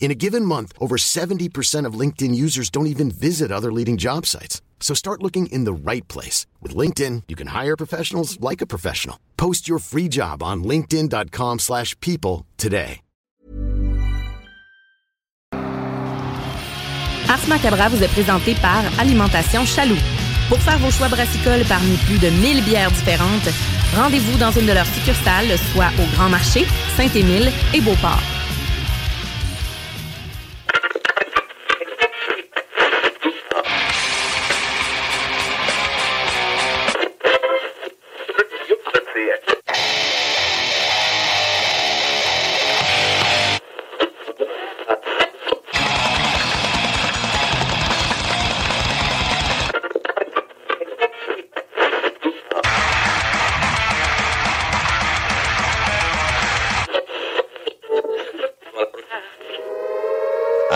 In a given month, over 70% of LinkedIn users don't even visit other leading job sites. So start looking in the right place. With LinkedIn, you can hire professionals like a professional. Post your free job on linkedin.com slash people today. Ars Macabra vous est présenté par Alimentation Chaloux. Pour faire vos choix brassicoles parmi plus de 1000 bières différentes, rendez-vous dans une de leurs succursales, soit au Grand Marché, Saint-Émile et Beauport. it.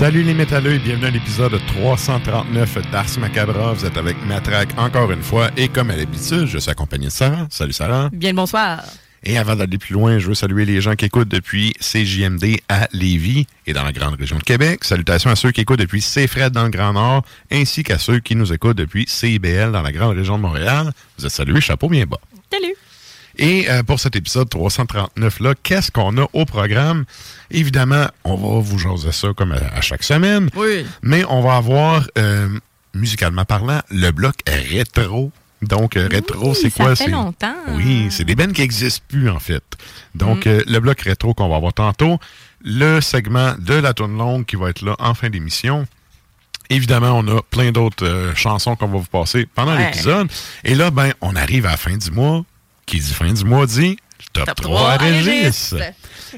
Salut les métalleux et bienvenue à l'épisode 339 d'Ars Macabra. Vous êtes avec Matraque encore une fois et comme à l'habitude, je suis accompagné de Sarah. Salut Sarah. Bien le bonsoir. Et avant d'aller plus loin, je veux saluer les gens qui écoutent depuis CJMD à Lévis et dans la grande région de Québec. Salutations à ceux qui écoutent depuis CFRED dans le Grand Nord, ainsi qu'à ceux qui nous écoutent depuis CIBL dans la grande région de Montréal. Vous êtes salués, chapeau bien bas. Salut. Et euh, pour cet épisode 339-là, qu'est-ce qu'on a au programme? Évidemment, on va vous jaser ça comme à, à chaque semaine. Oui. Mais on va avoir, euh, musicalement parlant, le bloc rétro. Donc, euh, rétro, Oui, c'est ça quoi? fait C'est- longtemps. Oui, c'est des bands qui n'existent plus, en fait. Donc, Mm. euh, le bloc rétro qu'on va avoir tantôt, le segment de la tourne longue qui va être là en fin d'émission. Évidemment, on a plein d'autres euh, chansons qu'on va vous passer pendant Ouais. l'épisode. Et là, ben, on arrive à la fin du mois. Qui dit fin du mois dit top, Top 3 3 à à Régis.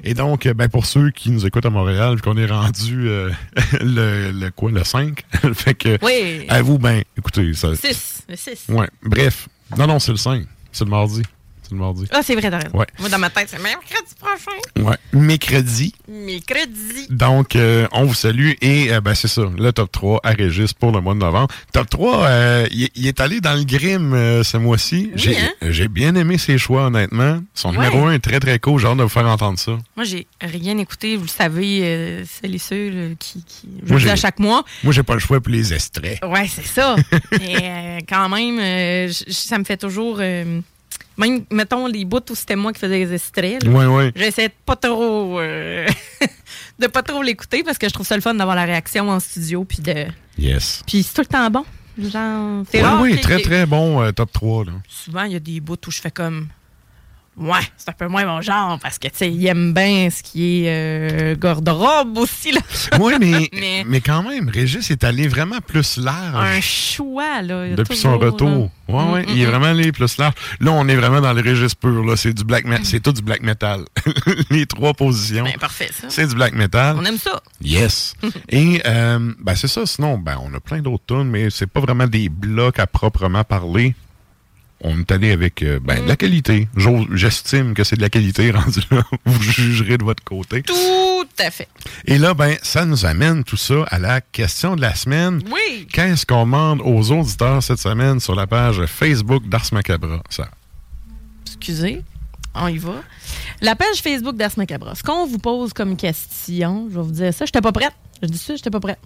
Et donc, ben, pour ceux qui nous écoutent à Montréal, vu qu'on est rendu euh, le, le quoi, le 5, fait que Oui. à vous, ben, écoutez, ça. 6. Le 6. Ouais, bref. Non, non, c'est le 5. C'est le mardi. C'est le mardi. Ah, c'est vrai, t'as raison. Ouais. Moi, dans ma tête, c'est mercredi prochain. Ouais. Mercredi. Mercredi. Donc, euh, on vous salue et euh, ben, c'est ça, le top 3 à Régis pour le mois de novembre. Top 3, euh, il, est allé dans le grim euh, ce mois-ci. Oui, J'ai hein? j'ai bien aimé ses choix, honnêtement. Son Ouais. numéro 1 est très, très cool. J'ai hâte de vous faire entendre ça. Moi, j'ai rien écouté. Vous le savez, euh, celles et ceux là, qui, qui je Moi, le dis à j'ai- chaque mois. Moi, j'ai pas le choix pour les extraits. Ouais, c'est ça. Mais euh, quand même, euh, ça me fait toujours. euh, même, mettons, les bouts où c'était moi qui faisais les extraits. là, Ouais, ouais. J'essaie de pas trop. euh, de pas trop l'écouter parce que je trouve ça le fun d'avoir la réaction en studio. Puis de. Yes. Puis c'est tout le temps bon. Genre, c'est Oui, rare oui, très, très bon euh, top 3. Là. Souvent, il y a des bouts où je fais comme. Ouais, c'est un peu moins mon genre parce que, tu sais, il aime bien ce qui est euh, garde-robe aussi, là. Oui, mais, Mais- mais... quand même, Régis est allé vraiment plus large. Un choix, là. Depuis son retour. là. Ouais, ouais, Mm, il est mm, vraiment allé plus large. Là, on est vraiment dans le registre pur. Là. C'est du black. C'est tout du black metal. Les trois positions. Ben, parfait, ça. C'est du black metal. On aime ça. Yes. Et euh, ben c'est ça. Sinon, ben on a plein d'autres tunes, mais c'est pas vraiment des blocs à proprement parler. On est allé avec euh, ben, de la qualité. J'ose- J'estime que c'est de la qualité rendu là. Vous jugerez de votre côté. Tout à fait. Et là, ben, ça nous amène tout ça à la question de la semaine. Oui. Qu'est-ce qu'on demande aux auditeurs cette semaine sur la page Facebook d'Ars Macabra? Ça. Excusez. On y va. La page Facebook d'Ars Macabra. Ce qu'on vous pose comme question, je vais vous dire ça. J'étais pas prête. Je dis ça, j'étais pas prête.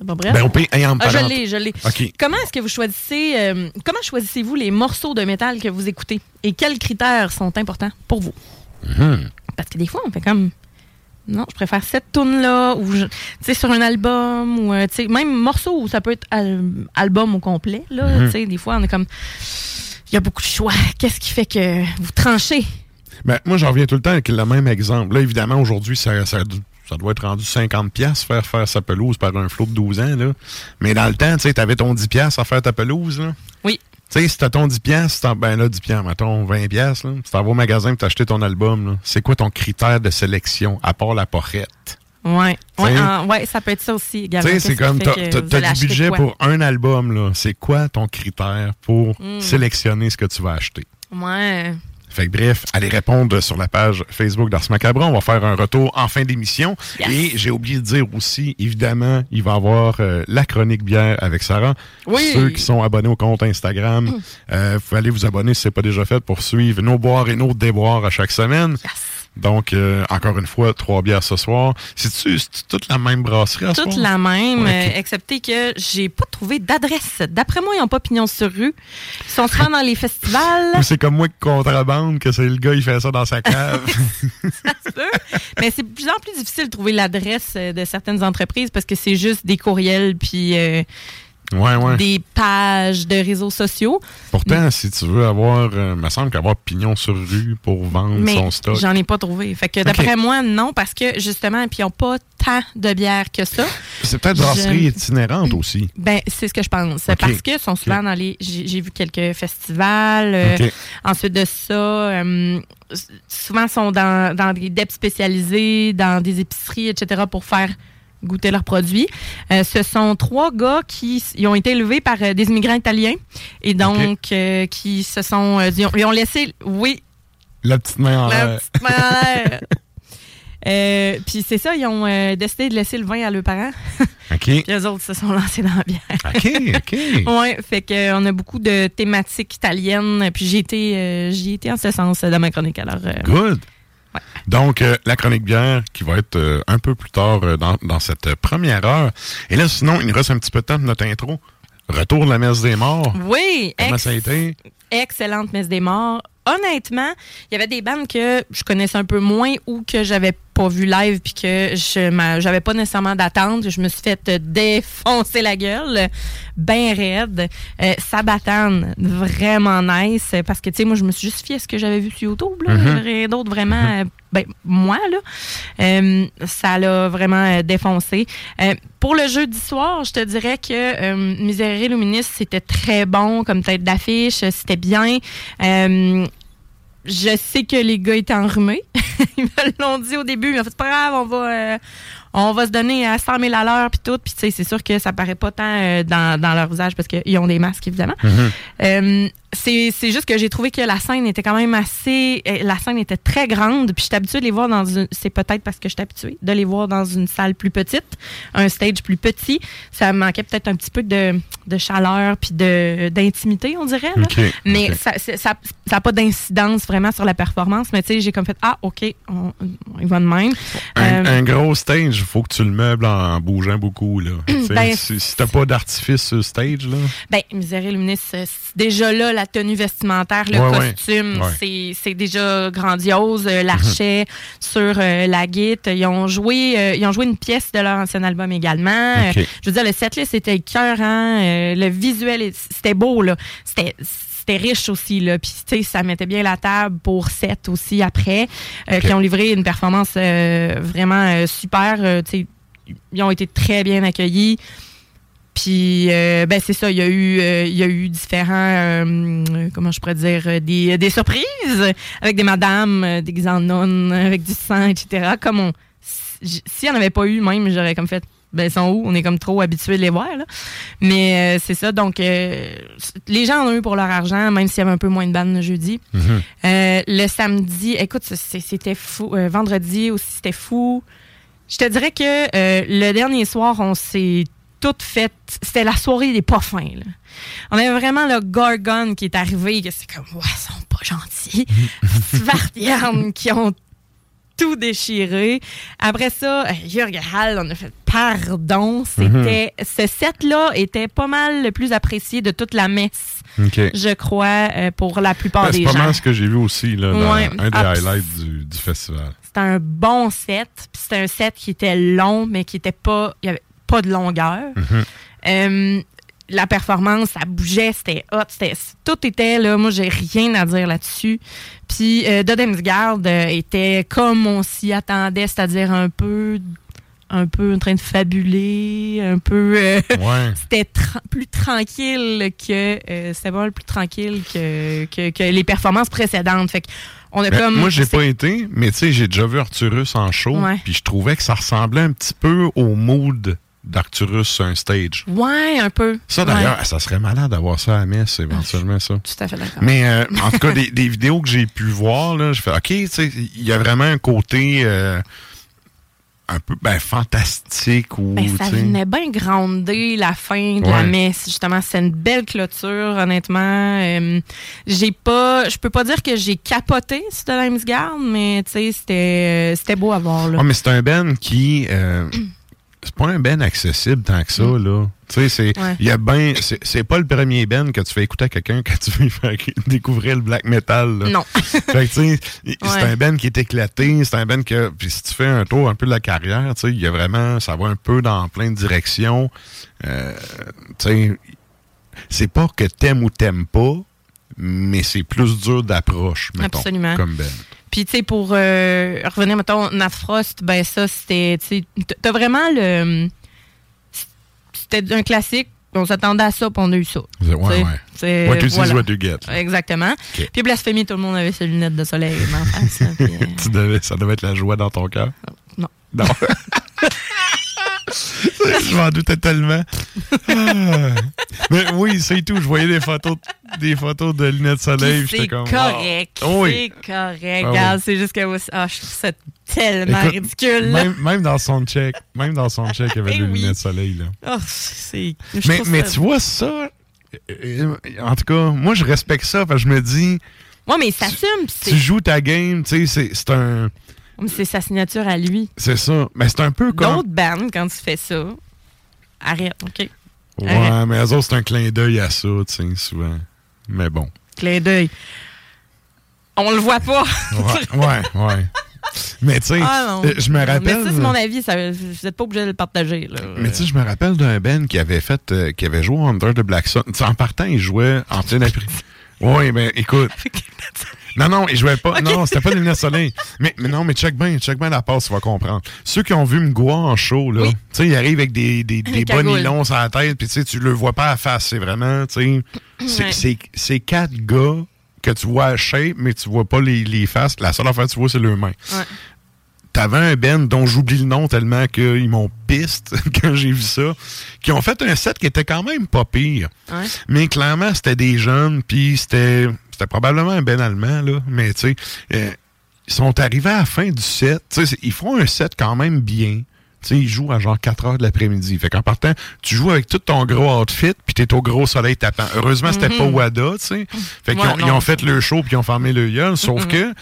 Ben, on peut. hey, en Ah, je l'ai, je l'ai. Comment est-ce que vous choisissez, euh, comment choisissez-vous les morceaux de métal que vous écoutez et quels critères sont importants pour vous? Mhm. Parce que des fois, on fait comme, non, je préfère cette tune-là, ou, tu sais, sur un album, ou, euh, tu sais, même morceau, où ça peut être al- album au complet, là, Mhm. tu sais, des fois, on est comme, il y a beaucoup de choix. Qu'est-ce qui fait que vous tranchez? Ben, moi, j'en reviens tout le temps avec le même exemple. Là, évidemment, aujourd'hui, ça, ça, ça doit être rendu 50 pièces faire faire sa pelouse par un flot de 12 ans. Là. Mais dans le temps, tu sais, t'avais ton 10 pièces à faire ta pelouse. Là. Oui. Tu sais, si t'as ton 10 pièces, ben là, 10 pièces, mettons 20 pièces, là. Si t'en vas au magasin t'as acheté ton album, c'est quoi ton critère de sélection, à part la porrette? Ouais, ouais, ouais, ça peut être ça aussi. Tu sais, c'est comme, t'as du budget quoi? pour un album, là. C'est quoi ton critère pour Mm. sélectionner ce que tu vas acheter? Ouais. Fait que bref, allez répondre sur la page Facebook d'Ars Macabra. On va faire un retour en fin d'émission. Yes. Et j'ai oublié de dire aussi, évidemment, il va y avoir euh, la chronique bière avec Sarah. Oui. Ceux qui sont abonnés au compte Instagram, euh, vous allez vous abonner si ce n'est pas déjà fait pour suivre nos boires et nos déboires à chaque semaine. Yes. Donc, euh, encore une fois, trois bières ce soir. C'est-tu toute la même brasserie à ce Toute soir? la même, Ouais, euh, excepté que j'ai pas trouvé d'adresse. D'après moi, ils n'ont pas pignon sur rue. Ils sont souvent dans les festivals. Ou c'est comme moi qui contrebande, que c'est le gars, il fait ça dans sa cave. ça se peut. Mais c'est de plus en plus difficile de trouver l'adresse euh, de certaines entreprises parce que c'est juste des courriels puis euh, ouais, ouais. des pages de réseaux sociaux. Pourtant, si tu veux avoir, euh, me semble qu'avoir pignon sur rue pour vendre Mais son stock. j'en ai pas trouvé. Fait que d'après moi, non, parce que justement, puis ils n'ont pas tant de bières que ça. C'est peut-être Je- brasserie itinérante aussi. Ben, c'est ce que je pense. Parce que sont souvent dans les. J'ai vu quelques festivals. euh. Ensuite de ça, euh, souvent sont dans, dans des DEP spécialisés, dans des épiceries, etc. pour faire goûter leurs produits. Euh, ce sont trois gars qui ils ont été élevés par euh, des immigrants italiens et donc euh, qui se sont ils, ont, ils ont laissé oui La petite main en la l'air. petite main en l'air. Euh, puis c'est ça, ils ont euh, décidé de laisser le vin à leurs parents. OK. Puis eux autres se sont lancés dans la bière. OK, OK. Ouais, fait que euh, on a beaucoup de thématiques italiennes. Puis j'ai été, euh, j'y été en ce sens dans ma chronique. Alors, Good. Donc, euh, la chronique bière qui va être euh, un peu plus tard euh, dans, dans cette première heure. Et là, sinon, il nous reste un petit peu de temps de notre intro. Retour de la messe des morts. oui, Comment ça a été? excellente messe des morts. Honnêtement, il y avait des bandes que je connaissais un peu moins ou que j'avais pas vu live puis que je j'avais pas nécessairement d'attente. Je me suis fait défoncer la gueule, ben raide. Euh, Sabatane, vraiment nice parce que tu sais moi je me suis juste fié à ce que j'avais vu sur YouTube là, Mhm. rien d'autre vraiment. euh, Ben, moi, là, euh, ça l'a vraiment euh, défoncé. Pour le jeudi soir, je te dirais que euh, Miserere Luminis, c'était très bon comme tête d'affiche, c'était bien. Je sais que les gars étaient enrhumés. Ils me l'ont dit au début, mais en fait, c'est pas grave, on va, euh, on va se donner à 100 000 à l'heure, puis tout. Puis, tu sais, c'est sûr que ça paraît pas tant euh, dans, dans leur usage parce qu'ils ont des masques, évidemment. Euh, c'est juste que j'ai trouvé que la scène était quand même assez. euh, La scène était très grande. Puis je suis habituée de les voir dans une. C'est peut-être parce que je suis habituée de les voir dans une salle plus petite, un stage plus petit. Ça me manquait peut-être un petit peu de, de chaleur puis d'intimité, on dirait. là. Mais OK. ça c'est- ça n'a pas d'incidence vraiment sur la performance. Mais tu sais, j'ai comme fait Ah, OK, on, on y va de même. Un, Euh, un gros stage, il faut que tu le meubles en bougeant beaucoup. Là. Ben, si si t'as pas d'artifice sur le stage, là. Ben, Luminis, euh, c'est déjà là, la tenue vestimentaire, le Ouais, costume, Ouais. c'est- c'est déjà grandiose. Euh, L'archet sur euh, la guitare. Ils ont joué euh, ils ont joué une pièce de leur ancien album également. Je veux dire, le setlist était écœurant. Euh, le visuel, c'était beau, là. C'était c'était riche aussi, là. Puis, tu sais, ça mettait bien la table pour sept aussi après, euh, qui ont livré une performance euh, vraiment euh, super. tu sais, ils ont été très bien accueillis. Puis, euh, ben, c'est ça, il y a eu, euh, il y a eu différents, euh, comment je pourrais dire, des, des surprises avec des madames déguisées en nonnes, avec du sang, etc. Comme on. si- S'il n'y en avait pas eu, même, j'aurais comme fait. Ben, ils sont où? On est comme trop habitués de les voir, là. Mais c'est ça. Donc, les gens en ont eu pour leur argent, même s'il y avait un peu moins de bandes le jeudi. Euh, le samedi, écoute, c'était fou. Vendredi aussi, c'était fou. Je te dirais que le dernier soir, on s'est toutes fait. C'était la soirée des pas fins. là. On avait vraiment le Gorgon qui est arrivé, que c'est comme, ouais, ils sont pas gentils. Svartjärn qui ont tout déchiré. Après ça, euh, Jürgen Hall, on a fait pardon. C'était ce set-là était pas mal le plus apprécié de toute la messe, je crois, euh, pour la plupart Ben, c'est des pas gens. mal ce que j'ai vu aussi là, dans Ouais. un des Ah, highlights du, du festival. C'était un bon set. Puis C'était un set qui était long, mais qui était pas. Il n'y avait pas de longueur. Euh, la performance, ça bougeait, c'était hot, c'était, tout était là. Moi, j'ai rien à dire là-dessus. Puis euh, Dodemsgard euh, était comme on s'y attendait, c'est-à-dire un peu, un peu en train de fabuler, un peu. euh, Ouais. c'était tra- plus tranquille que c'était plus tranquille que, que, que les performances précédentes. Fait que on a Ben, comme moi, j'ai pas été, mais tu sais, j'ai déjà vu Arturus en show, puis je trouvais que ça ressemblait un petit peu au mood d'Arturus sur un stage. Ouais, un peu. Ça, Ouais, d'ailleurs, ça serait malade d'avoir ça à la messe, éventuellement, ça. tout à fait d'accord. Mais euh, en tout cas, des, des vidéos que j'ai pu voir, là, je fais OK, tu sais, il y a vraiment un côté euh, un peu ben, fantastique ou. Ben, ça venait bien gronder la fin de la messe, justement. C'est une belle clôture, honnêtement. Euh, j'ai pas. Je peux pas dire que j'ai capoté sur de Limesgard, mais tu sais, c'était c'était beau à voir. Là. Ah, mais c'est un Ben qui. euh, c'est pas un Ben accessible tant que ça, là. Tu sais, c'est. Mm. Ouais. Y a ben. C'est pas le premier Ben que tu fais écouter à quelqu'un quand tu veux faire découvrir le black metal, là. Non. Fait que, tu sais, c'est un Ben qui est éclaté, c'est un Ben que, puis si tu fais un tour un peu de la carrière, tu sais, il y a vraiment, ça va un peu dans plein de directions. Euh, tu sais, c'est pas que t'aimes ou t'aimes pas, mais c'est plus dur d'approche, mettons, Absolument. comme Ben. Puis, tu sais, pour euh, revenir, mettons, Nat Frost, ben ça, c'était, tu sais, t- t'as vraiment le... C'était un classique, on s'attendait à ça, puis on a eu ça. Ouais, ouais. What you see is voilà. what you get. Exactement. Ok. Puis Blasphémie, tout le monde avait ses lunettes de soleil en face. puis, euh, Tu devais, ça devait être la joie dans ton cœur? non. Non. je m'en doutais tellement. Ah. Mais oui, c'est tout. Je voyais des photos, des photos de lunettes de soleil. C'est comme, correct. wow. Oui. C'est correct. Ah c'est juste que ah, je trouve ça tellement Écoute, ridicule. Même, même dans son check, même dans son check, il y avait Eh des oui. lunettes de soleil. Là. Oh, c'est. Mais, trouve mais ça- tu vois ça, euh, en tout cas, moi je respecte ça parce que je me dis, Ouais, mais il s'assume. tu C'est joues ta game, tu sais, c'est un. C'est sa signature à lui. C'est ça. Mais c'est un peu comme. D'autres bandes, quand tu fais ça, arrête, OK? Ouais, mais eux autres, c'est un clin d'œil à ça, tu sais, souvent. Mais bon. Clin d'œil. On le voit pas. Ouais, ouais, ouais. Mais tu sais, Ah euh, je me rappelle. Mais ça, c'est mon avis. Ça, vous n'êtes pas obligé de le partager. Là. Mais tu sais, je me rappelle d'un Ben qui avait fait, euh, qui avait joué Under the Black Sun. Tu sais, en partant, il jouait en plein après. Oui, ben écoute. Non, non, il jouait pas. Non, c'était pas des lunettes soleil. Mais, mais non, mais check bien, check bien la passe, tu vas comprendre. Ceux qui ont vu Mgoa en show, là, Oui. tu sais, il arrive avec des, des, des bas nylons sur la tête, puis tu sais, tu le vois pas à la face. C'est vraiment, tu sais, c'est- quatre gars que tu vois à shape, mais tu vois pas les, les faces. La seule affaire que tu vois, c'est leurs mains. Ouais. T'avais un Ben dont j'oublie le nom tellement qu'ils m'ont piste quand j'ai vu ça, qui ont fait un set qui était quand même pas pire. Ouais. Mais clairement, c'était des jeunes, puis c'était c'était probablement un Ben allemand, là. Mais tu sais, euh, ils sont arrivés à la fin du set. Tu sais, c'est- ils font un set quand même bien. Tu sais, ils jouent à genre 4 heures de l'après-midi. Fait qu'en partant, tu joues avec tout ton gros outfit, puis t'es au gros soleil tapant. Heureusement, c'était pas Wada, tu sais. Fait qu'ils Ouais, ont, ils non. ont fait le show, puis ils ont fermé le gueule. Sauf que,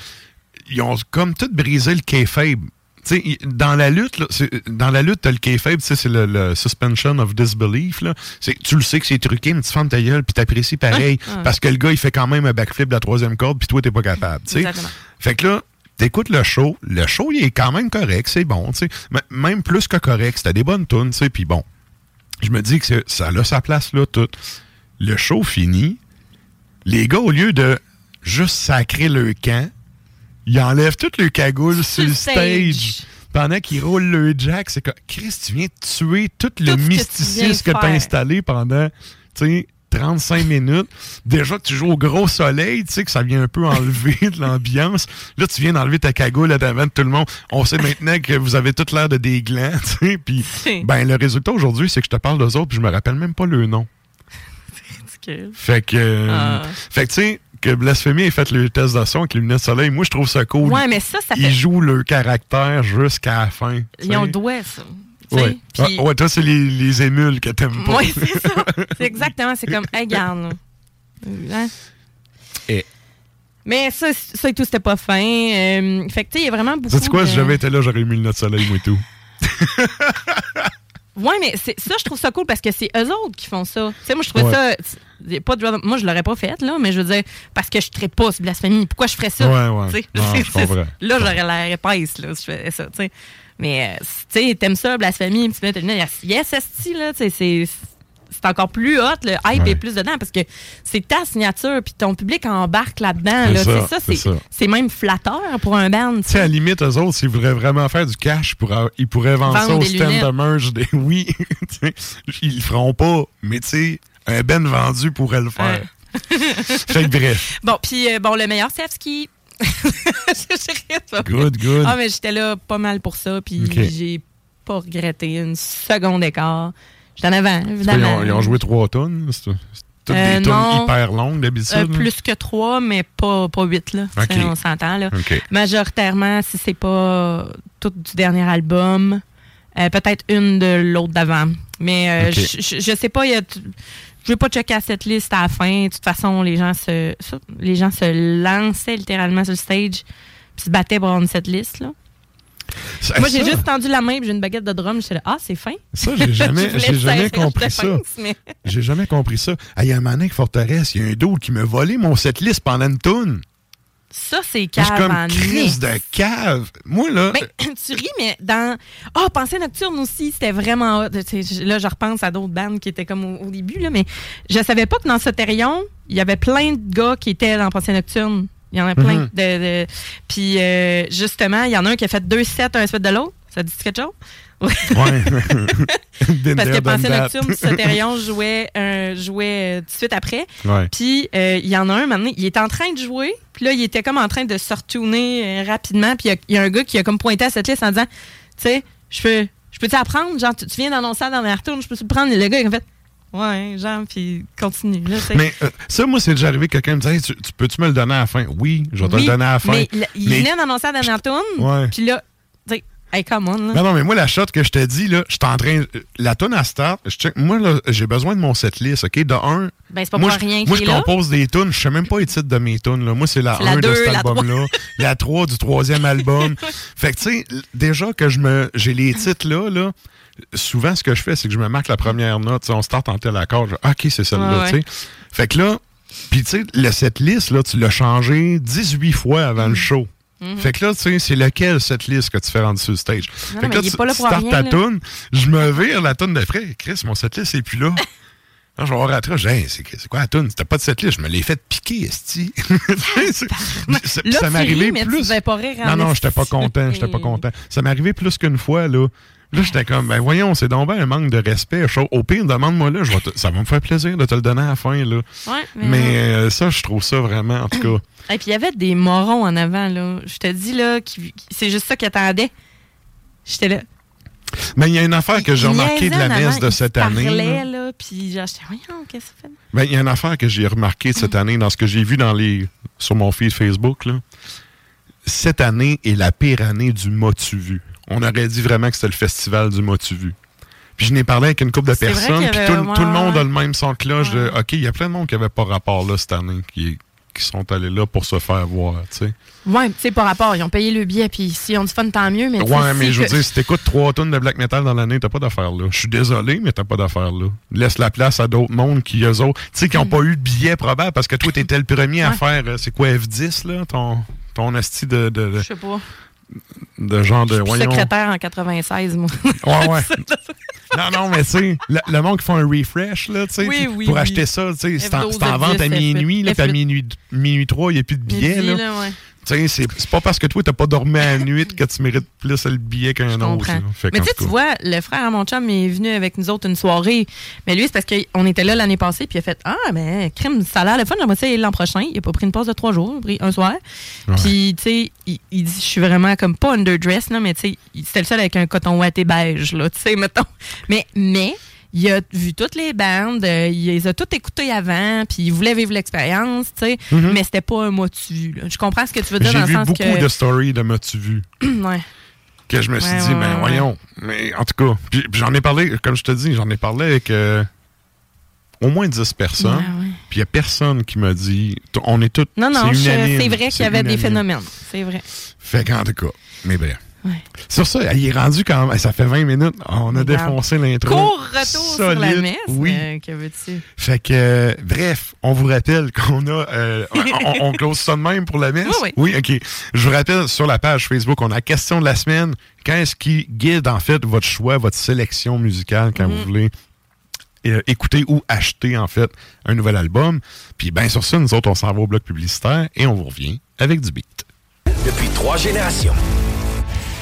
ils ont comme tout brisé le kayfabe. Tu sais, il- dans la lutte, là, dans la lutte, t'as le kayfabe, tu sais, c'est le, le suspension of disbelief. Là. Tu le sais que c'est truqué, mais tu fermes ta gueule, puis t'apprécies pareil. Parce que le gars, il fait quand même un backflip de la troisième corde, puis toi, t'es pas capable. tu sais. Exactement. Fait que là, t'écoutes le show. Le show, il est quand même correct, c'est bon. tu sais. M- Même plus que correct. C'était des bonnes tunes, tu sais, puis bon. Je me dis que ça a sa place là, tout. Le show fini. les gars, au lieu de juste sacrer le camp, ils enlèvent toute le cagoule sur le stage. Pendant qu'ils roulent le jack, c'est que Chris, tu viens de tuer tout, le mysticisme que, tu as installé pendant, tu sais, 35 minutes. Déjà que tu joues au gros soleil, tu sais que ça vient un peu enlever de l'ambiance. Là, tu viens d'enlever ta cagoule à devant de tout le monde. On sait maintenant que vous avez toute l'air de des glands, tu sais. Puis, ben, le résultat aujourd'hui, c'est que je te parle d'eux autres, puis je me rappelle même pas le nom. c'est ridicule. Fait que, Ah. fait que, tu sais, que Blasphémie ait fait le test de son avec les lunettes de soleil, moi, je trouve ça cool. Ouais, mais ça, ça Ils fait. jouent leur caractère jusqu'à la fin. Ils ont le doigt, ça. Ouais. puis- Ah, ouais, toi, c'est les, les émules que t'aimes pas. Oui, c'est ça. C'est exactement. C'est comme, hey, garde. Hein? Et- Mais ça, ça et tout, c'était pas fin. Euh, fait que, tu sais, il y a vraiment beaucoup. Sais-tu quoi, de- si j'avais été là, j'aurais mis le de soleil, moi et tout. Ouais, mais c'est- ça, je trouve ça cool parce que c'est eux autres qui font ça. Tu sais, moi, je trouvais Ouais. ça. Pas de moi, je l'aurais pas fait, là, mais je veux dire, parce que je ne pas sur blasphémie. Pourquoi je ferais ça? Ouais, ouais. Non, je Là, j'aurais l'air épaisse, là, si je faisais ça, tu sais. Mais, euh, tu sais, t'aimes ça, blasphémie, tu mets yes, esti, là, tu sais, c'est. C'est encore plus hot, le hype Ouais. est plus dedans parce que c'est ta signature puis ton public embarque là-dedans. C'est Là, c'est ça. c'est même flatteur pour un band. tu sais, à la limite, eux autres, s'ils voudraient vraiment faire du cash, ils pourraient, ils pourraient vendre, Vendre ça au des stand lunettes. de merge. Des... Oui, ils le feront pas, mais tu sais, un Ben vendu pourrait le faire. fait que bref, Bon, puis euh, bon, le meilleur, c'est ski. Good, good. Ah, mais j'étais là pas mal pour ça, puis j'ai pas regretté une seconde d'écart. J'étais en avant, Ils évidemment. ont, ils ont joué trois tonnes. C'est toutes Euh, des tonnes hyper longues d'habitude. Euh, plus que trois, mais pas, pas huit, là. Ok. Tu sais, On s'entend, là. Majoritairement, si c'est pas tout du dernier album, euh, peut-être une de l'autre d'avant. Mais euh, je- je je sais pas, il y a t- je vais pas checker à cette liste à la fin. De toute façon, les gens se, les gens se lançaient littéralement sur le stage puis se battaient pour avoir cette liste, là. Moi, j'ai juste tendu la main puis j'ai une baguette de drum. J'étais là, ah, c'est fin. Ça, j'ai jamais, Je j'ai jamais compris ça. mais- J'ai jamais compris ça. Il y a un avec Forteresse, il y a un d'autre qui m'a volé mon setlist pendant une toune. Ça, c'est cave Je suis comme crise de cave. Moi, là, Ben, tu ris, mais dans. Ah, Pensée Nocturne aussi, c'était vraiment. Là, je repense à d'autres bandes qui étaient comme au, au début, là, mais je savais pas que dans Soterion, il y avait plein de gars qui étaient dans Pensée Nocturne. Il y en a plein. Mhm. de, de- Puis, euh, justement, il y en a un qui a fait deux sets, un suite de l'autre. Ça dit quelque chose? ouais. Been Parce que Pensée. Nocturne, Soterion jouait, un- jouait euh, tout de suite après. Ouais. Puis euh, il y en a un, maintenant, il était en train de jouer. Puis là, il était comme en train de se retourner euh, rapidement. Puis il y a- il y, a un gars qui a comme pointé à cette liste en disant, tu sais, je peux, je peux-tu apprendre? Genre, tu, tu viens d'annoncer la dernière tourne, je peux-tu prendre? Le gars, il a fait, ouais, genre, puis continue. Là. Mais euh, ça, moi, c'est déjà arrivé que quelqu'un me disait Hey, tu, tu peux-tu me le donner à la fin? Oui, je vais te le donner à la fin. Mais il- venait d'annoncer la dernière tourne. Puis là, tu sais, hey, come on. là. Non, non, mais moi, la shot que je te dis, là, je suis en train. La tonne à start, je check- moi, là, j'ai besoin de mon setlist, OK? De un. Ben, c'est pas moi, pour je, rien moi, je là. compose des tunes. Je sais même pas les titres de mes tunes. Là. Moi, c'est la C'est la 1 de cet album-là. La 3 du troisième album. fait que, tu sais, déjà que je me j'ai les titres-là, là, souvent, ce que je fais, c'est que je me marque la première note. On start en tel accord. Je, OK, c'est celle-là. Ouais. Fait que là, puis tu sais, le setlist, là, tu l'as changé 18 fois avant Mm. le show. Fait que là, tu sais, c'est lequel cette liste que tu fais rendre sur le stage? Non, fait que là, tu, là tu startes rien, ta toune, je me vire la toune d'après. Chris, mon setlist est plus là. Là, je vais voir dis, Hey, c'est quoi la toune? C'était pas de cette liste, je me l'ai fait piquer, esti. ça m'est arrivé tu plus. pas rire non, non, j'étais pas content, j'étais pas content. Ça m'est arrivé plus qu'une fois, là. Là, j'étais comme, ben voyons, c'est donc ben un manque de respect. Au pire, demande-moi là, je vais te- ça va me faire plaisir de te le donner à la fin, là. Ouais, mais, Mais euh, ça, je trouve ça vraiment, en tout cas. Et puis il y avait des morons en avant, là. Je te dis, là, qui- c'est juste ça qu'ils attendaient. J'étais là. Mais il y a une affaire que j'ai Ils remarqué de la messe de cette année. là. là, puis genre, j'étais, voyons, qu'est-ce que ça fait? Ben, il y a une affaire que j'ai remarqué de cette année dans ce que j'ai vu dans les sur mon feed Facebook. Là. Cette année est la pire année du Motu Vu. On aurait dit vraiment que c'était le festival du Motu Vu? Puis je n'ai parlé avec une couple de personnes, puis tout, ouais, tout le monde a le même son cloche de. OK, il y a plein de monde qui n'avait pas rapport là cette année, qui, qui sont allés là pour se faire voir. tu sais. Ouais, tu sais, par rapport, ils ont payé le billet, puis s'ils ont du fun, tant mieux, mais Ouais, mais si je veux que- dire, si t'écoutes trois tonnes de black metal dans l'année, t'as pas d'affaires là. Je suis désolé, mais t'as pas d'affaires là. Laisse la place à d'autres mondes qui, eux autres, tu sais, qui ont pas eu de billet probable parce que toi, t'étais le premier à faire, euh, c'est quoi, F10, là, ton, ton asti de, de, Je sais pas. De genre de, Je suis secrétaire en 96, moi. Ouais, ouais. non, non, mais tu sais, le, le monde qui fait un refresh, là, tu sais, Oui, oui, pour oui. acheter ça, tu sais, c'est en, F12, c'est en vente à F10, minuit, là, F8. puis à minuit, minuit 3, il n'y a plus de billets, là. là, ouais. Sais, c'est pas parce que toi, t'as pas dormi à la nuit que tu mérites plus le billet qu'un autre. Fait Mais tu sais, tu vois, le frère à mon chum est venu avec nous autres une soirée. Mais lui, c'est parce qu'on était là l'année passée, puis il a fait Ah, ben, crime, ça a l'air le fun, j'aimerais ça l'an prochain. Il a pas pris une pause de trois jours, il a pris un soir. Ouais. Puis, tu sais, il, il dit Je suis vraiment comme pas underdress, là, mais tu sais, c'était le seul avec un coton ouaté beige, là, tu sais, mettons. Mais, mais, il a vu toutes les bandes, euh, il les a toutes écoutées avant, puis il voulait vivre l'expérience, tu sais, mais c'était pas un dessus. là. Je comprends ce que tu veux dire Mhm. J'ai dans le vu sens beaucoup que. de stories de M'as-tu vu ouais. que je me suis Ouais, dit, ouais, ben voyons. Mais en tout cas, puis, puis j'en ai parlé, comme je te dis, j'en ai parlé avec euh, au moins 10 personnes. Puis il n'y a personne qui m'a dit. On est tous. Non, non, c'est vrai qu'il y avait des phénomènes. C'est vrai. Fait qu'en tout cas, mais bref. Ouais. Sur ça, il est rendu quand même. Ça fait 20 minutes. On a Regarde. défoncé l'intro. Court retour sur la messe. Oui. euh, que veux-tu? Fait que, euh, bref, on vous rappelle qu'on a. euh, on, on close ça de même pour la messe? Oui, oui. OK. Je vous rappelle, sur la page Facebook, on a la question de la semaine. Qu'est-ce qui guide, en fait, votre choix, votre sélection musicale quand Mhm. vous voulez euh, écouter ou acheter, en fait, un nouvel album? Puis, bien, sur ça, nous autres, on s'en va au bloc publicitaire et on vous revient avec du beat. Depuis trois générations.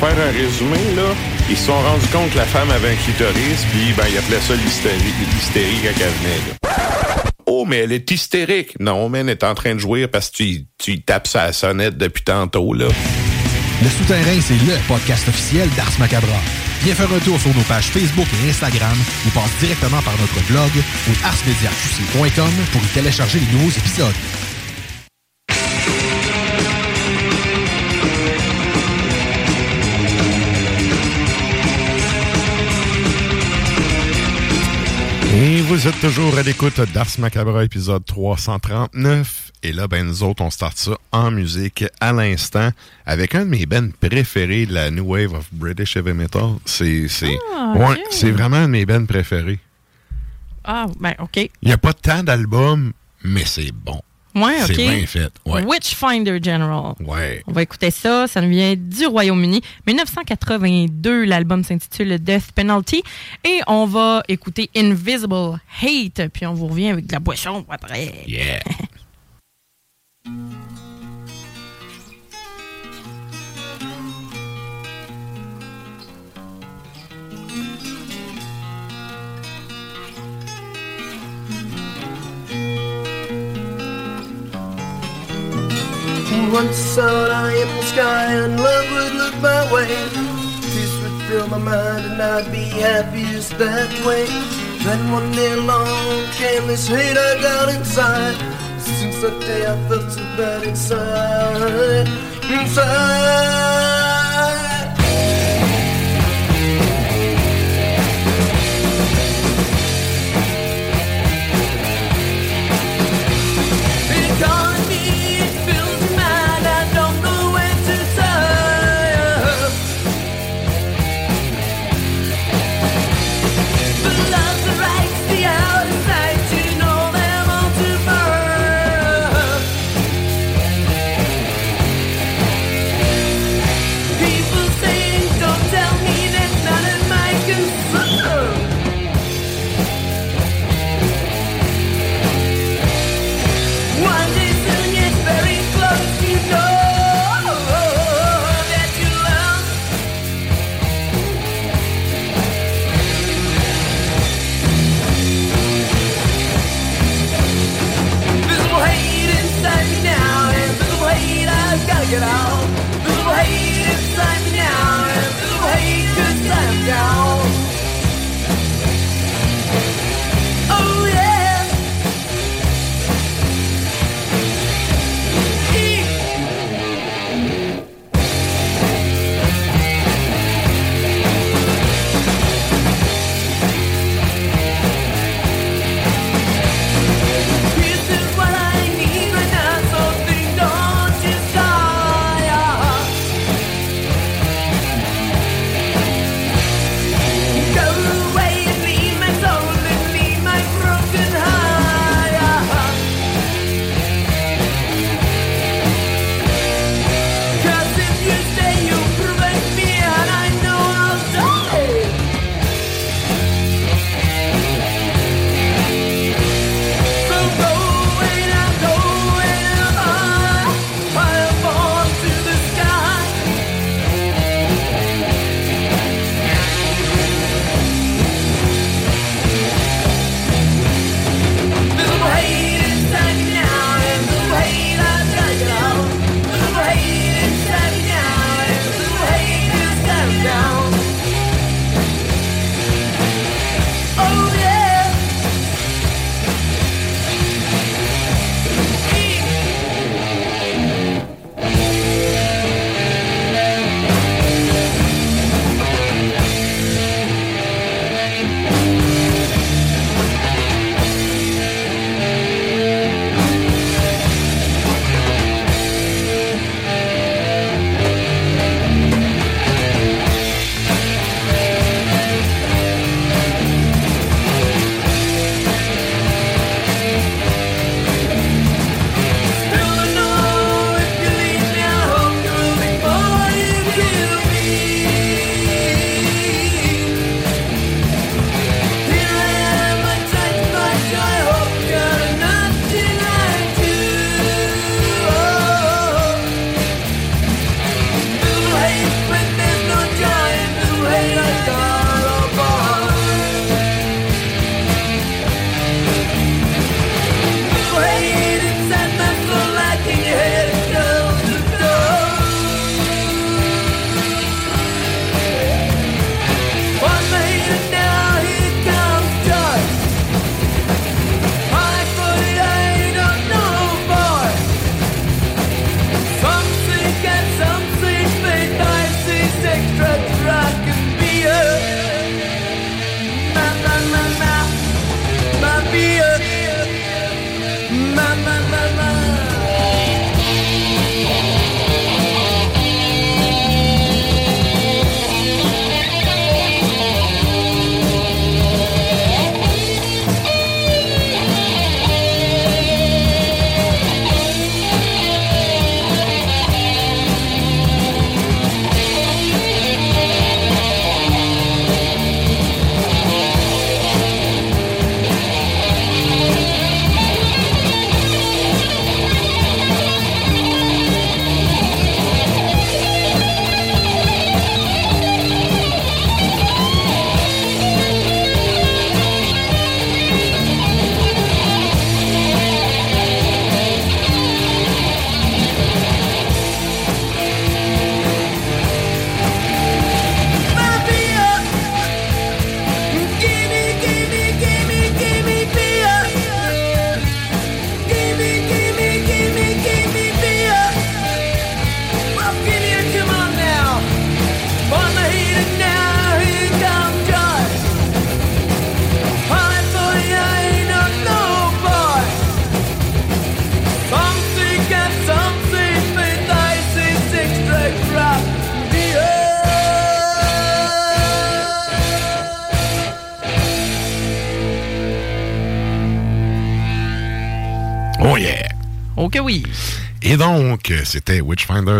Faire un résumé, là, ils se sont rendus compte que la femme avait un clitoris, puis ben, ils appelaient ça l'hystérie, l'hystérie quand elle venait. Oh, mais elle est hystérique. Non, mais elle est en train de jouir parce que tu, tu tapes sa sonnette depuis tantôt, là. Le Souterrain, c'est le podcast officiel d'Ars Macabra. Viens faire un tour sur nos pages Facebook et Instagram ou passe directement par notre blog ou arsmediaqc.com pour y télécharger les nouveaux épisodes. Et vous êtes toujours à l'écoute d'Ars Macabra, épisode 339. Et là, ben, nous autres, on start ça en musique à l'instant avec un de mes bands préférés de la New Wave of British Heavy Metal. C'est, c'est, Ah, ouais, c'est vraiment un de mes bands préférés. Ah, ben, OK. Il n'y a pas tant d'albums, mais c'est bon. Ouais, OK. C'est bien fait. Ouais. Witchfinder General. Ouais. On va écouter ça. Ça nous vient du Royaume-Uni. 1982, l'album s'intitule Death Penalty. Et on va écouter Invisible Hate. Puis on vous revient avec de la boisson après. Yeah. Once thought I in the sky and love would look my way. Peace would fill my mind and I'd be happiest that way. Then one day along came this hate I got inside. Since that day I felt so bad inside. Inside.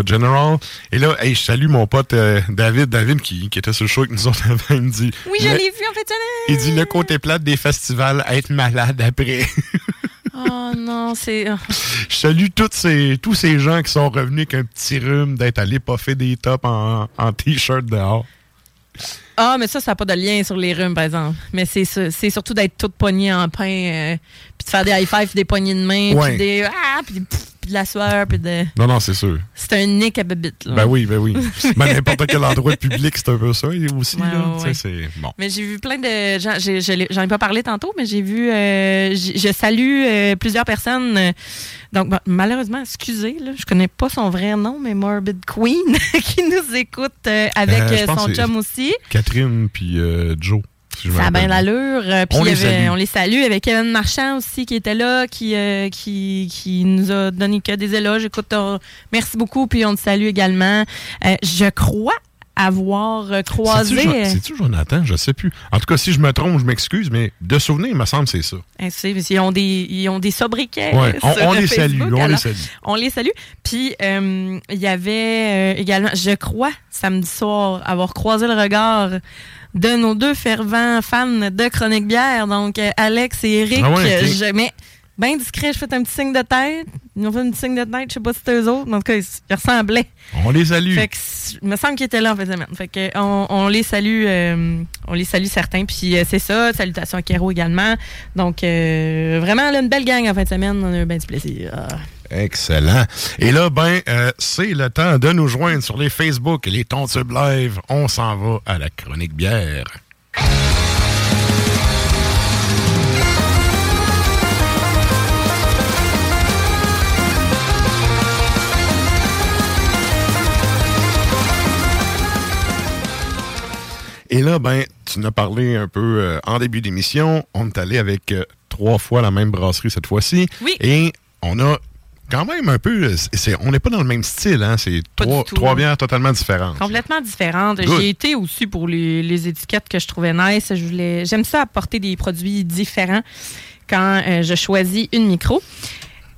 General. Et là, hey, je salue mon pote euh, David, David qui, qui était sur le show avec nous autres avant. Il me dit. Oui, je l'ai vu en fait. Il dit le côté plate des festivals, être malade après. Oh non, c'est. Je salue toutes ces, tous ces gens qui sont revenus avec un petit rhume, d'être allés poffer des tops en, en t-shirt dehors. Ah, mais ça, ça n'a pas de lien sur les rhumes, par exemple. Mais c'est surtout d'être toute poignée en pain, euh, puis de faire des high fives, des poignées de main, Ouais. puis des. Ah, puis, pff, puis de la sueur, puis de. Non, non, c'est sûr. C'est un nick à bébite, là. Ben oui, ben oui. Ben, n'importe quel endroit public, c'est un peu ça aussi. Ouais, là. ouais, c'est bon. Mais j'ai vu plein de J'en ai pas parlé tantôt, mais j'ai vu. euh, je salue euh, plusieurs personnes. euh, donc, bon, malheureusement, excusez, là, je connais pas son vrai nom, mais Morbid Queen, qui nous écoute avec son chum aussi. Catherine puis Joe. Si Ça a bien l'allure. Euh, puis On on les salue avec Kevin Marchand aussi qui était là, qui, euh, qui, qui nous a donné que des éloges. Écoute, merci beaucoup, puis on te salue également. Euh, je crois avoir croisé. C'est-tu Jo- C'est-tu Jonathan? Je sais plus. En tout cas, si je me trompe, je m'excuse, mais de souvenir, il me semble que c'est ça. Parce qu'ils ont des, ils ont des sobriquets. Ouais, on- les Facebook, salue, on les salue. On les salue. Puis, euh, il y avait euh, également, je crois, samedi soir, avoir croisé le regard de nos deux fervents fans de Chronique Bière, donc euh, Alex et Eric. Ah ouais. Euh, je- mais bien discret, je fais un petit signe de tête. Ils ont fait un petit signe de tête, je sais pas si c'était eux autres, mais en tout cas, ils, ils ressemblaient. On les salue. Fait que, il me semble qu'ils étaient là en fait de semaine. Fait que, on, on les salue, euh, on les salue certains. Puis euh, c'est ça, salutations à Kéro également. Donc euh, vraiment là, une belle gang en fin de semaine, on a eu bien du plaisir. Ah. Excellent. Et là, ben, euh, c'est le temps de nous joindre sur les Facebook et les Tontubes Live. On s'en va à la chronique bière. Et là, ben, tu nous as parlé un peu euh, en début d'émission. On est allé avec euh, trois fois la même brasserie cette fois-ci. Oui. Et on a quand même un peu. c'est- on n'est pas dans le même style, hein? C'est trois, bières totalement différentes. Complètement différente. Good. J'ai été aussi pour les, les étiquettes que je trouvais nice. Je voulais, j'aime ça apporter des produits différents quand euh, je choisis une micro.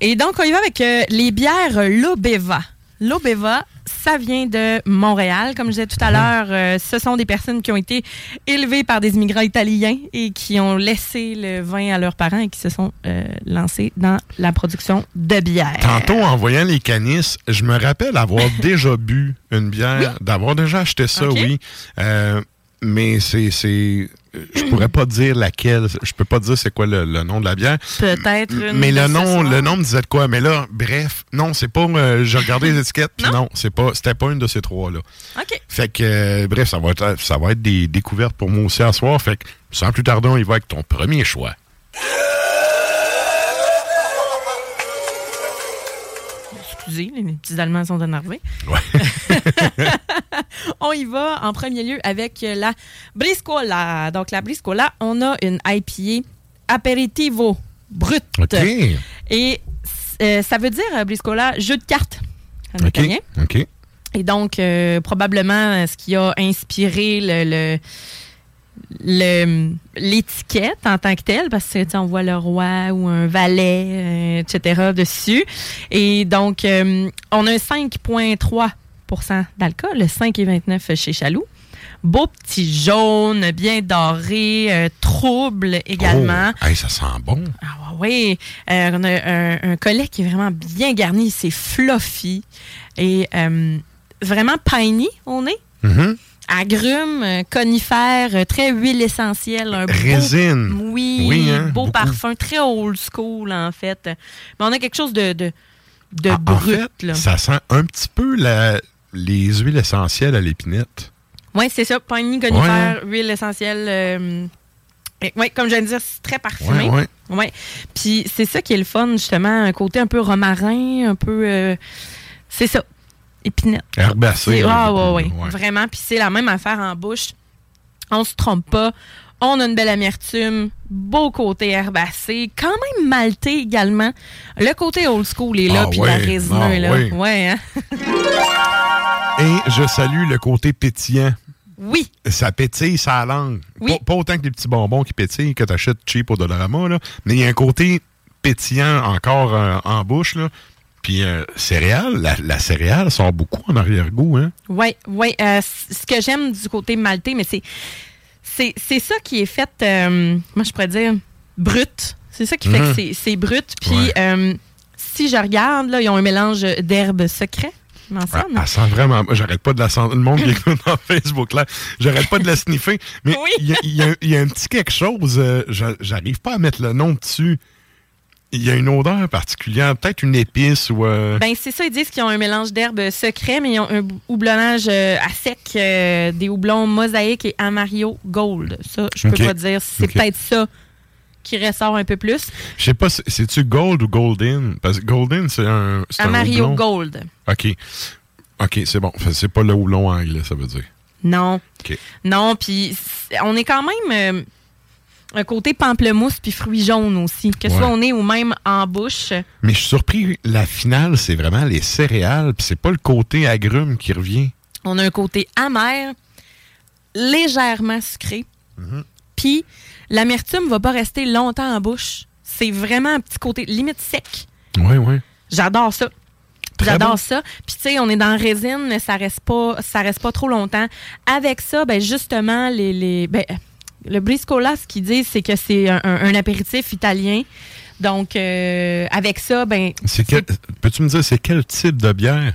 Et donc, on y va avec euh, les bières Lobeva. Lobeva, ça vient de Montréal. Comme je disais tout à l'heure, euh, ce sont des personnes qui ont été élevées par des immigrants italiens et qui ont laissé le vin à leurs parents et qui se sont euh, lancés dans la production de bière. Tantôt, en voyant les canisses, je me rappelle avoir déjà bu une bière, d'avoir déjà acheté ça, oui. Euh, mais c'est. Je pourrais pas dire laquelle. Je peux pas dire c'est quoi le, le nom de la bière. Peut-être Mais le nom, le nom me disait de quoi. Mais là, bref, non, c'est pas. euh, J'ai regardé les étiquettes, puis non, c'est pas. C'était pas une de ces trois-là. OK. Fait que, euh, bref, ça va être, ça va être des découvertes pour moi aussi à soir. Fait que, sans plus tarder, y va avec ton premier choix. Excusez, les petits Allemands sont énervés. Ouais. on y va en premier lieu avec la Briscola. Donc, la Briscola, on a une IPA aperitivo brut. Et euh, ça veut dire, euh, Briscola, jeu de cartes en OK. italien. OK. Et donc, euh, probablement, ce qui a inspiré le- l'étiquette en tant que telle, parce que on voit le roi ou un valet, euh, etc. dessus. Et donc, euh, on a un 5,3 d'alcool, le 5,29 chez Chaloux. Beau petit jaune, bien doré, euh, trouble également. Oh, hey, ça sent bon. Ah oui, euh, on a un, un collet qui est vraiment bien garni, c'est fluffy et euh, vraiment piney on est. Mhm. Agrumes, conifères, très huile essentielle, un beau- Résine. oui, Oui, hein, beau beaucoup. parfum, très old school en fait. Mais on a quelque chose de, de, en brut. fait, là. ça sent un petit peu la- les huiles essentielles à l'épinette. Oui, c'est ça, piney, conifère, huile essentielle. euh, ouais, comme je viens de dire, c'est très parfumé. Ouais, ouais. Ouais. Puis c'est ça qui est le fun, justement, un côté un peu romarin, un peu. euh, c'est ça. Épinette. Herbacé. C'est- un Ah, peu ouais, ouais, Vraiment. Puis c'est la même affaire en bouche. On se trompe pas. On a une belle amertume. Beau côté herbacé. Quand même maltais également. Le côté old school est là. Ah puis la résineux, ah là. ouais. Ouais, hein? Et je salue le côté pétillant. Oui. Ça pétille sa langue. Oui. Pas, pas autant que les petits bonbons qui pétillent que tu achètes cheap au Dollarama, là, mais il y a un côté pétillant encore euh, en bouche, là. Puis euh, céréales, la, la céréale sort beaucoup en arrière-goût, hein? Oui, oui. euh, ce que j'aime du côté maltais, mais c'est c'est ça qui est fait, euh, moi je pourrais dire, brut. C'est ça qui fait que c'est- c'est brut. Puis Ouais. si je regarde, là, ils ont un mélange d'herbes secrets. Elle, ensemble. elle sent vraiment. J'arrête pas de la sentir. Le monde qui écoute dans Facebook, là, j'arrête pas de la sniffer. Mais il y, a- y y un petit quelque chose. euh, j'a- J'arrive pas à mettre le nom dessus. Il y a une odeur particulière, peut-être une épice ou. euh, Ben, c'est ça, ils disent qu'ils ont un mélange d'herbes secrets, mais ils ont un houblonnage euh, à sec, euh, des houblons mosaïque et Amario Gold. Ça, je peux pas dire. C'est peut-être ça qui ressort un peu plus. Je sais pas, c'est- c'est-tu Gold ou Golden? Parce que Golden, c'est un. c'est un houblon. Gold. OK. OK, c'est bon. C'est pas le houblon anglais, ça veut dire. Non. OK. Non, puis on est quand même euh, un côté pamplemousse puis fruits jaunes aussi, que ce Ouais. soit au nez ou même en bouche. Mais je suis surpris, la finale, c'est vraiment les céréales, puis c'est pas le côté agrume qui revient. On a un côté amer, légèrement sucré. Puis l'amertume va pas rester longtemps en bouche. C'est vraiment un petit côté limite sec. Oui, oui. J'adore ça. J'adore bon. ça. Puis tu sais, on est dans résine, mais ça reste pas, ça reste pas trop longtemps. Avec ça, ben justement, les, les ben, le briscola, ce qu'ils disent, c'est que c'est un, un- un apéritif italien. Donc euh, avec ça, ben C'est quel- Peux-tu me dire, c'est quel type de bière?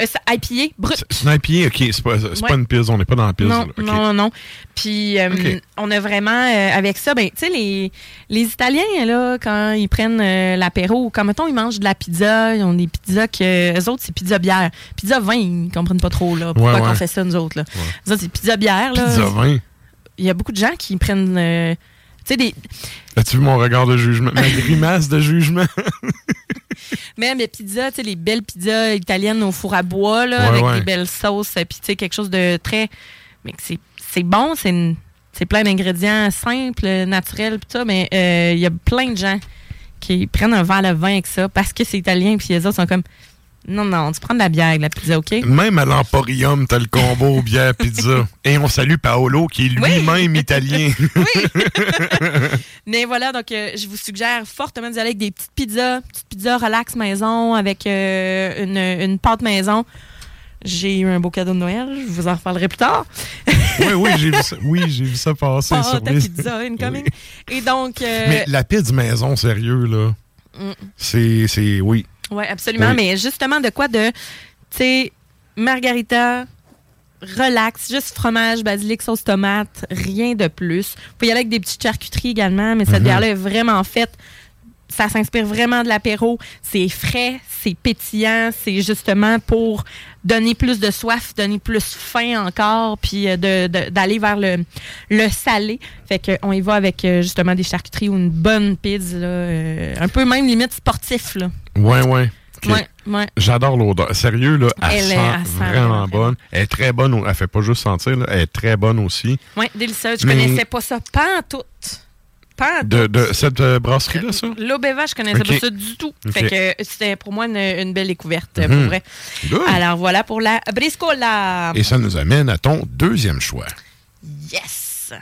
Euh, IPA brut. C'est une IPA, OK. C'est pas, Ouais. pas une pils, on n'est pas dans la pils. Non, non, non. Puis euh, on a vraiment euh, avec ça, ben tu sais les, les Italiens là quand ils prennent euh, l'apéro, quand mettons ils mangent de la pizza, ils ont des pizzas que eux autres c'est pizza bière, pizza vin ils comprennent pas trop là pourquoi Ouais, ouais. qu'on fait ça nous autres là. Eux autres, c'est pizza bière là. Pizza vin. Il y a beaucoup de gens qui prennent sais des As-tu vu mon regard de jugement? Ma grimace de jugement? même les pizzas, tu sais les belles pizzas italiennes au four à bois là Ouais, avec ouais. des belles sauces euh, puis tu sais quelque chose de très mais c'est c'est bon, c'est une- c'est plein d'ingrédients simples, naturels pis ça, mais euh, il y a plein de gens qui prennent un verre de vin avec ça parce que c'est italien puis les autres sont comme non non, tu prends de la bière avec la pizza, OK? Même à l'Emporium, t'as le combo bière-pizza. Et on salue Paolo, qui est lui-même italien. Mais voilà, donc euh, je vous suggère fortement d'y aller avec des petites pizzas, petites pizzas relax maison avec euh, une, une pâte maison. J'ai eu un beau cadeau de Noël, je vous en reparlerai plus tard. oui, oui, j'ai vu ça, oui, j'ai vu ça passer sur à les... pizza incoming. Et donc, euh, Mais la pizza maison, sérieux, là, mm, c'est... c'est oui. ouais, absolument. Oui. Mais justement, de quoi de, tu sais, margarita, relax, juste fromage, basilic, sauce tomate, rien de plus. Vous pouvez y aller avec des petites charcuteries également, mais cette Mhm. bière-là est vraiment faite. Ça s'inspire vraiment de l'apéro. C'est frais, c'est pétillant, c'est justement pour donner plus de soif, donner plus faim encore, puis euh, d'aller vers le, le salé. Fait que on y va avec euh, justement des charcuteries ou une bonne pizza, là, euh, un peu même limite sportif. Là. Ouais, ouais. Ok. Ouais, ouais. J'adore l'odeur. Sérieux, là, elle, Elle est- sent elle vraiment bonne. Elle est très bonne. Elle fait pas juste sentir, là, elle est très bonne aussi. Ouais, délicieuse. Je Mais- connaissais pas ça. Pas en tout. Pas en De, tout. de cette euh, brasserie-là, ça? L'Aubeva, je connaissais pas ça du tout. Fait que c'était pour moi une, une belle découverte, Mhm. pour vrai. Good. Alors voilà pour la briscola. Et ça nous amène à ton deuxième choix. Yes!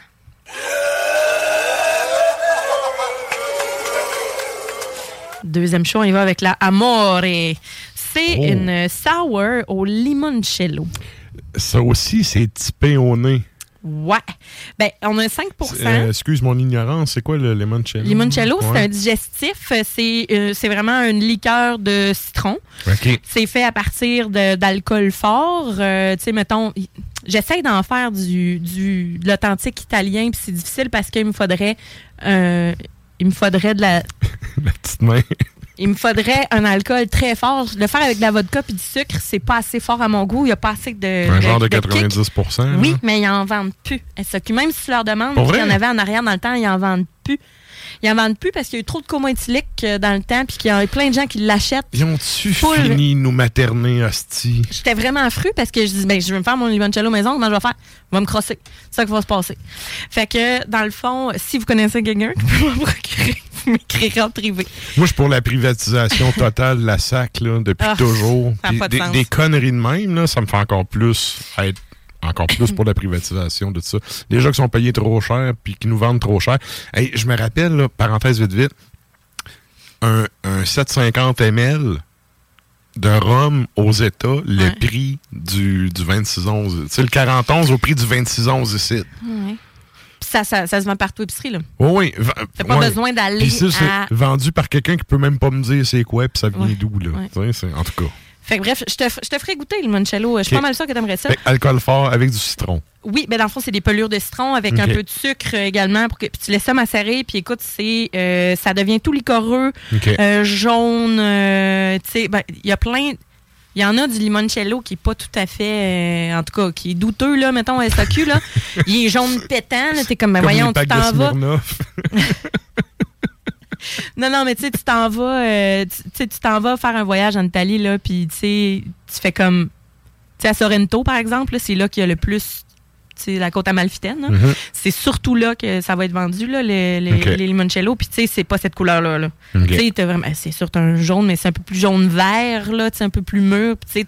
Deuxième choix, on y va avec la Amore. C'est Oh. une sour au limoncello. Ça aussi, c'est typé au nez. Ouais. Ben, on a 5% Euh, excuse mon ignorance, c'est quoi le limoncello? Limoncello, c'est un digestif. C'est euh, vraiment une liqueur de citron. OK. C'est fait à partir d'alcool fort. Euh, tu sais, mettons, j'essaie d'en faire du, du, de l'authentique italien, puis c'est difficile parce qu'il me faudrait, il me faudrait de la, La petite main. il me faudrait un alcool très fort. Le faire avec de la vodka puis du sucre, c'est pas assez fort à mon goût. Il y a pas assez de, Un genre de kick. 90% Oui, là. mais ils en vendent plus. Même si tu leur demandes, qu'il y en avait en arrière dans le temps, ils en vendent plus. Ils en vendent plus parce qu'il y a eu trop de coma éthylique euh, dans le temps, puis qu'il y a plein de gens qui l'achètent. Ils ont-tu fini nous materner, hostie? J'étais vraiment fru parce que je dis, ben, je vais me faire mon limoncello maison, comment je vais faire? Je vais me crosser. C'est ça qui va se passer. Fait que, dans le fond, si vous connaissez quelqu'un qui peut m'en procurer, vous m'écrirez en privé. Moi, je suis pour la privatisation totale de la SAC, là, depuis Ah, toujours. de des, conneries de même, là, ça me fait encore plus être encore plus pour la privatisation de tout ça. Les gens qui sont payés trop cher puis qui nous vendent trop cher. Hey, je me rappelle, là, parenthèse vite vite, un, un 750 ml de rhum aux États le prix du, du 26-11. Tu sais, le 40-11 au prix du 26-11 ici. Ouais. Ça, ça, ça se vend partout épicerie, là. Oui, oui. T'as pas besoin d'aller Puis ça, c'est à- vendu par quelqu'un qui peut même pas me dire c'est quoi, puis ça vient d'où, là. C'est- En tout cas. Fait que bref, je te, je te ferai goûter le limoncello. Je suis pas mal sûre que t'aimerais ça. Fait, alcool fort avec du citron. Oui, ben dans le fond, c'est des pelures de citron avec un peu de sucre également. Pour que, puis tu laisses ça macérer. Puis écoute, c'est euh, ça devient tout licoreux, euh, jaune. euh, tu sais, ben, il y a plein. Il y en a du limoncello qui est pas tout à fait, euh, en tout cas, qui est douteux, là, mettons, SAQ, là. Il est jaune pétant, là. T'es comme, ben Comme voyons, tu t'en vas. Non, non, mais tu sais, tu t'en vas, euh, tu t'en vas faire un voyage en Italie, là, puis tu sais, tu fais comme, tu à Sorrento, par exemple, c'est là qu'il y a le plus, la côte amalfitaine. Mhm. C'est surtout là que ça va être vendu, là, les, les, limoncello, puis tu sais, c'est pas cette couleur-là, là. Ok. Tu sais, t'as vraiment, c'est sûr, un jaune, mais c'est un peu plus jaune-vert, là, un peu plus mûr, puis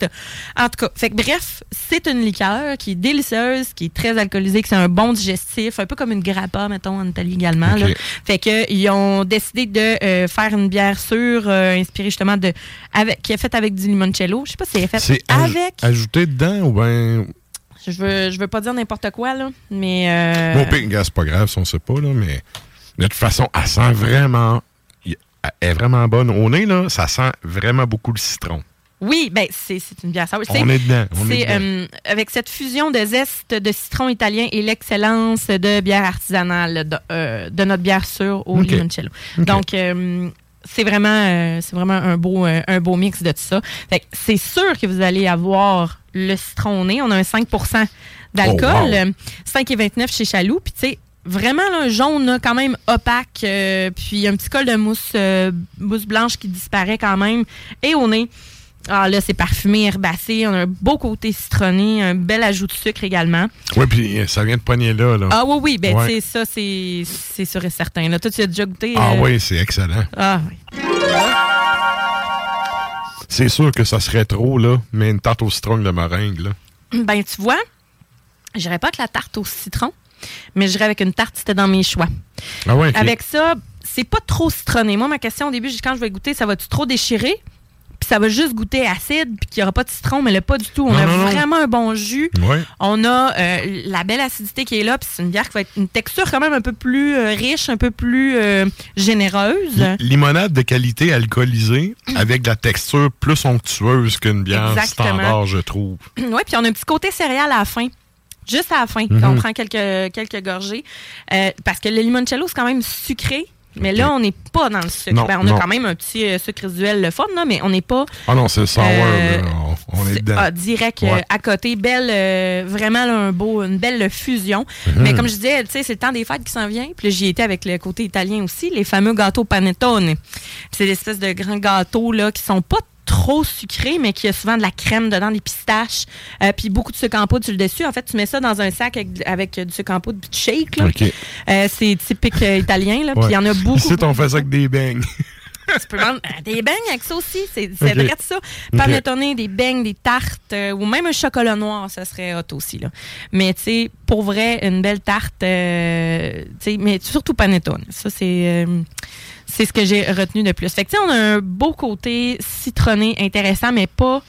en tout cas, fait que bref, c'est une liqueur qui est délicieuse, qui est très alcoolisée, que c'est un bon digestif, un peu comme une grappa, mettons, en Italie également, là. Fait que ils ont décidé de euh, faire une bière sûre euh, inspirée justement de avec qui est faite avec du limoncello. Je sais pas si c'est fait C'est aj- avec. ajouté dedans ou bien. Je veux je veux pas dire n'importe quoi là, mais euh, Bon, pire, c'est pas grave si on sait pas, là, mais de toute façon, elle sent vraiment. Elle est vraiment bonne. Au nez, là, ça sent vraiment beaucoup le citron. oui, ben c'est une bière sour. On est dedans, on est dedans. euh, avec cette fusion de zeste de citron italien et l'excellence de bière artisanale de, euh, de notre bière sûre au Ok. limoncello. Donc euh, c'est vraiment, c'est vraiment un beau, un beau mix de tout ça. C'est sûr que vous allez avoir le citron au nez. On a un 5% d'alcool. Oh, wow. euh, 5,29 chez Chaloux. Puis tu sais, vraiment là, un jaune là, quand même opaque. euh, puis un petit col de mousse, euh, mousse blanche qui disparaît quand même. Et au nez. Ah là, c'est parfumé, herbacé. On a un beau côté citronné, un bel ajout de sucre également. Oui, puis ça vient de poigner là. là. Ah oui, oui, ben Ouais. tu sais, ça, c'est c'est sûr et certain. Là, toi, tu as déjà goûté. Ah euh, oui, c'est excellent. Ah oui. C'est sûr que ça serait trop, là, mais une tarte au citron de meringue, là. Ben, tu vois, j'irais pas avec la tarte au citron, mais j'irais avec une tarte, c'était dans mes choix. Ah ouais. Avec ça, c'est pas trop citronné. Moi, ma question au début, quand je vais goûter, ça va-tu trop déchirer? Ça va juste goûter acide, puis qu'il n'y aura pas de citron, mais là, pas du tout. On Non, a non, non. vraiment un bon jus. On a euh, la belle acidité qui est là, puis c'est une bière qui va être une texture quand même un peu plus euh, riche, un peu plus euh, généreuse. Limonade de qualité alcoolisée avec de la texture plus onctueuse qu'une bière Exactement. standard, je trouve. Oui, puis on a un petit côté céréal à la fin. Juste à la fin, quand on prend quelques, quelques gorgées. Euh, parce que le limoncello, c'est quand même sucré. Mais là, on n'est pas dans le sucre. Non, Ben, on non. a quand même un petit euh, sucre résiduel, le fun, là, mais on n'est pas Ah non, c'est sour, Euh. On, on est dedans. ah, direct Ouais. euh, à côté. Belle, euh, vraiment là, un beau, une belle fusion. Mhm. Mais comme je disais, c'est le temps des fêtes qui s'en vient. Puis j'y étais avec le côté italien aussi, les fameux gâteaux panettone. C'est des espèces de grands gâteaux là, qui sont pas trop sucrés, mais qui a souvent de la crème dedans, des pistaches, euh, puis beaucoup de sucre en poudre sur le dessus. En fait, tu mets ça dans un sac avec, avec du sucre en poudre, puis tu shakes. là. OK. Euh, c'est typique euh, italien, là, puis il y en a beaucoup. Ici, on fait ça avec des beignes. Tu peux vendre euh, des beignes avec ça aussi. C'est vrai ça. Ok. Panettone, des beignes, des tartes, euh, ou même un chocolat noir, ça serait hot aussi. Là. Mais tu sais, pour vrai, une belle tarte, euh, tu sais, mais surtout panettone. Ça, c'est euh, c'est ce que j'ai retenu de plus. Fait que tu sais, on a un beau côté citronné intéressant, mais pas...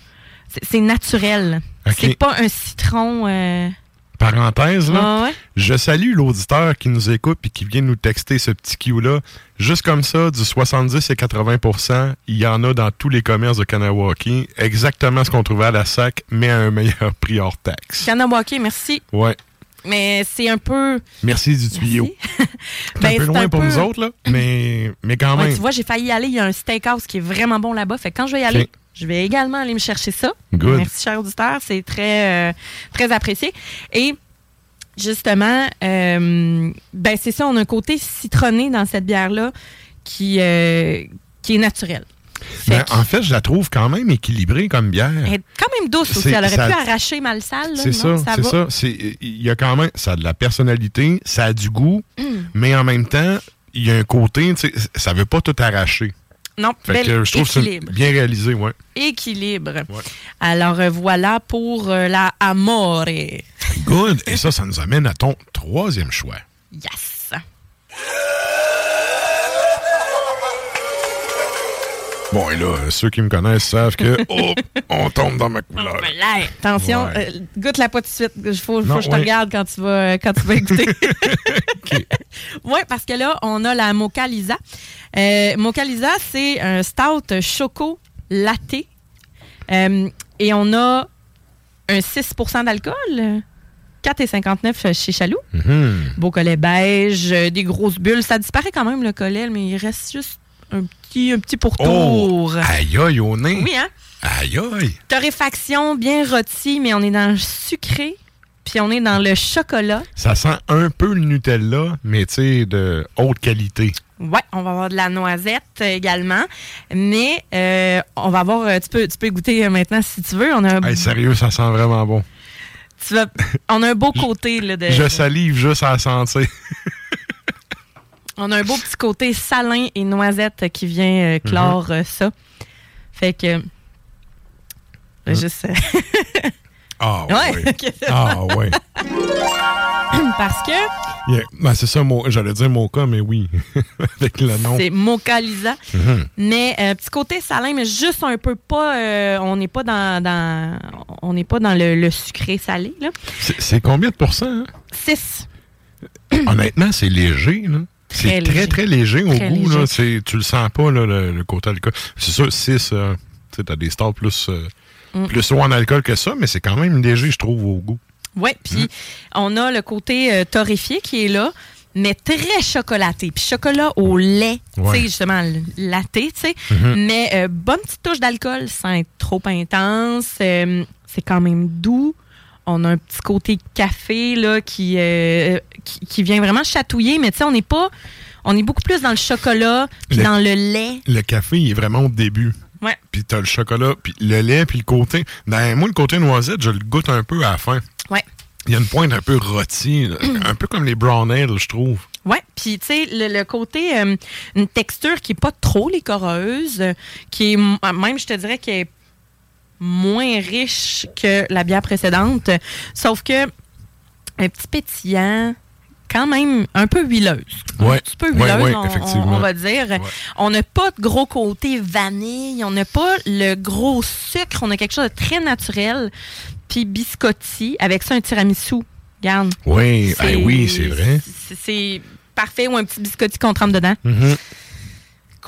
c'est- naturel. C'est pas un citron... Parenthèse, là. Ah ouais? Je salue l'auditeur qui nous écoute et qui vient nous texter ce petit Q-là. Juste comme ça, du 70 et 80% il y en a dans tous les commerces de Kanawaki. Exactement ce qu'on trouvait à la SAC, mais à un meilleur prix hors taxe. Kanawake, merci. Ouais. Mais c'est un peu... Merci du tuyau. C'est Ben, un peu c'est loin un pour peu- nous autres, là, mais, mais quand Ouais, même. tu vois, j'ai failli y aller. Il y a un steakhouse qui est vraiment bon là-bas. Fait que quand je vais y aller. Je vais également aller me chercher ça. Good. Merci, cher auditeur. C'est très, euh, très apprécié. Et justement, euh, ben c'est ça, on a un côté citronné dans cette bière-là qui, euh, qui est naturel. Fait Ben, en fait, je la trouve quand même équilibrée comme bière. Elle est quand même douce aussi. Elle aurait ça- pu arracher mal sale. C'est ça, c'est ça. Il y a quand même, ça a de la personnalité, ça a du goût, Mm. mais en même temps, il y a un côté, ça veut pas tout arracher. Non, Fait bel que je trouve que équilibre. bien réalisé, ouais. Équilibre. Alors euh, voilà pour euh, la Amore. Good. Et ça, ça nous amène à ton troisième choix. Yes. Bon, et là, ceux qui me connaissent savent que, oh, on tombe dans ma couleur. Là, attention, Ouais. euh, goûte-la pas tout de suite. Il faut, que je te regarde quand tu vas, quand tu vas écouter. oui, parce que là, on a la Mocha Lisa. Euh, Mocha Lisa, c'est un stout choco latte. Euh, et on a un 6% d'alcool. 4,59 chez Chaloux. Mhm. Beau collet beige, euh, des grosses bulles. Ça disparaît quand même le collet, mais il reste juste un petit, un petit pourtour. Oh, aïe aïe au nez. Oui, hein? Aïe aïe. Torréfaction bien rôti, mais on est dans le sucré, puis on est dans le chocolat. Ça sent un peu le Nutella, mais tu sais, de haute qualité. Ouais, on va avoir de la noisette également, mais euh, on va avoir, euh, tu peux, tu peux goûter euh, maintenant si tu veux. On a Hey, sérieux, ça sent vraiment bon. tu vas- on a un beau côté là, de, Je salive juste à la sentir. on a un beau petit côté salin et noisette qui vient euh, clore euh, ça. Fait que, euh, juste, euh, Ah Ouais. Ah ouais. parce que Yeah. Ben, c'est ça, j'allais dire mon cas, mais oui. Avec le nom. C'est Mocha Lisa. Mhm. Mais euh, petit côté salin, mais juste un peu pas. on n'est pas dans, dans- on n'est pas dans le, le sucré salé là. C'est combien de pourcents? hein? 6. Honnêtement, c'est léger. là. Très C'est très, léger. très léger au Très goût. léger. Là. C'est- Tu le sens pas, là, le, le côté alcool. C'est sûr, 6, euh, tu as des stars plus, euh, Mm. plus haut en alcool que ça, mais c'est quand même léger, je trouve, au goût. Ouais, puis on a le côté euh, torréfié qui est là, mais très chocolaté. Puis chocolat au lait, tu sais, justement, latte, tu sais. Mhm. Mais euh, bonne petite touche d'alcool sans être trop intense. Euh, c'est quand même doux. On a un petit côté café là qui, euh, qui, qui vient vraiment chatouiller, mais tu sais, on n'est pas. On est beaucoup plus dans le chocolat, puis Le- dans le lait. Le café, il est vraiment au début. Ouais. Puis t'as le chocolat, puis le lait, puis le côté. Ben, moi, le côté noisette, je le goûte un peu à la fin. Ouais. Il y a une pointe un peu rôtie, un peu comme les brown ale, je trouve. Ouais, puis tu sais le, le côté euh, une texture qui est pas trop licoreuse, qui est même je te dirais qui est moins riche que la bière précédente, sauf que un petit pétillant quand même un peu huileuse. Ouais. Un petit peu huileuse, ouais, on- on, effectivement. on va dire. On n'a pas de gros côté vanille, on n'a pas le gros sucre, on a quelque chose de très naturel. Puis biscotti, avec ça un tiramisu. Regarde. Oui, C'est- eh oui, c'est vrai. c'est- parfait ou un petit biscotti qu'on trempe dedans. Mhm.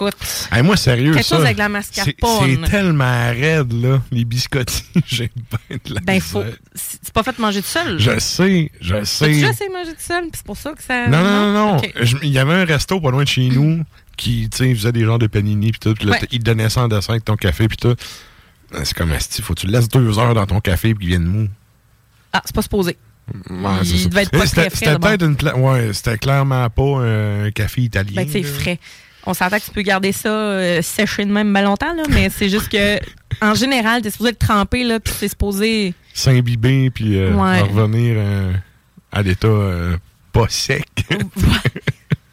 Écoute. Hey, moi, sérieux, Quelque ça, chose avec la mascarpone. C'est tellement raide, là, les biscottis. J'ai bien de la Ben, faut. C'est pas fait de manger tout seul. Je sais, je sais. essayé de manger tout seul? Puis c'est pour ça que ça. Non, non, non, non. Ok. Je- Il y avait un resto pas loin de chez nous qui, tu sais, faisait des genres de panini puis tout. Puis là, Ouais. t- il te donnait ça en dessin avec ton café puis tout. Ben, C'est comme asti, faut que tu le laisses deux heures dans ton café puis qu'il vienne mou. Ah, c'est pas supposé. Ouais, Il devait être pas C'était très frais, c'était peut-être une pla- Ouais, c'était clairement pas un café italien. Ben, c'est frais. On s'entend que tu peux garder ça euh, séché de même ben longtemps, là, mais c'est juste que, en général, t'es supposé être trempé, là, puis c'est supposé. S'imbiber puis euh, Ouais. revenir euh, à l'état pas sec.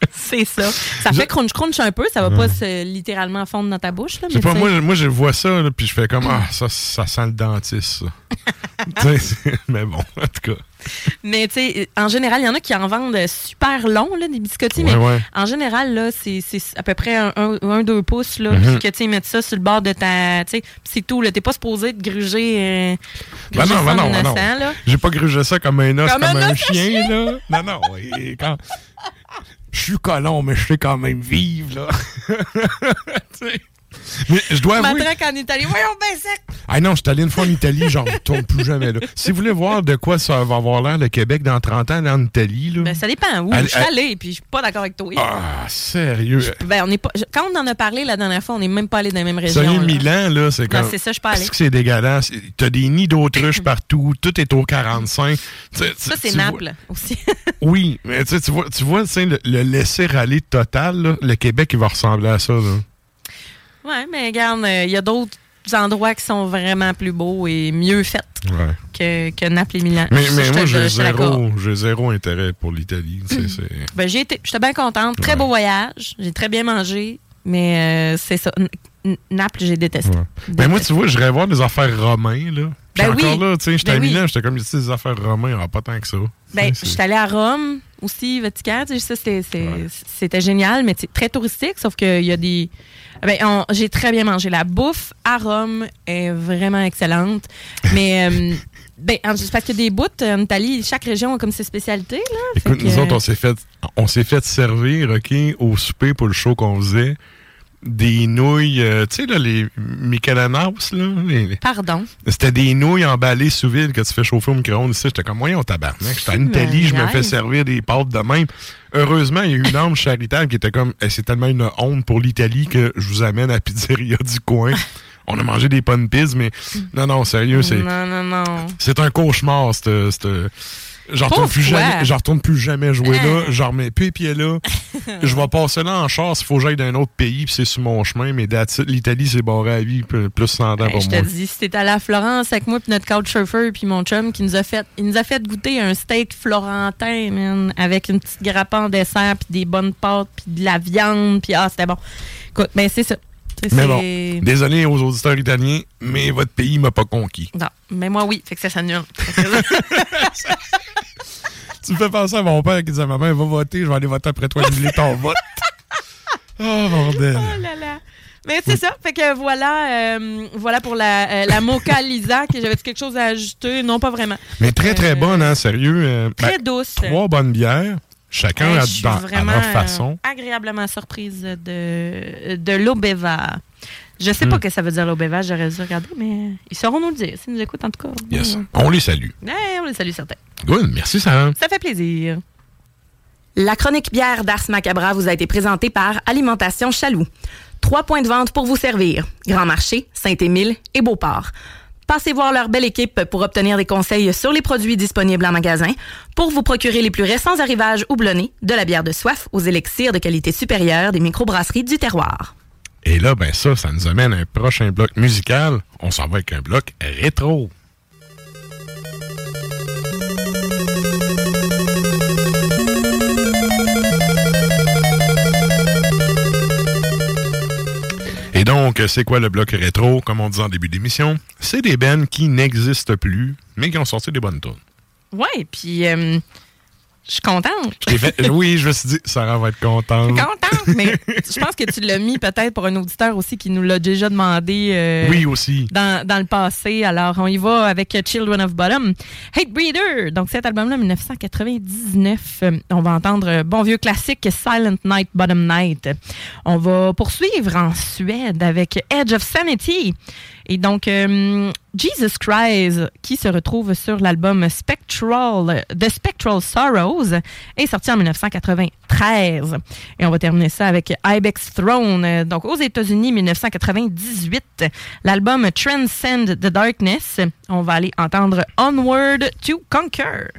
C'est ça. Ça fait crunch-crunch un peu, ça va pas se littéralement fondre dans ta bouche, là. Mais pas, moi, moi, je vois ça, là, puis je fais comme, ah, ça, ça sent le dentiste, ça. Mais bon, en tout cas. Mais tu sais, en général, il y en a qui en vendent super long, là, des biscottis, Ouais, mais ouais. en général, là, c'est à peu près un, un, un, deux pouces, là, Mhm. puis que tu sais, mettre ça sur le bord de ta. Tu sais, c'est tout, là. T'es pas supposé de gruger. euh, Ben gruger non, ben non, ben non. là. J'ai pas grugé ça comme un os, Comme comme, un chien, là. Non, non. et quand... Je suis colon, mais je sais quand même vivre, là. Mais je dois avouer... Matraque en Italie. Voyons, ben sec! Ah non, je suis allé une fois en Italie, j'en retourne plus jamais, là. Si vous voulez voir de quoi ça va avoir l'air, le Québec, dans 30 ans, là, en Italie, là... Ben, ça dépend où. Je suis allez. allée, puis je suis pas d'accord avec toi. Ah, sérieux. Ben, on est pas. je- Quand on en a parlé la dernière fois, on n'est même pas allé dans les mêmes régions. Sérieux, là. Milan, là, c'est Non, comme... c'est ça, je suis pas allée. Est-ce que c'est dégueulasse? T'as des nids d'autruches partout, tout est au 45. Tu sais, Ça, c'est vois- Naples aussi. Oui, mais tu vois, tu vois le, le laisser-aller total, là, le Québec, il va ressembler à ça. Là. Ouais, mais regarde, euh, il y a d'autres endroits qui sont vraiment plus beaux et mieux faits Ouais. que, que Naples et Milan. Mais, moi, j'ai zéro, zéro intérêt pour l'Italie. c'est- Ben, j'ai été, j'étais bien contente. Très beau voyage. J'ai très bien mangé. Mais euh, c'est ça. N- Naples, j'ai détesté. Mais moi, tu vois, je vais voir des affaires romains. Là. Puis Ben encore oui. là, tu sais, j'étais Ben à oui. Milan, j'étais comme, tu sais, des affaires romains, il n'y aura pas tant que ça. Ben, je suis allée à Rome aussi, Vatican. Ça, c'était génial, mais c'est très touristique, sauf qu'il y a des. Ben, on- j'ai très bien mangé. La bouffe à Rome est vraiment excellente. Mais, euh, ben, parce que des bouts en Italie, chaque région a comme ses spécialités. Là. Écoute, que- nous autres, on s'est fait, on s'est fait servir, OK, au souper pour le show qu'on faisait, des nouilles, euh, tu sais, là, les Michelanos, là. les- Pardon. C'était des nouilles emballées sous vide que tu fais chauffer au micro-ondes. Ici, j'étais comme, moyen, on tabarnak. J'étais en Italie, je me fais servir des pâtes de même. Heureusement, il y a eu une âme charitable qui était comme, Eh, c'est tellement une honte pour l'Italie que je vous amène à la pizzeria du coin. On a mangé des pommes pizza, mais non, non, sérieux, c'est. Non, non, non. C'est un cauchemar, cette. cette- Je retourne, plus jamais, je retourne plus jamais jouer Ah. là. Je remets plus les pieds là. je vais passer là en char s'il faut que j'aille d'un autre pays, puis c'est sur mon chemin. Mais l'Italie, c'est barré à vie, plus plus 100 ans Ben, pour je moi. te dis, si t'es allé à Florence avec moi puis notre couchsurfer puis mon chum qui nous a fait, il nous a fait goûter un steak florentin, man, avec une petite grappe en dessert puis des bonnes pâtes puis de la viande puis ah c'était bon. Écoute, ben c'est ça. Mais bon, désolé aux auditeurs italiens, mais votre pays m'a pas conquis. Non, mais moi oui, fait que ça s'annule. Tu me fais penser à mon père qui disait à ma mère, va voter, je vais aller voter après toi, annuler ton vote. Oh, bordel. Oh là là. Mais c'est ça. Fait que voilà, euh, voilà pour la, euh, la Mocha Lisa. que J'avais quelque chose à ajouter? Non, pas vraiment. Mais très, très Euh, bonne, hein, sérieux. euh, Très ben, douce. Trois bonnes bières, chacun à, je suis dans- à vraiment leur façon. euh, agréablement surprise de, de l'Obeva. Je sais Hmm. pas ce que ça veut dire l'Obeva, j'aurais dû regarder, mais ils sauront nous le dire s'ils nous écoutent en tout cas. Yes. Mm. On les salue. Ouais, on les salue certains. Good, merci Sarah. Ça fait plaisir. La chronique bière d'Ars Macabra vous a été présentée par Alimentation Chaloux. Trois points de vente pour vous servir. Grand Marché, Saint-Émile et Beauport. Passez voir leur belle équipe pour obtenir des conseils sur les produits disponibles en magasin, pour vous procurer les plus récents arrivages houblonnés, de la bière de soif aux élixirs de qualité supérieure des microbrasseries du terroir. Et là, ben ça, ça nous amène à un prochain bloc musical. On s'en va avec un bloc rétro. Et donc, c'est quoi le bloc rétro, comme on disait en début d'émission? C'est des bands qui n'existent plus, mais qui ont sorti des bonnes tunes. Ouais, puis euh, je suis contente. Fait- oui, je me suis dit, Sarah va être contente. Je suis contente, mais je pense que tu l'as mis peut-être pour un auditeur aussi qui nous l'a déjà demandé. euh, Oui, aussi. Dans, dans le passé. Alors, on y va avec Children of Bottom. Hate Breeder. Donc, cet album-là, 1999. Euh, On va entendre euh, bon vieux classique Silent Night, Bottom Night. On va poursuivre en Suède avec Edge of Sanity. Et donc, euh, Jesus Christ, qui se retrouve sur l'album Spectral, The Spectral Sorrows, est sorti en 1993. Et on va terminer ça avec Ibex Throne, donc aux États-Unis, 1998. L'album Transcend the Darkness. On va aller entendre Onward to Conquer.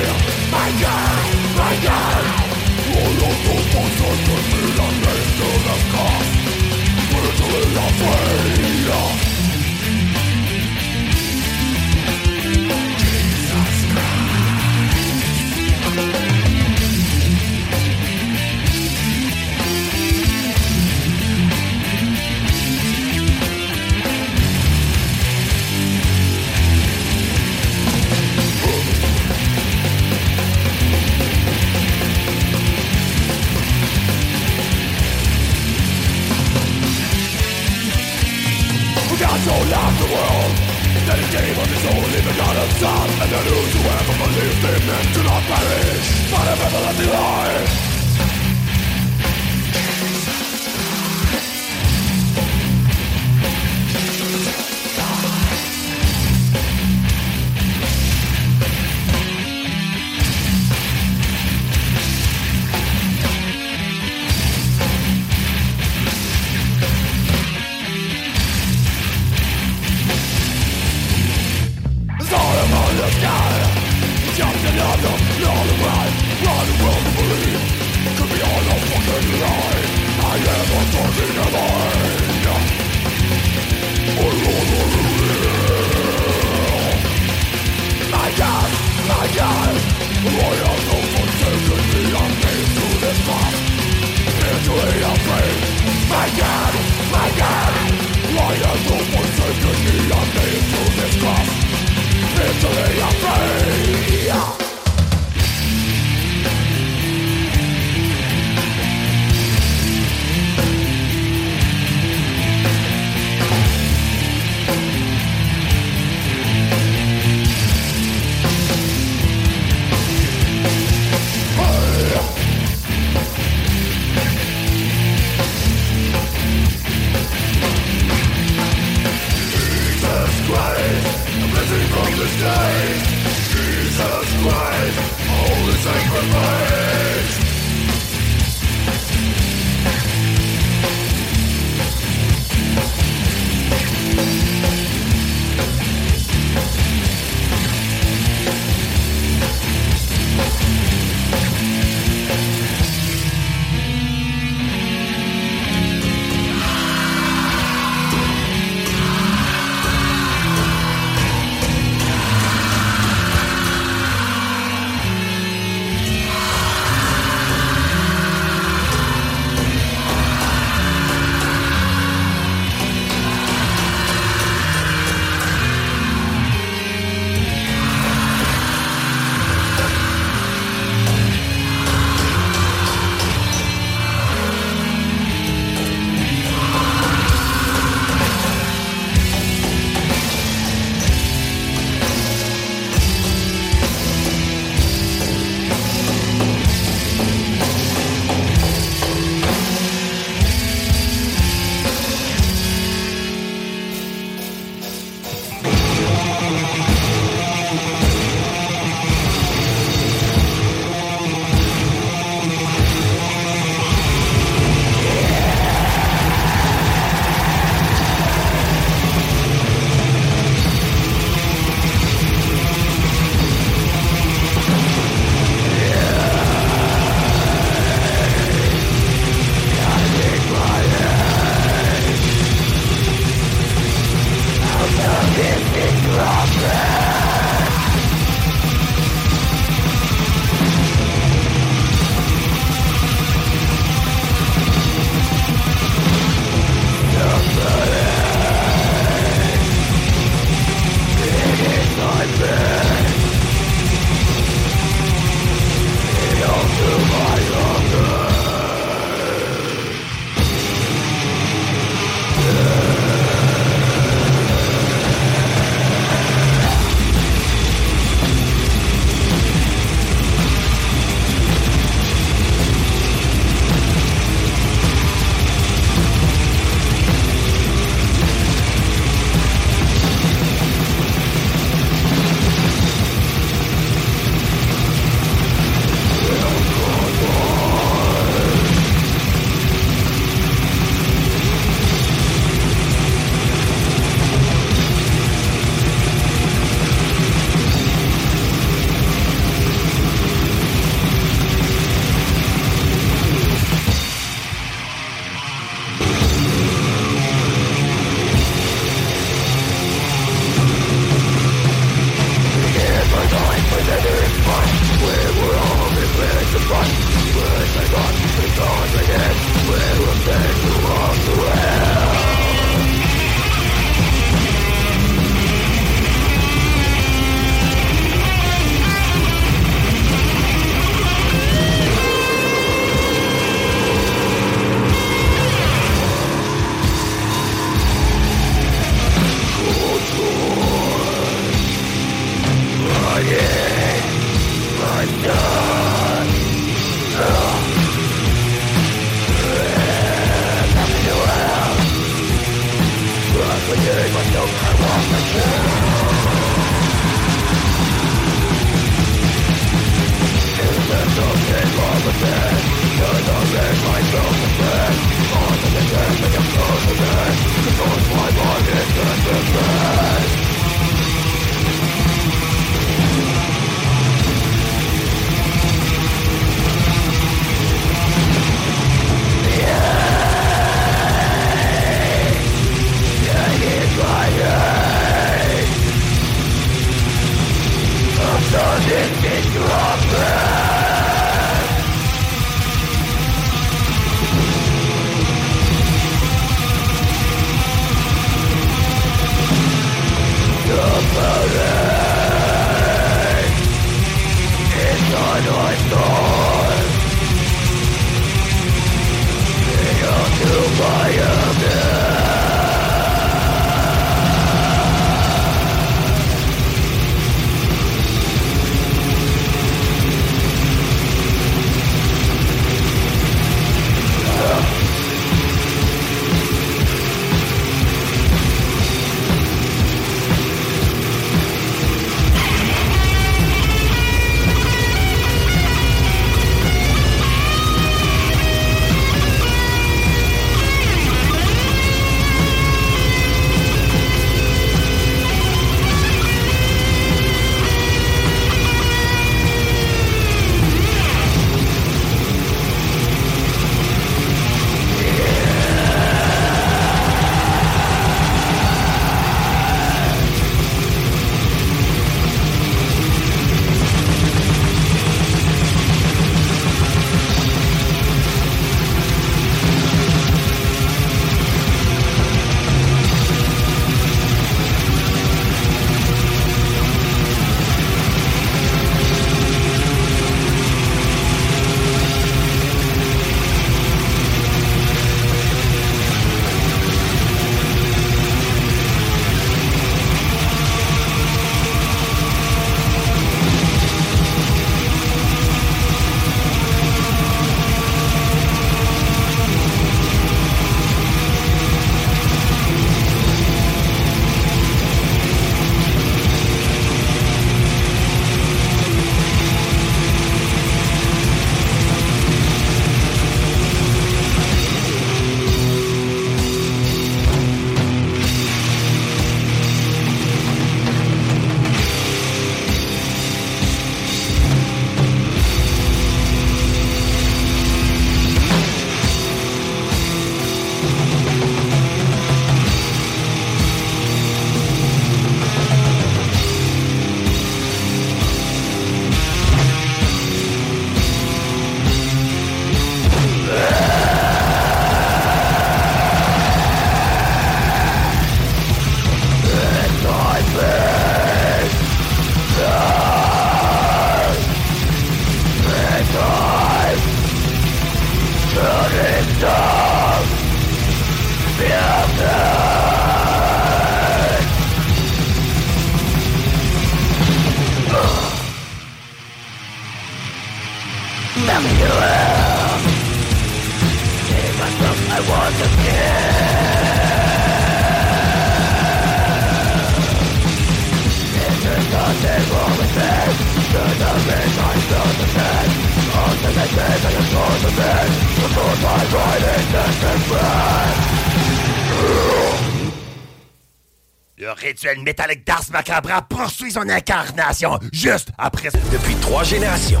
Macabra poursuit son incarnation juste après... Depuis trois générations.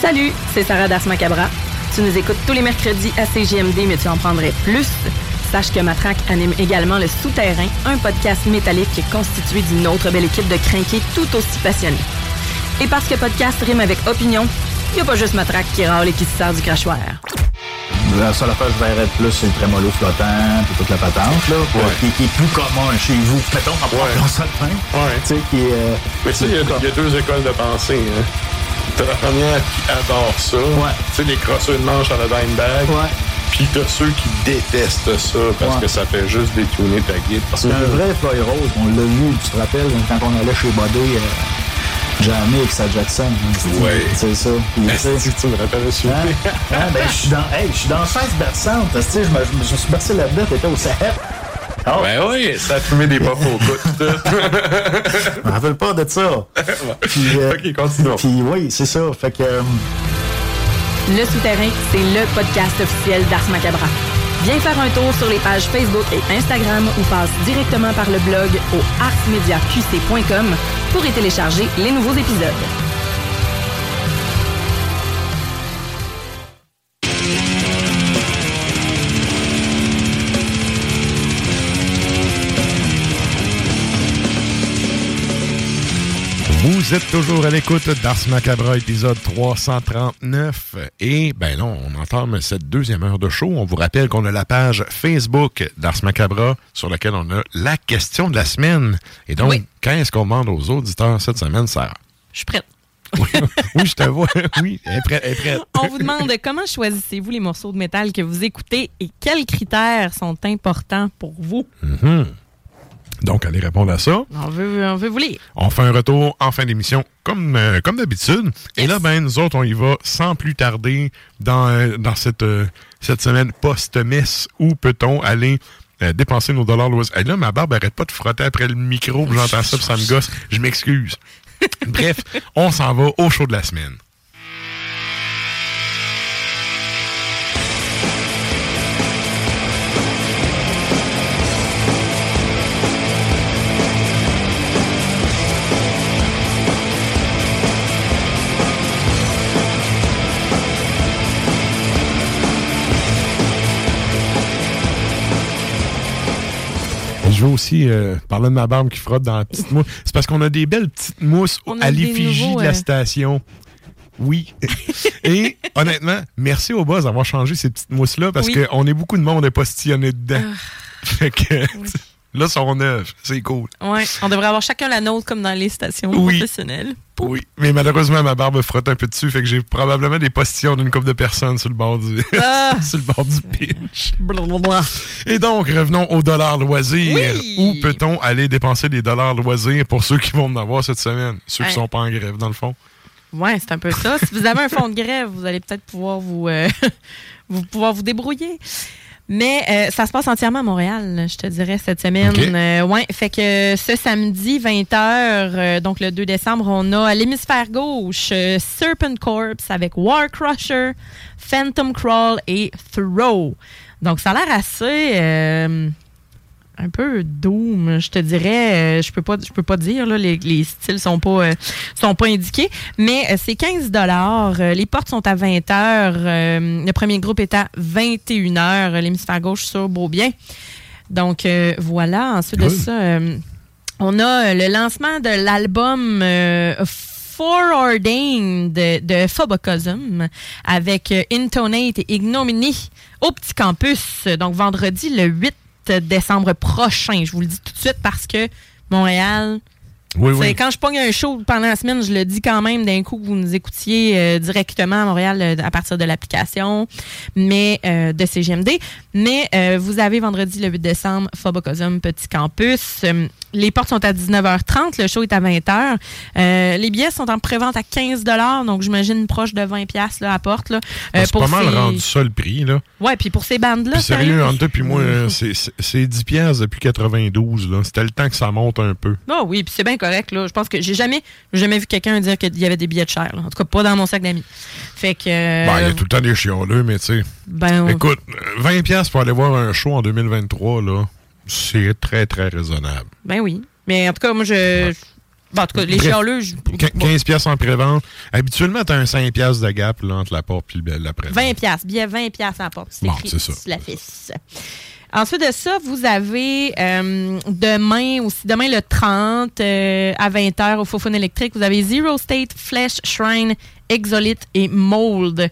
Salut, c'est Sarah Das Macabra. Tu nous écoutes tous les mercredis à CGMD, mais tu en prendrais plus. Sache que Matraque anime également Le Souterrain, un podcast métallique constitué d'une autre belle équipe de crinqués tout aussi passionnés. Et parce que podcast rime avec opinion, il n'y a pas juste Matraque qui râle et qui se sert du crachoir. La seule affaire que je verrais plus, c'est le trémolo flottant, puis toute la patente, là, pour- Ouais. qui, qui est plus commun chez vous. Mettons, en Ouais. Ouais. Tu sais, qui euh, Mais tu sais, il y, y a deux écoles de pensée. Hein. T'as la première qui adore ça. Tu sais, les crosseurs de manche à la Dimebag. Puis t'as ceux qui détestent ça parce Ouais. que ça fait juste détuner ta guide. C'est un vrai Floyd Rose. On l'a vu, tu te rappelles, quand on allait chez Bodé, euh, jamais avec sa Jackson. hein, Ouais. C'est ça. Puis, tu me rappelles super. Hein? Hein, ben, je suis dans, hey, je suis dans chaise berçante. Tu sais, je me, je me suis bercé là-dedans, t'étais au Sahel. Ben oui, ça a fumé des pop au coude. Je me rappelle pas de ça. Puis, euh, ok, continue. Puis oui, c'est ça. Fait que. euh, Le Souterrain, c'est le podcast officiel d'Ars Macabra. Viens faire un tour sur les pages Facebook et Instagram ou passe directement par le blog au arsmediaqc.com pour y télécharger les nouveaux épisodes. Vous êtes toujours à l'écoute d'Ars Macabra, épisode 339. Et, ben non, on entame cette deuxième heure de show. On vous rappelle qu'on a la page Facebook d'Ars Macabra sur laquelle on a la question de la semaine. Et donc, Oui. quand est-ce qu'on demande aux auditeurs cette semaine, Sarah? Je suis prête. Oui, je te vois. Oui, elle est prête. elle est prête. On vous demande comment choisissez-vous les morceaux de métal que vous écoutez et quels critères sont importants pour vous? Mhm. Donc, allez répondre à ça. On veut, on veut vous lire. On fait un retour en fin d'émission, comme, euh, comme d'habitude. Et là, ben, nous autres, on y va sans plus tarder dans, euh, dans cette, euh, cette semaine post-messe où peut-on aller euh, dépenser nos dollars loisirs. Et là, ma barbe arrête pas de frotter après le micro, j'entends ça, puis ça me gosse. Je m'excuse. Bref, on s'en va au show de la semaine. Je veux aussi euh, parler de ma barbe qui frotte dans la petite mousse. C'est parce qu'on a des belles petites mousses à l'effigie de la euh, station. Oui. Et honnêtement, merci au boss d'avoir changé ces petites mousses-là parce Oui. Ah. qu'on est beaucoup de monde à postillonner dedans. Fait que là, sont neufs. C'est cool. Ouais, on devrait avoir chacun la nôtre comme dans les stations Oui. professionnelles. Oui. Mais malheureusement, ma barbe frotte un peu dessus. Fait que j'ai probablement des postillons d'une couple de personnes sur le bord du, Ah. sur le bord du pitch. Blablabla. Et donc, revenons aux dollars loisirs. Oui. Où peut-on aller dépenser des dollars loisirs pour ceux qui vont en avoir cette semaine? Ceux qui Hein. sont pas en grève, dans le fond. Ouais, c'est un peu ça. Si vous avez un fonds de grève, vous allez peut-être pouvoir vous, euh, vous pouvoir vous débrouiller. Mais euh, ça se passe entièrement à Montréal, je te dirais, cette semaine. Euh, ouais, fait que ce samedi, 20h, donc le 2 décembre, on a à l'hémisphère gauche euh, Serpent Corpse avec War Crusher, Phantom Crawl et Throw. Donc ça a l'air assez... un peu doom, je te dirais. Euh, je peux pas, je peux pas dire là, les, les styles sont pas, euh, sont pas indiqués, mais euh, c'est 15 dollars. Les portes sont à 20 heures. Euh, le premier groupe est à 21 heures. L'hémisphère gauche sur Beaubien. Donc euh, voilà. Ensuite de ça, on a le lancement de l'album. Foreordained de, de Phobocosm avec Intonate et Ignominy au Petit Campus. Donc vendredi le 8 décembre prochain. Je vous le dis tout de suite parce que Montréal, Oui, oui. quand je pogne un show pendant la semaine, je le dis quand même d'un coup que vous nous écoutiez euh, directement à Montréal euh, à partir de l'application mais euh, de CGMD. Mais vous avez vendredi le 8 décembre Phobocosm Petit Campus. Les portes sont à 19h30, le show est à 20h. Euh, les billets sont en prévente à 15 donc j'imagine proche de 20 pièces à porte là. Ah, c'est pas mal ces- rendu ça le prix, là. Ouais, puis pour ces bandes là, Puis sérieux, entre puis moi, c'est- c'est c'est 10 piastres depuis 92, là. C'était le temps que ça monte un peu. Ah oui, puis c'est bien correct. Là. Je pense que j'ai jamais, jamais vu quelqu'un dire qu'il y avait des billets de cher. là. En tout cas, pas dans mon sac d'amis. Fait que. euh, Ben, il y a tout le temps des chioleux, mais tu sais. ben, Écoute, euh, 20 piastres pour aller voir un show en 2023, là, c'est très, très raisonnable. ben oui. Mais en tout cas, moi, je. bon, en tout cas, les chialeux, je- Qu- 15 piastres en pré-vente. Habituellement, t'as un 5 piastres de gap là, entre la porte et le- l'après. 20 piastres, billet 20 piastres à la porte. C'est Bon, écrit c'est ça. la fesse. Ensuite de ça, vous avez euh, demain aussi, demain le 30 euh, à 20h au Fofone électrique, vous avez Zero State, Flesh, Shrine, Exolite et Mold.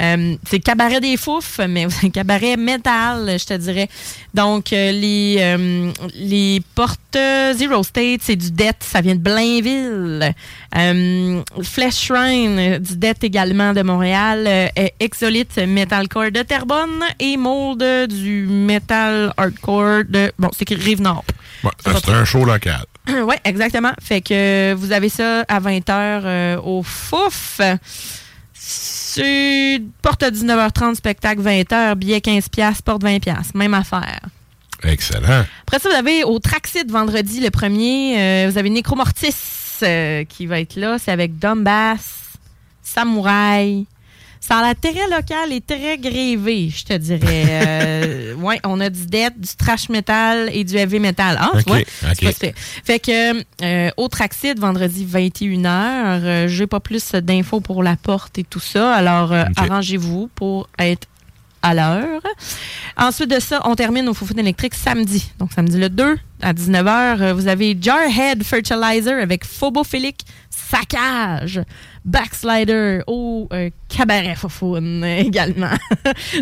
Euh, c'est cabaret des fouf, mais un cabaret métal, je te dirais. Donc, euh, les, euh, les portes Zero State, c'est du Death, ça vient de Blainville. Euh, Flesh Shrine, du Death également de Montréal. Exolite, Metalcore de Terrebonne. Et Mold, du Metal Hardcore de... Bon, c'est écrit Rive-Nord. Ouais, c'est un show local. oui, exactement. Fait que vous avez ça à 20h au Fouf. C'est porte à 19h30, spectacle 20h, billet 15$, porte 20$. Même affaire. Excellent. Après ça, vous avez au Traxit vendredi le premier, euh, vous avez Necromortis euh, qui va être là. C'est avec Dumbass, Samouraï. Ça a l'air très local et très grévé, je te dirais. Euh, ouais, on a du death, du trash metal et du heavy metal. Ah, tu Ok, vois? ok. C'est pas super. Fait que euh, au Traxit, vendredi 21h, euh, j'ai pas plus d'infos pour la porte et tout ça. Alors, euh, arrangez-vous pour être à. Ensuite de ça, on termine au Foufoune électrique samedi. Donc, samedi le 2 à 19h, euh, vous avez Jarhead Fertilizer avec Phobophilic Saccage, Backslider au euh, Cabaret Foufoune euh, également.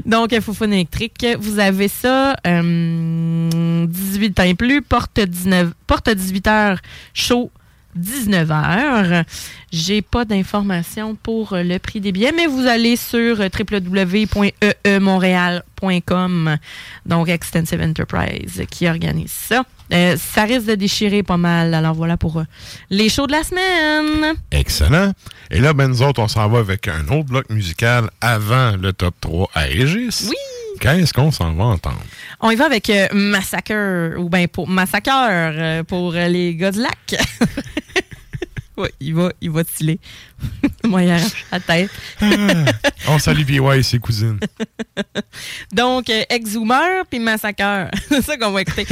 Donc, euh, Foufoune électrique. Vous avez ça, euh, 18 ans et plus, porte, 19, porte 18h, chaud 19h. J'ai pas d'informations pour euh, le prix des billets, mais vous allez sur euh, www.eemontréal.com, donc Extensive Enterprise qui organise ça. Euh, ça risque de déchirer pas mal. Alors voilà pour euh, les shows de la semaine. Excellent. Et là, ben, nous autres, on s'en va avec un autre bloc musical avant le top 3 à Régis. Oui. Qu'est-ce qu'on s'en va entendre? On y va avec euh, Massacre, ou bien pour Massacre euh, pour euh, les gars du lac. ouais, il va, il va stylé. Moi, il la tête. on salue PY et ses cousines. Donc, euh, Exhumer puis Massacre. C'est ça qu'on va écouter.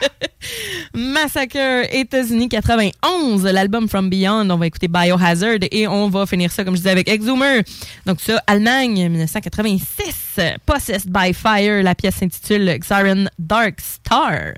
Massacre États-Unis 91, l'album From Beyond. On va écouter Biohazard et on va finir ça, comme je disais, avec Exhumer. Donc, ça, Allemagne 1986. Possessed by Fire. La pièce s'intitule Xiren Dark Star.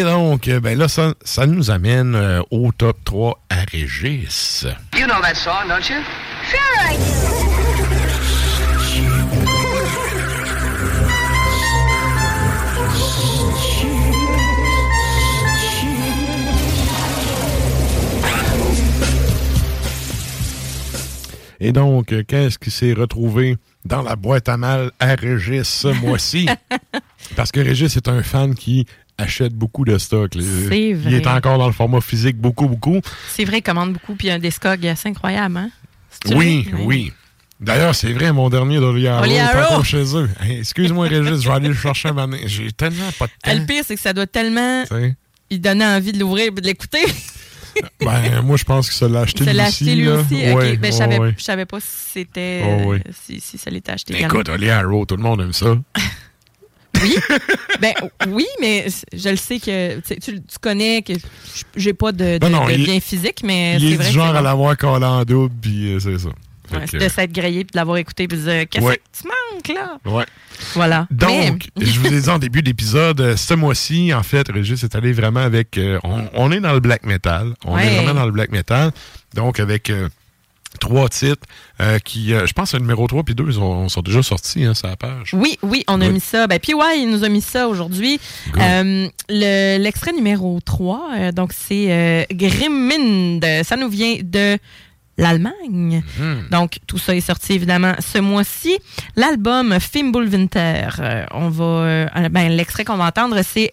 Et donc, euh, ben là, ça, ça nous amène euh, au top 3 à Régis. You know that song, don't you? Sure I do. Et donc, euh, qu'est-ce qui s'est retrouvé dans la boîte à mal à Régis ce mois-ci? Parce que Régis est un fan qui achète beaucoup de stock. Il est encore dans le format physique beaucoup, beaucoup. C'est vrai, il commande beaucoup, puis il y a un Descog assez incroyable, hein? Oui, oui. D'ailleurs, c'est vrai, mon dernier d'Oliaro est encore chez eux. Hey, Excuse-moi, Régis, je vais aller le chercher un moment donné. J'ai tellement pas de Ah, temps. Le pire, c'est que ça doit tellement il donnait envie de l'ouvrir et de l'écouter. Ben, moi, je pense que ça l'a acheté lui aussi. acheté lui aussi. Ouais, ben, je ouais, savais, pas si c'était. Oh, oui. si, si ça l'était acheté écoute, Oliaro, tout le monde aime ça. Oui, ben oui, mais je le sais que tu, tu- connais que j'ai pas de, de, Non, non, de il- bien physique, mais Il c'est est vrai du genre à l'avoir collé en double, puis euh, c'est ça. Ouais, que, de s'être grillé puis de l'avoir écouté puis de dire qu'est-ce Ouais. que tu manques là? Ouais. Voilà. Donc, Mais- je vous ai dit en début d'épisode, euh, ce mois-ci, en fait, Régis est allé vraiment avec. euh, on, on est dans le black metal. On Ouais. est vraiment dans le black metal. Donc, avec euh, trois titres euh, qui, euh, je pense, le numéro 3 puis 2 sont, sont déjà sortis, hein, sur la page. Oui, oui, on a Oui. mis ça. Ben, puis ouais, il nous a mis ça aujourd'hui. Euh, le- L'extrait numéro 3, euh, donc c'est Grimmind. Ça nous vient de l'Allemagne. Mhm. Donc, tout ça est sorti évidemment ce mois-ci. L'album Fimbulwinter, on va. ben, L'extrait qu'on va entendre, c'est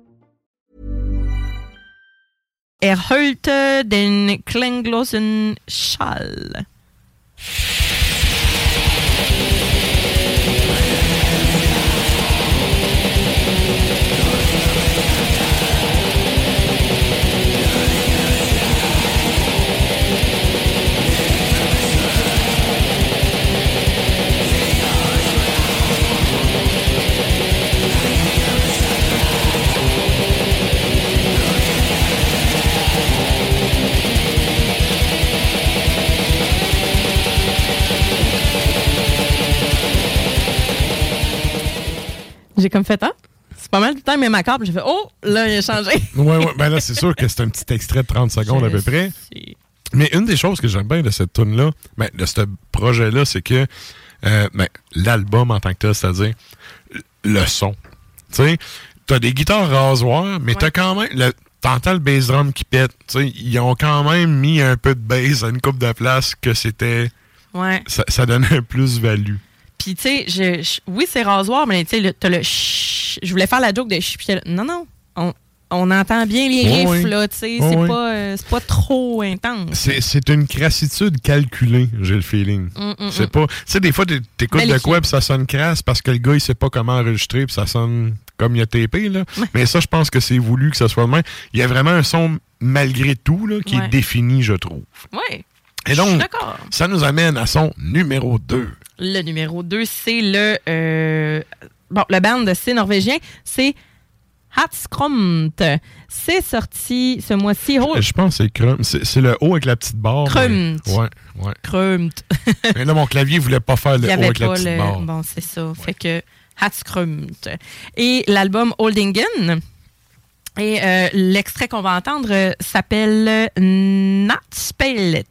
Erholte den klanglosen Schall. J'ai comme fait, ah, c'est pas mal tout le temps même accord. Puis j'ai fait, oh, là, il a changé. ouais, ouais. Ben là, c'est sûr que c'est un petit extrait de 30 secondes à peu près. Mais une des choses que j'aime bien de cette tune-là, ben, de ce projet-là, c'est que euh, ben, l'album en tant que tel, c'est-à-dire le son. Tu sais, t'as des guitares rasoirs, mais t'as quand même. Le, T'entends le bass drum qui pète. Tu sais, ils ont quand même mis un peu de bass à une coupe de place que c'était. Ouais. Ça, ça donnait un plus-value. Puis, tu sais, je, je- oui, c'est rasoir, mais tu sais, t'as le ch- Je voulais faire la joke de ch. puis Non, non. On, on entend bien les riffs, là, tu sais. C'est pas, euh, c'est pas trop intense. C'est, c'est une crassitude calculée, j'ai le feeling. Mm, mm, c'est mm. pas. Tu sais, des fois, t'é- t'écoutes de quoi, puis ça sonne crasse parce que le gars, il sait pas comment enregistrer, puis ça sonne comme il a tapé, là. Mais ça, je pense que c'est voulu que ça soit le même. Il y a vraiment un son, malgré tout, là, qui Ouais. est défini, je trouve. Ouais. Et donc, ça nous amène à son numéro 2. Le numéro 2, c'est le. euh, bon, le band, c'est norvégien. C'est Hatskromt. C'est sorti ce mois-ci. Oh, Je pense que c'est Crum. C'est, le haut avec la petite barre. mais- Crumt. Ouais, ouais. Krumt. mais là, mon clavier voulait pas faire le haut avec la petite le. barre. Bon, c'est ça. Fait que Hatskrumt. Et l'album Holdingen. Et euh, l'extrait qu'on va entendre euh, s'appelle Natspelet.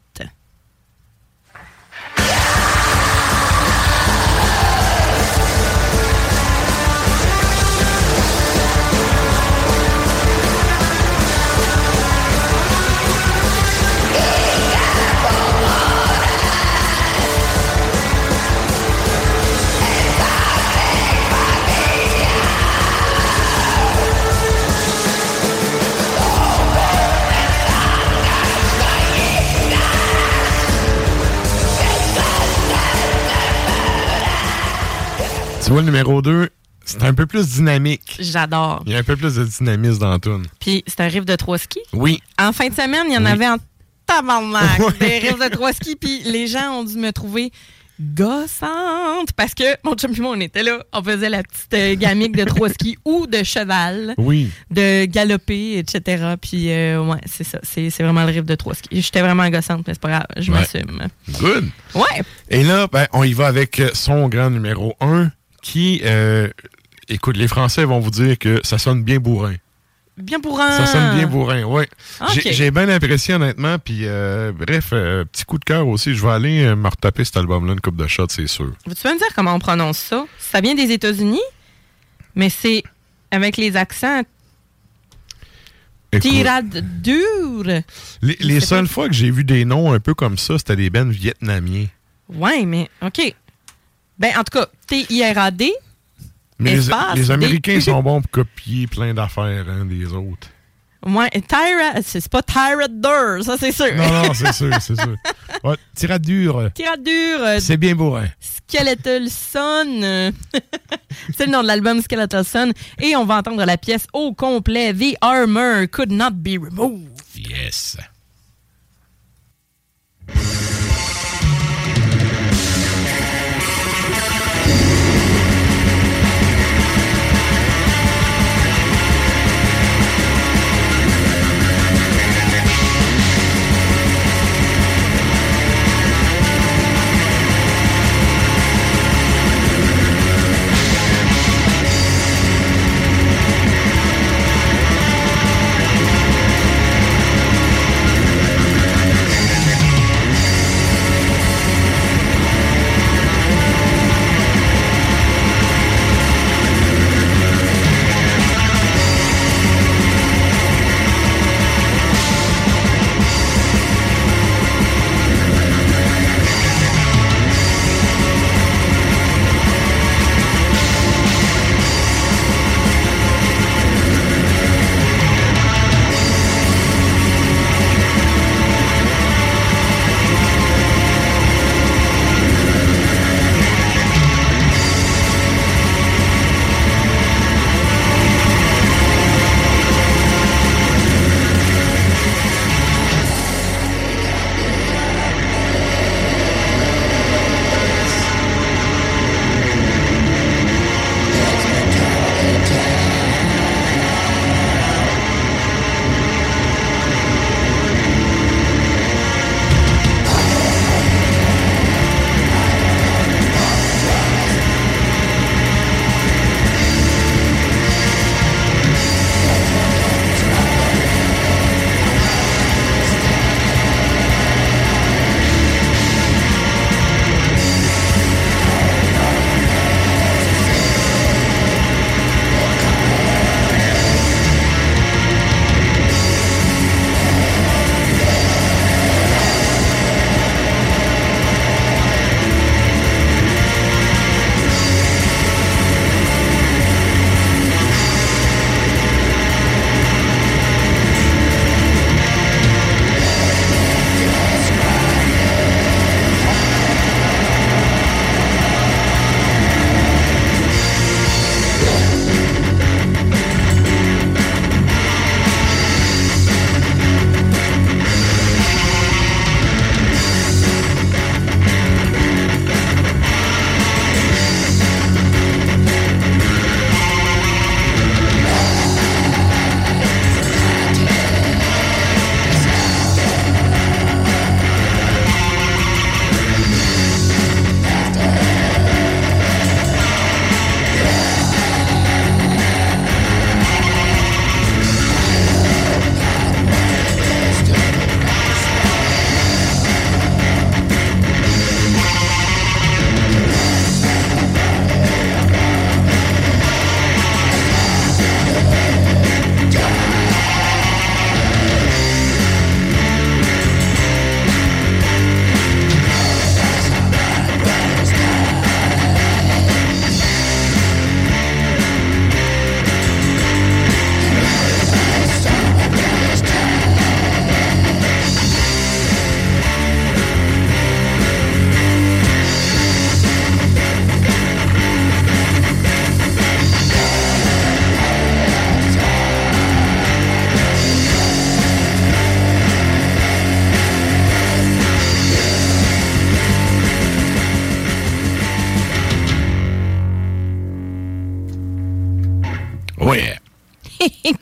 Tu vois, le numéro 2, c'est un peu plus dynamique. J'adore. Il y a un peu plus de dynamisme dans tune. Puis c'est un riff de trois skis? Oui. En fin de semaine, il y en Oui. avait en tabarnak des riffs de trois skis. Puis les gens ont dû me trouver gossante parce que mon chum et moi, on était là. On faisait la petite euh, gamique de trois skis ou de cheval. Oui. De galoper, etc. Puis euh, ouais, c'est ça. C'est c'est vraiment le riff de trois skis. J'étais vraiment gossante, mais c'est pas grave. Je Ouais. m'assume. Good. Ouais. Et là, ben, on y va avec son grand numéro 1 qui, euh, écoute, les Français vont vous dire que ça sonne bien bourrin. Bien pour un. Ça sonne bien bourrin, oui. Ok. J'ai- bien apprécié, honnêtement. Puis, euh, bref, euh, petit coup de cœur aussi. Je vais aller me retaper cet album-là, une coupe de shots, c'est sûr. Tu peux me dire comment on prononce ça? Ça vient des États-Unis, mais c'est avec les accents Écoute, tirade dure. les les seules fois que j'ai vu des noms un peu comme ça, c'était des bands vietnamiens. Ouais, mais OK. Ben, en tout cas, T-I-R-A-D. Mais les, Espace, les des- Américains sont bons pour copier plein d'affaires hein, des autres. Tyra, c'est pas Dur, ça c'est sûr. Non, non, c'est sûr, c'est sûr. Ouais, tirade dure, Tirade dure. euh, c'est bien bourrin. Skeletal Son. euh, c'est le nom de l'album Skeletal Son. Et on va entendre la pièce au complet. The Armor Could Not Be Removed. Yes.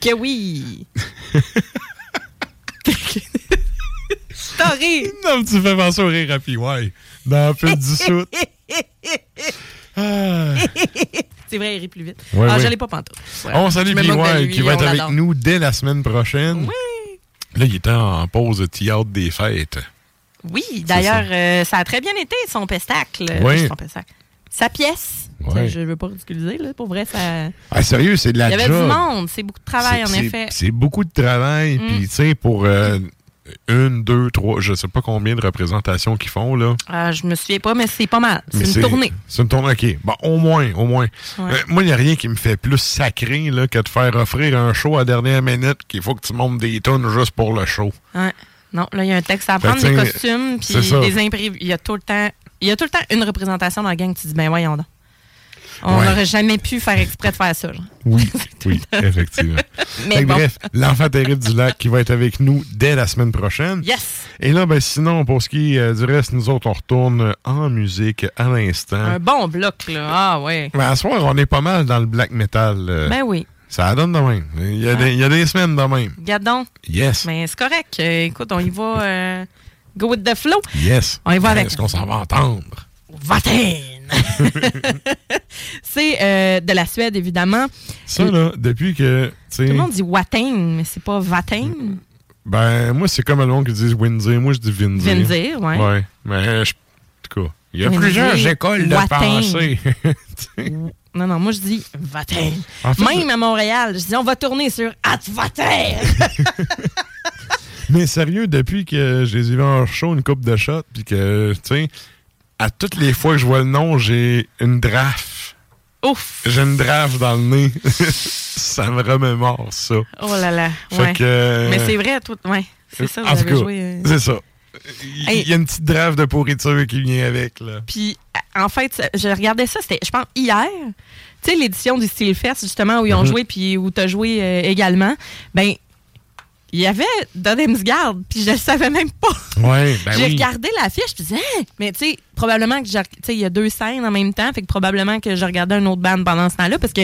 Que oui. Ri. Non, tu fais penser au rire à PY. Dans un peu du soute. Ah. C'est vrai, il rit plus vite. Ouais, ah, ouais. l'ai pas pantoute. Ouais. On salue PY qui va être avec nous dès la semaine prochaine. Oui. Là, il était en pause de théâtre des fêtes. Oui, d'ailleurs, euh, ça a très bien été, son pestacle. Oui. Son pestacle. Sa pièce. Je veux pas ridiculiser, là. Pour vrai, ça. Ah, sérieux, c'est de la Il y avait job. du monde. C'est beaucoup de travail, en effet. c'est- beaucoup de travail. Mm. Puis, tu sais, pour euh, une, deux, trois, je sais pas combien de représentations qu'ils font, là. Ah, je me souviens pas, mais c'est pas mal. C'est une tournée. C'est une tournée, OK. Bon, au moins, au moins. Ouais. Euh, moi, il n'y a rien qui me fait plus sacré là, que de faire offrir un show à dernière minute qu'il faut que tu montes des tonnes juste pour le show. Ouais. Non, là, il y a un texte à apprendre, que, des costumes, puis des imprévus. Il y a tout le temps. Il y a tout le temps une représentation dans la gang. Tu dis, ben voyons donc. On Ouais. n'aurait jamais pu faire exprès de faire ça. genre. Oui, oui, effectivement. Mais Fait que bon. Bref, l'enfant terrible du lac qui va être avec nous dès la semaine prochaine. Yes! Et là, ben, sinon, pour ce qui est euh, du reste, nous autres, on retourne en musique à l'instant. Un bon bloc, là. Ah, ouais. Ben, à soir, on est pas mal dans le black metal. euh, Ben oui. Ça donne de même. Il y a, des, il y a des semaines de même. Regarde donc. Yes. Mais c'est correct. Euh, écoute, on y va. euh, go with the flow. Yes. On y va Ben, avec. Est-ce qu'on s'en va entendre? Vatten! c'est euh, de la Suède, évidemment. Ça, là, depuis que. Tout le monde dit Watten, mais c'est pas Vatten. Ben, moi, c'est comme le monde qui dit Windsor. Moi, je dis Vindir. Vindir, ouais. Ouais. Mais, je- en tout cas, il y a plusieurs écoles de pensée. Non, non, moi je dis Vatten. En fait, Même à Montréal, je dis on va tourner sur At Vatten. Mais sérieux, depuis que je les ai vus en show une coupe de shots, puis que, tu sais, à toutes les fois que je vois le nom, j'ai une draft. Ouf! J'ai une draft dans le nez. ça me remémore ça. Oh là là. Fait Ouais. que- Mais c'est vrai, tout. Ouais, c'est ça, vous En avez cas, joué. euh, c'est ça. Il Hey. y a une petite draft de pourriture qui vient avec, là. Puis, en fait, je regardais ça, c'était, je pense, hier. Tu sais, l'édition du Steel Fest, justement, où ils ont Mhm. joué, puis où tu as joué euh, également. Ben, il y avait Dodemsgard, puis je le savais même pas. Ouais, ben j'ai oui. regardé l'affiche, puis je disais, Hein? mais tu sais, probablement que j'ai- tu sais, il y a deux scènes en même temps, fait que probablement que je regardais un autre band pendant ce temps-là, parce que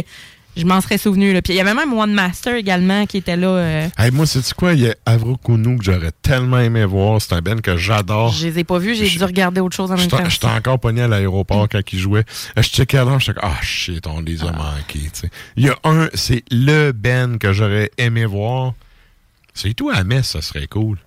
je m'en serais souvenu. Là. Puis il y avait même One Master également qui était là. euh, Hey, moi, sais-tu quoi? Il y a Avro Kunu que j'aurais tellement aimé voir. C'est un band que j'adore. Je les ai pas vus, j'ai dû regarder autre chose en même temps. j'étais encore pogné à l'aéroport quand ils jouaient. Euh, Je checkais alors, j'étais comme, ah shit, on les a manqués. tu sais. Il y a un, c'est le band que j'aurais aimé voir. C'est tout à Metz, ça serait cool.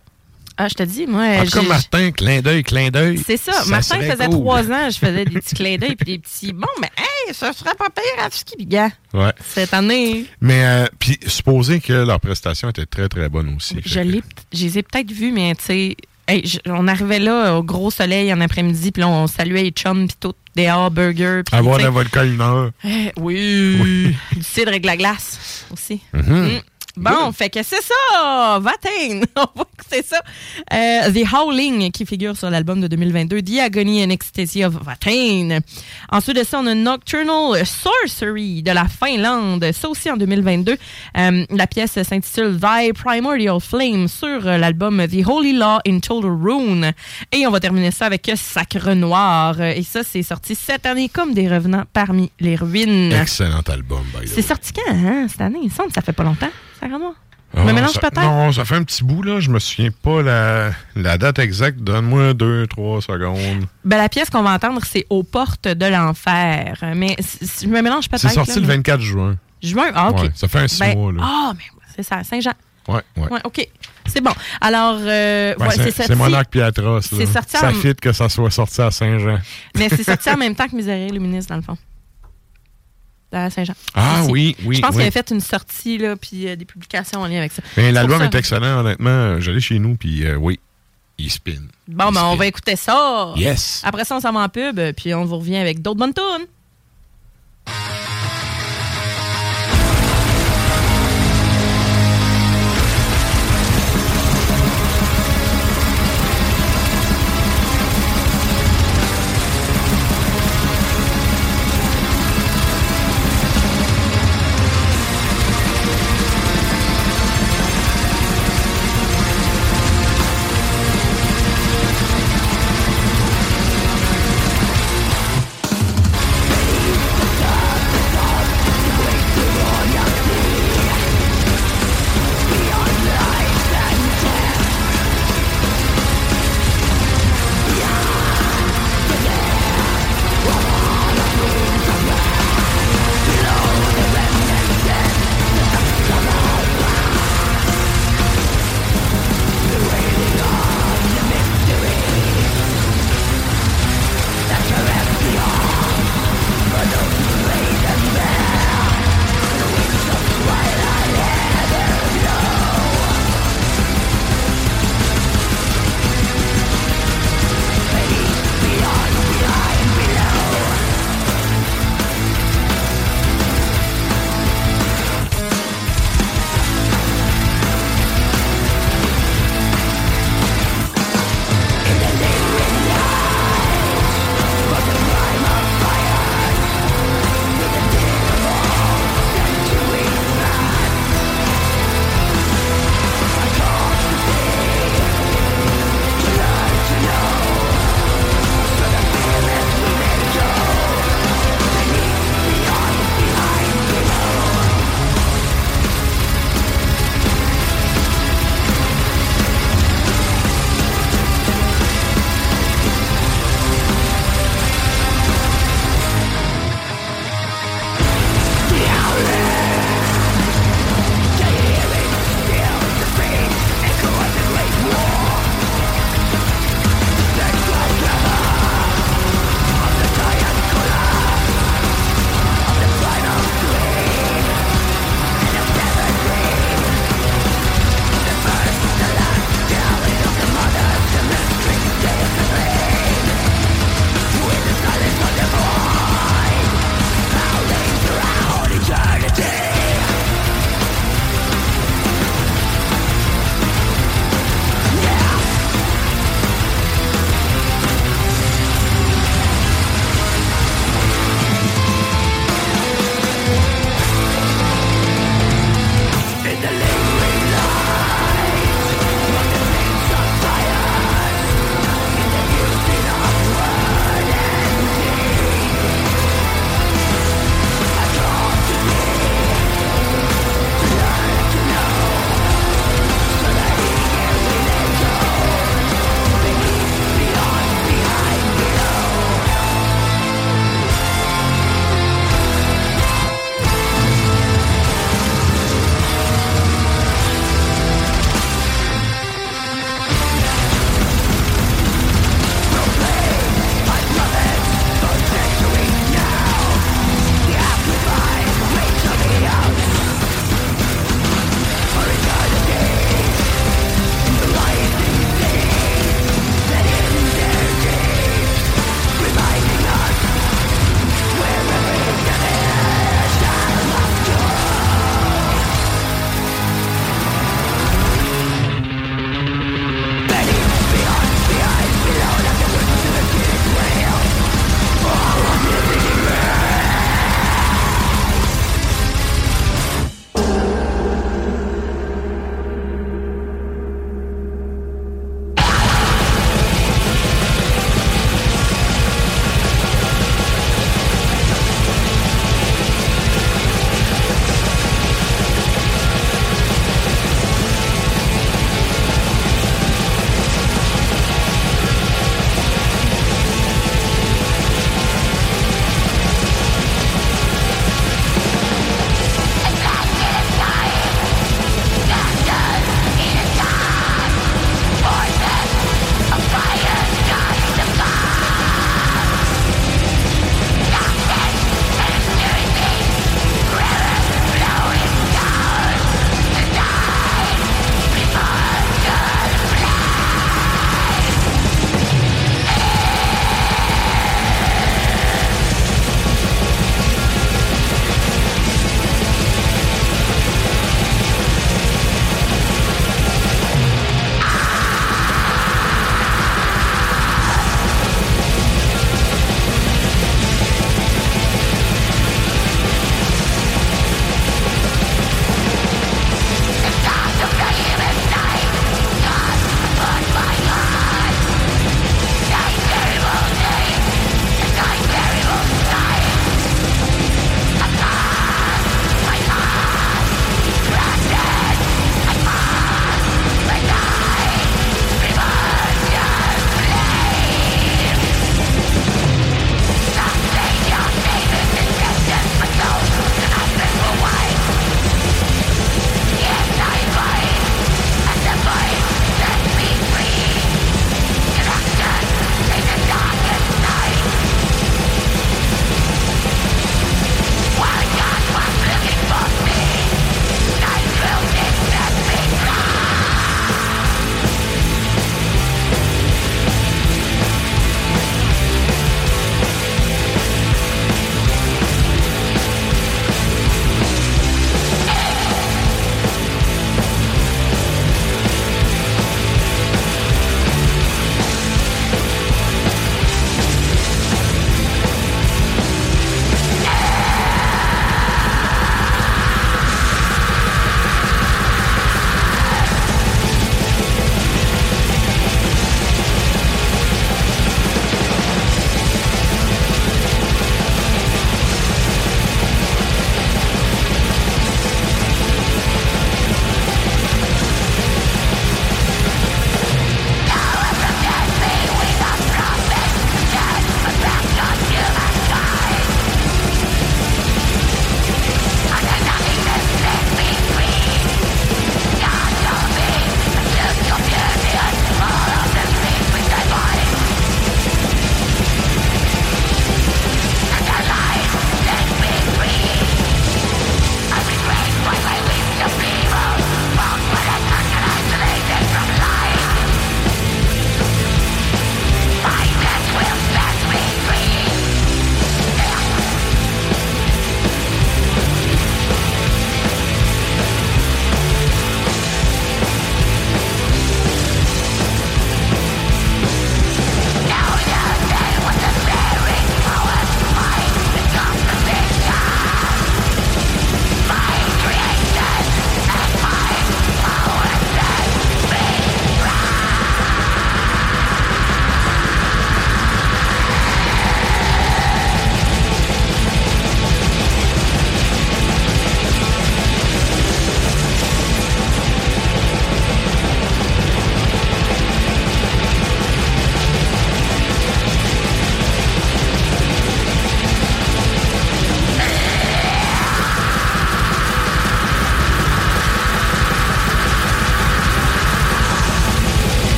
Ah, je te dis, moi. En tout cas, Martin, clin d'œil, clin d'œil. C'est ça. Martin serait faisait cool. trois ans, je faisais des petits clins d'œil puis des petits. Bon, mais hey, ça serait pas pire à ski, gars. Ouais. Cette année, Mais, euh, puis, supposé que leur prestation était très, très bonne aussi. je, l'ai, je les ai peut-être vus, mais tu sais, hey, on arrivait là au gros soleil en après-midi, puis là, on saluait les chums, puis tout, des hamburgers. Avoir la vodka une heure. eh, oui, du cidre avec la glace aussi. Mhm. Mm. Bon, fait que c'est ça, Vatain, on va écouter ça. Euh, The Howling, qui figure sur l'album de 2022, The Agony and Ecstasy of Vatain. Ensuite de ça, on a Nocturnal Sorcery de la Finlande, ça aussi en 2022. Euh, la pièce s'intitule Thy Primordial Flame sur l'album The Holy Law in Total Rune. Et on va terminer ça avec Sacre Noir. Et ça, c'est sorti cette année comme des revenants parmi les ruines. Excellent album, by the C'est way. sorti quand, hein, cette année? Il semble que ça fait pas longtemps. Ah, me mélange ça- peut-être. Non, ça fait un petit bout, là. Je me souviens pas la, la date exacte. Donne-moi deux, trois secondes. Ben, la pièce qu'on va entendre, c'est Aux portes de l'enfer. Mais je me mélange peut-être. C'est sorti là, le mais- 24 juin. Juin? Ah, OK. Ouais, ça fait un six Ben, mois, là. Ah, mais c'est ça, Saint-Jean. Ouais, ouais. Ouais, OK. C'est bon. Alors, euh, Ben, ouais, c'est c'est c'est sorti. Monarque Piatros. c'est sorti Ça en- fit que ça soit sorti à Saint-Jean. Mais c'est sorti en même temps que Misery Luministe, dans le fond. À Saint-Jean. Ah oui, oui, Je pense oui. qu'il avait fait une sortie, là, puis euh, des publications en lien avec ça. Mais l'album est excellent, honnêtement. J'allais chez nous, puis euh, oui, il spin. Bon, ben, on va écouter ça. Yes. Après ça, on s'en va en pub, puis on vous revient avec d'autres bonnes tunes.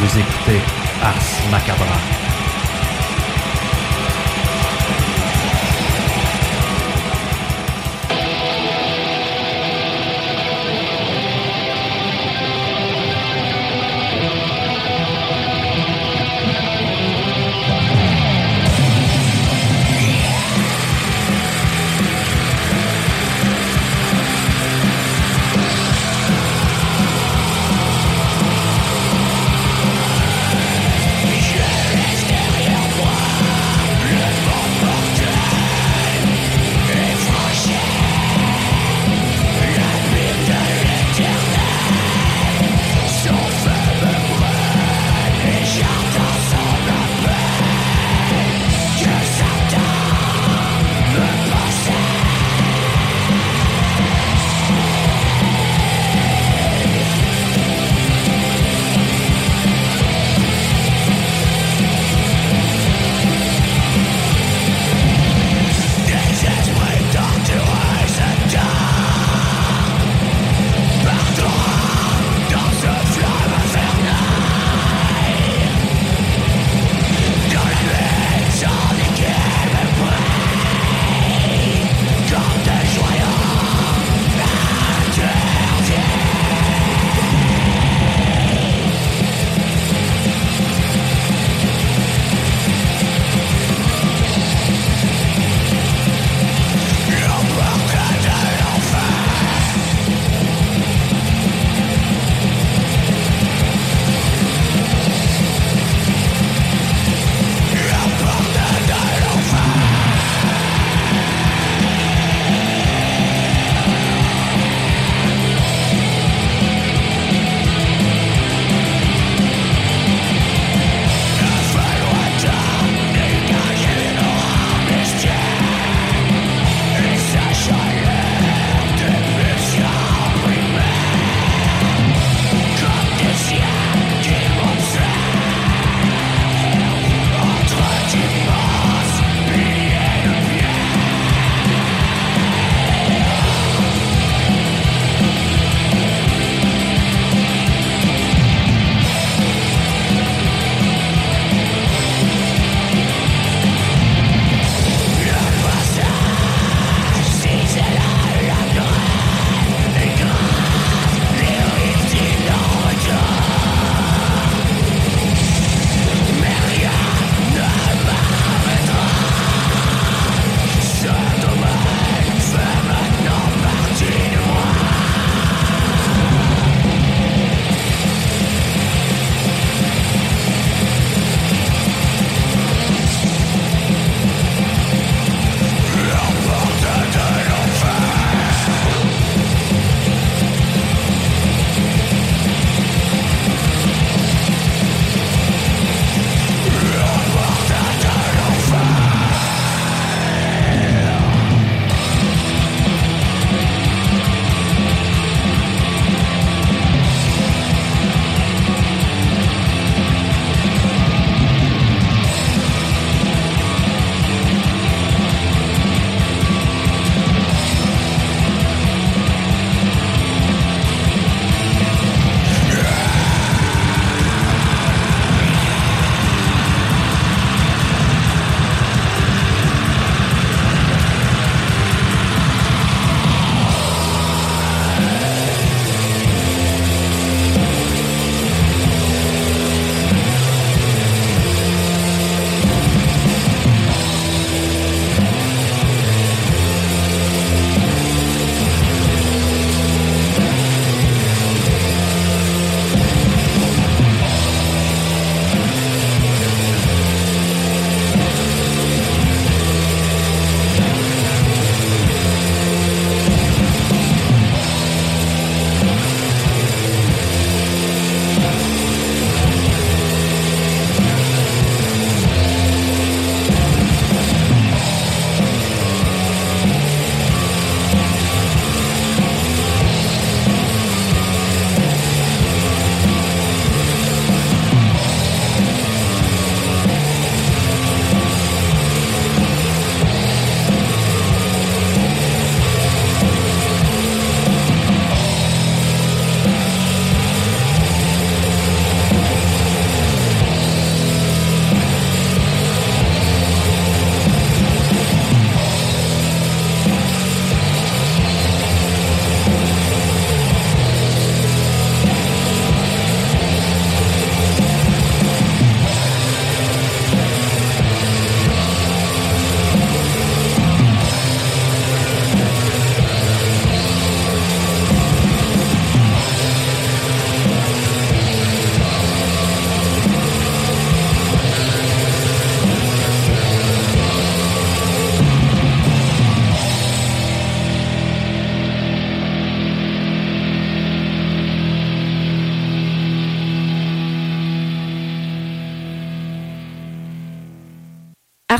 Vous écoutez Ars Macabra.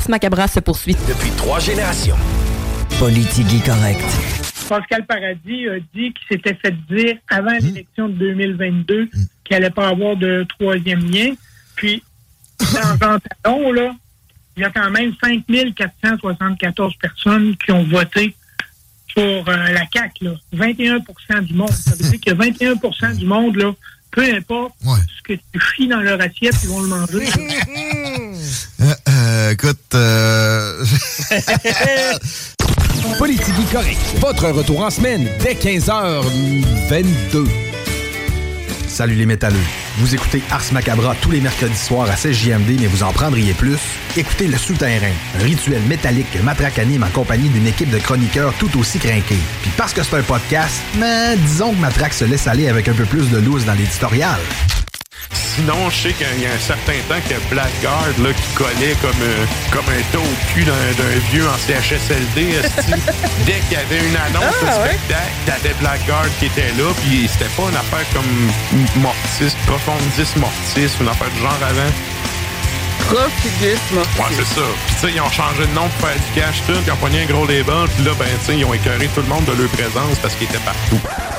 Ars Macabra se poursuit. Depuis trois générations. Politique correct. Pascal Paradis a dit qu'il s'était fait dire avant l'élection de 2022 qu'il n'allait pas avoir de troisième lien. Puis, dans un talon, là, il y a quand même 5474 personnes qui ont voté pour euh, la CAQ. Là. 21% du monde. Ça veut dire que 21% du monde, là, peu importe ce que tu fies dans leur assiette, ils vont le manger. Euh, euh, écoute, euh... Politique correct. Votre retour en semaine dès 15h22. Salut les métalleux. Vous écoutez Ars Macabra tous les mercredis soirs à 16 JMD, mais vous en prendriez plus? Écoutez Le Souterrain, un rituel métallique que Matraque anime en compagnie d'une équipe de chroniqueurs tout aussi crinqués. Puis parce que c'est un podcast, mais disons que Matraque se laisse aller avec un peu plus de loose dans l'éditorial. Sinon, je sais qu'il y a un certain temps que Blackguard là, qui collait comme, euh, comme un taux au cul d'un, vieux en CHSLD. Dès qu'il y avait une annonce Ah, de ouais? spectacle, t'avais Blackguard qui était là, puis c'était pas une affaire comme Mortis, Profondis Mortis, une affaire du genre avant. Profidisme. Ouais, c'est ça. Puis tu sais, ils ont changé de nom pour faire du cash tout, ils ont pogné un gros label, puis là, ben, tu sais, ils ont écœuré tout le monde de leur présence parce qu'ils étaient partout.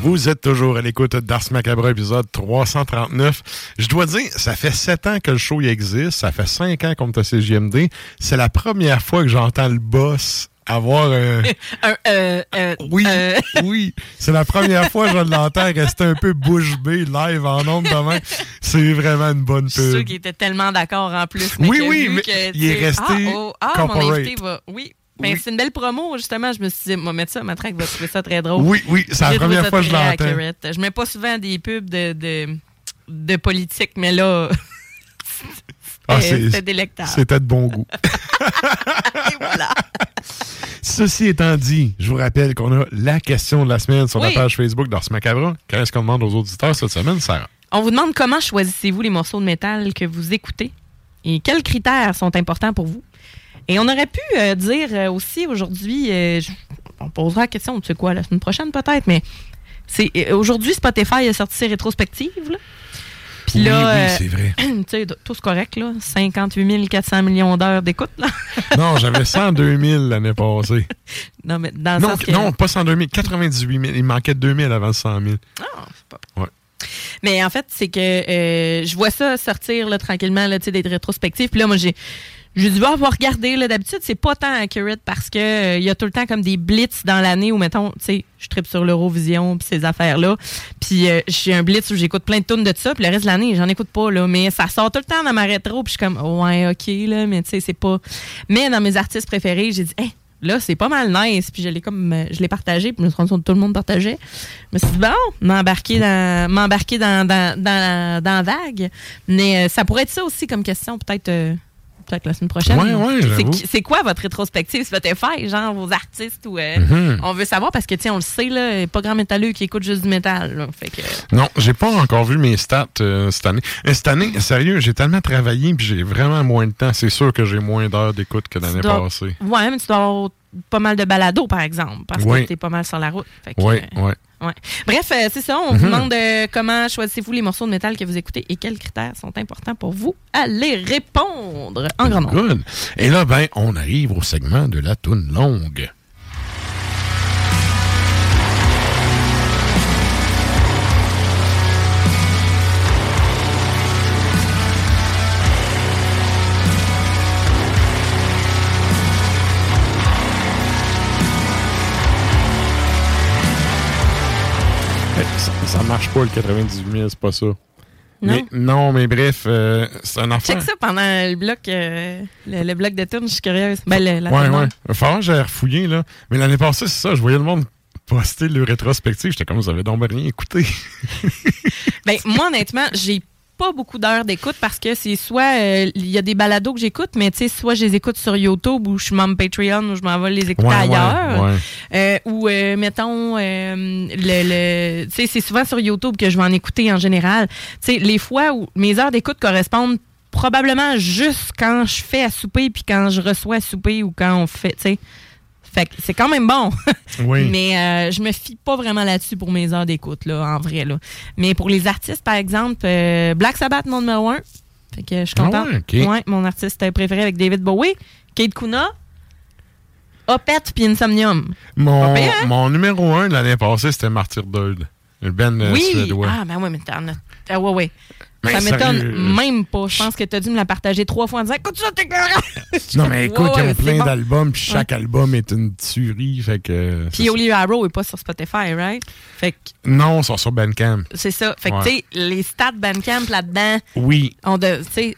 Vous êtes toujours à l'écoute d'Ars Macabre, épisode 339. Je dois dire, ça fait sept ans que le show y existe. Ça fait cinq ans qu'on est à CJMD. C'est la première fois que j'entends le boss avoir un... Un, euh, euh, Oui, euh, oui. C'est la première fois que je l'entends rester un peu bouche bée live en ondes demain. C'est vraiment une bonne Je suis sûr pub. qu'il était tellement d'accord en plus. mais Oui, oui, mais que, il est resté Ah, oh, ah, mon corporate. invité va. Oui. Oui. c'est une belle promo, justement. Je me suis dit, moi, mettre ça, ma track va trouver ça très drôle. Oui, oui, c'est la première fois que je l'entends. Je mets pas souvent des pubs de, de, de politique, mais là, Ah, c'était c'est- c'était délectable. C'était de bon goût. Ceci étant dit, je vous rappelle qu'on a la question de la semaine sur Oui. la page Facebook d'Ars Macabre. Qu'est-ce qu'on demande aux auditeurs cette semaine, Sarah? On vous demande comment choisissez-vous les morceaux de métal que vous écoutez et quels critères sont importants pour vous? Et on aurait pu euh, dire euh, aussi aujourd'hui, euh, on posera la question, tu sais quoi, la semaine prochaine peut-être, mais c'est aujourd'hui Spotify a sorti ses rétrospectives. Là. Puis là, oui, c'est vrai. tu sais, tout correct, là. 58 400 millions d'heures d'écoute, là. Non, j'avais 102 000 l'année passée. non, mais dans le Non, sens que- non, pas 102 000, 98 000. Il manquait 2 000 avant 100 000. Ouais. Mais en fait, c'est que euh, je vois ça sortir là, tranquillement, là, tu sais, des rétrospectives. Puis là, moi, j'ai. J'ai dû avoir regardé, là, d'habitude, c'est pas tant accurate parce que euh, il y a tout le temps comme des blitz dans l'année où, mettons, tu sais, je tripe sur l'Eurovision puis ces affaires-là. Puis euh, j'ai un blitz où j'écoute plein de tunes de ça, puis le reste de l'année, j'en écoute pas, là. Mais ça sort tout le temps dans ma rétro, puis je suis comme, ouais, OK, là, mais tu sais, c'est pas... Mais dans mes artistes préférés, j'ai dit, hey, là, c'est pas mal nice. Puis je l'ai comme, euh, je l'ai partagé, puis je me suis rendu compte que tout le monde partageait. Je me suis dit, bon, m'embarquer dans, m'embarquer dans, dans, dans la vague. Mais euh, ça pourrait être ça aussi comme question, peut-être. Euh, Peut-être la semaine prochaine. Ouais, ouais, C'est quoi votre rétrospective? Spotify, genre vos artistes ou euh, Mhm. on veut savoir parce que tiens on le sait là, il y a pas grand métalleux qui écoute juste du métal. là. Fait que Non, j'ai pas encore vu mes stats euh, cette année. Euh, Cette année, sérieux, j'ai tellement travaillé puis j'ai vraiment moins de temps. C'est sûr que j'ai moins d'heures d'écoute que l'année dois- passée. Ouais, mais tu dois avoir pas mal de balados par exemple parce Oui. que t'es pas mal sur la route. Fait que, Oui, euh, oui. Ouais. Bref, euh, c'est ça. On vous Mhm. demande euh, comment choisissez-vous les morceaux de métal que vous écoutez et quels critères sont importants pour vous. Allez répondre en grand nombre. Good. Et là, ben, on arrive au segment de la toune longue. Ça, marche pas le 98 000, c'est pas ça. Mais, non, mais bref, euh, c'est un enfant. Check ça pendant le bloc, euh, le, le bloc de tourne, je suis curieuse. Ben, le- la Ouais, ouais. Que j'aille refouiller, là. Mais l'année passée, c'est ça, je voyais le monde poster le rétrospective. J'étais comme, vous avez donc rien écouté. Ben, moi, honnêtement, j'ai pas beaucoup d'heures d'écoute parce que c'est soit euh, il y a des balados que j'écoute, mais tu sais, soit je les écoute sur YouTube ou je suis membre Patreon ou je m'en vais les écouter Ouais, ailleurs. ouais, ouais. Euh, ou euh, mettons le, le tu sais, c'est souvent sur YouTube que je vais en écouter en général. Tu sais, les fois où mes heures d'écoute correspondent probablement juste quand je fais à souper puis quand je reçois à souper ou quand on fait, tu sais. Fait que c'est quand même bon. Oui. Mais euh, je me fie pas vraiment là-dessus pour mes heures d'écoute, là, en vrai. Là. Mais pour les artistes, par exemple, euh, Black Sabbath, mon numéro un. Fait que je suis Ah contente. ouais, ok. Ouais, mon artiste préféré avec David Bowie, Kate Kuna, Opeth puis Insomnium. Mon, Pas pire, hein? mon numéro un de l'année passée, c'était Martyr. Le Ben euh, oui! suédois. Ah, ben ouais, mais t'en as. Ah, ouais, ouais. Ça m'étonne sérieux, même pas. Je pense que t'as dû me la partager trois fois en disant Écoute ça, t'es! Non, mais écoute, ouais, ont c'est plein d'albums, puis chaque album est une tuerie. Fait que. Puis Oli Arrow est pas sur Spotify, right? Fait que Non, ils sont sur Bandcamp. c'est ça. Fait que, Ouais. tu sais, les stats Bandcamp là-dedans, Oui. on de, tu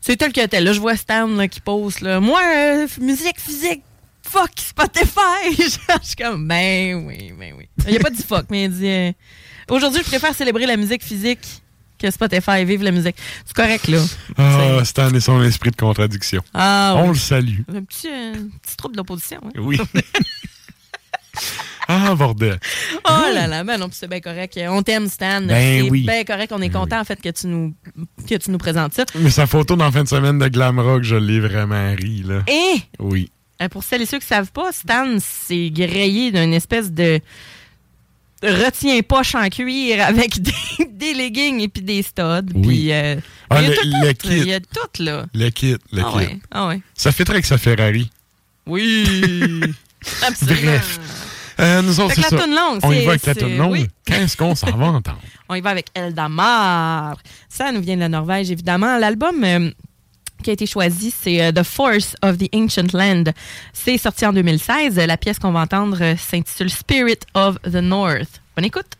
c'est- tel que tel. Là, je vois Stan là, qui pose, là. Moi, euh, musique physique, fuck Spotify. je suis comme, ben oui, ben oui. Il a pas dit fuck, mais il dit, euh, aujourd'hui, je préfère célébrer la musique physique que Spotify. Vive la musique. C'est correct, là. Ah, Stan et son esprit de contradiction. Ah, On oui. le salue. Un petit, euh, petit trouble d'opposition. hein. Oui. ah, bordel. Oh là là, ben non, puis c'est bien correct. On t'aime, Stan. Ben c'est oui. bien correct. On est content, en fait, que tu nous, que tu nous présentes ça. Mais sa photo dans la fin de semaine de Glam Rock, je l'ai vraiment ri, là. Et Oui. Euh, pour celles et ceux qui ne savent pas, Stan s'est grillé d'une espèce de retient-poche en cuir avec des, des leggings et puis des studs. Oui. Puis, euh, Ah, il y a le- tout, le tout, kit. Il y a tout, là. Le kit, le ah kit. ouais, ah ouais. Ça fait très avec sa Ferrari. Oui. Absolument. Bref. Euh, nous autres, c'est que ça. longue, On y va avec la toune longue. oui. Qu'est-ce qu'on s'en va entendre? On y va avec Eldamar. Ça nous vient de la Norvège, évidemment. L'album euh, qui a été choisi, c'est euh, The Force of the Ancient Land. C'est sorti en 2016. La pièce qu'on va entendre euh, s'intitule Spirit of the North. Bonne écoute.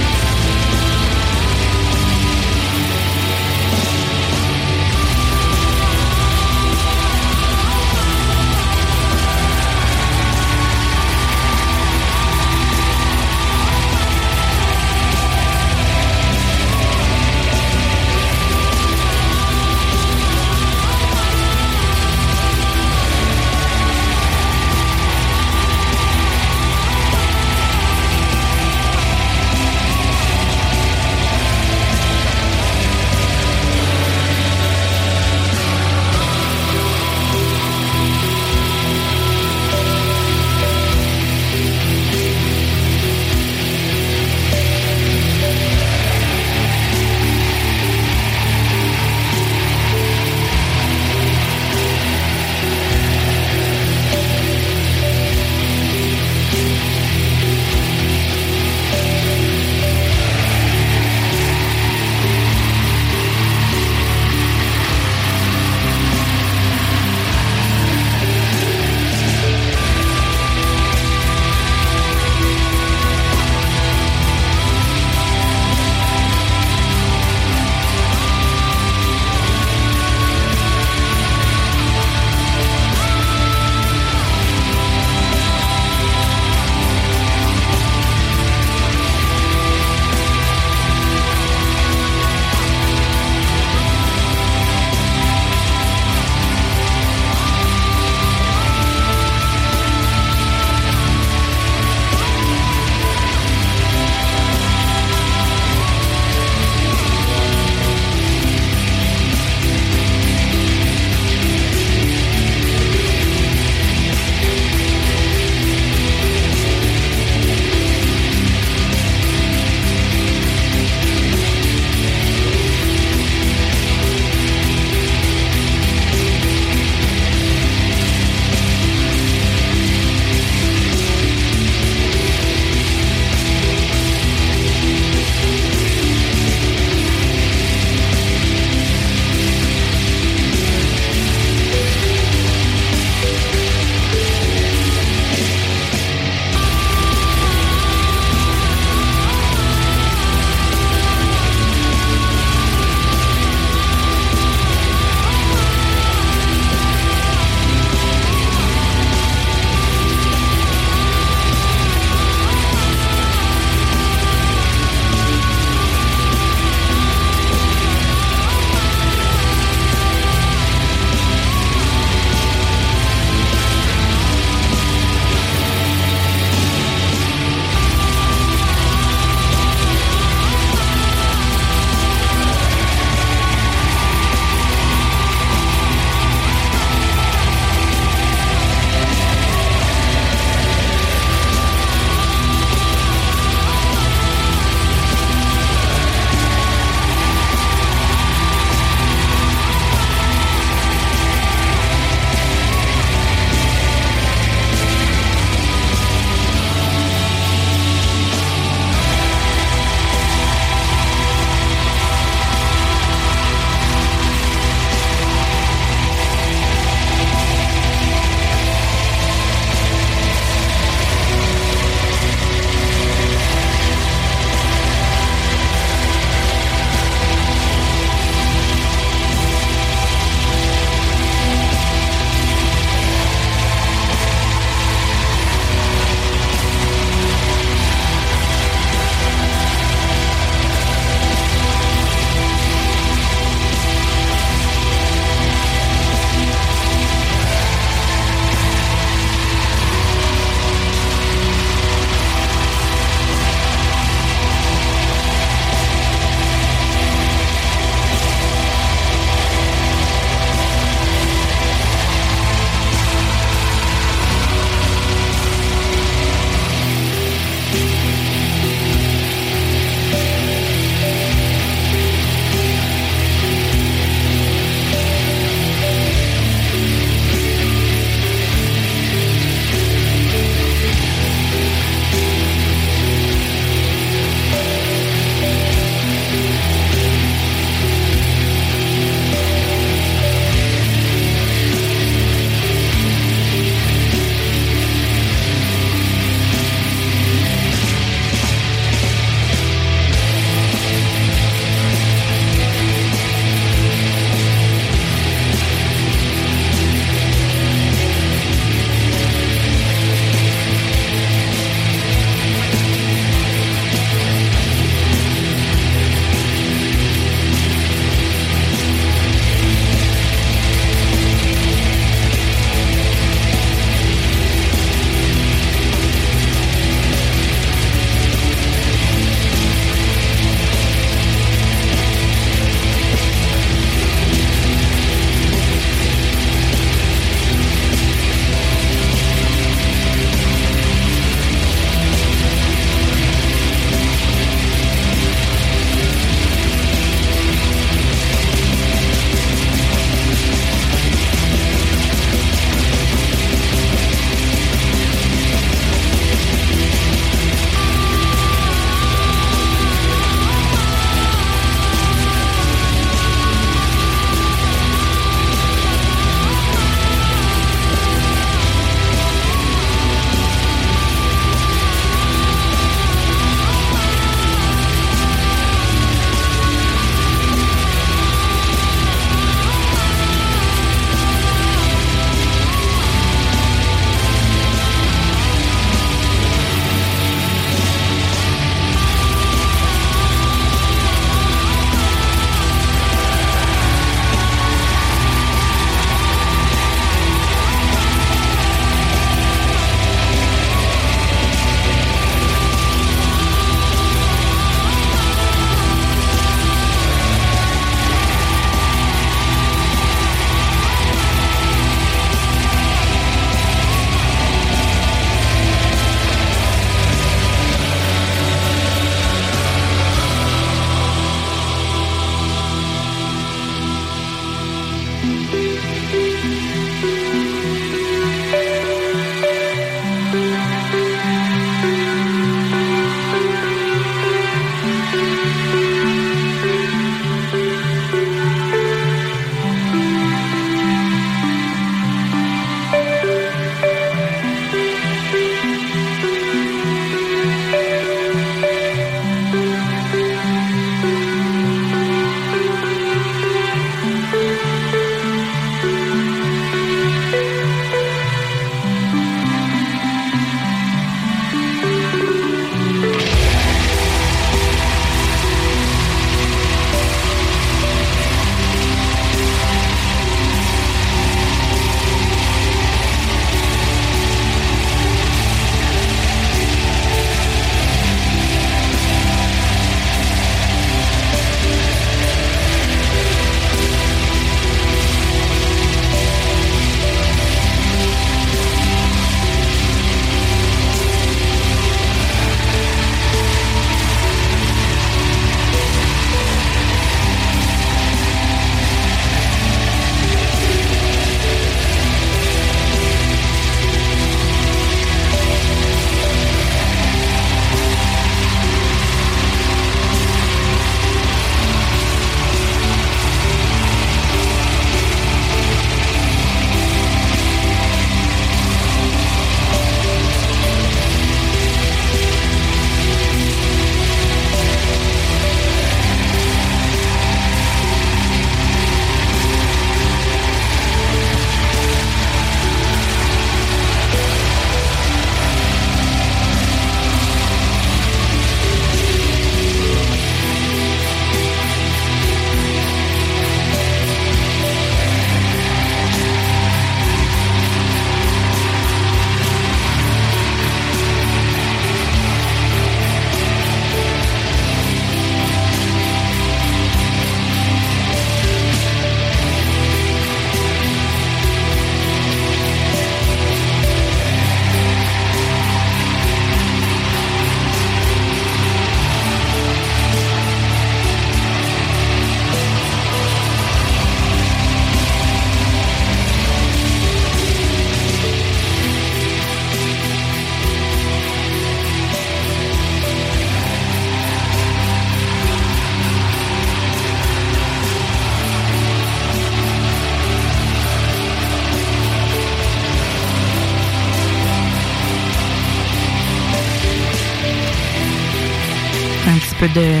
De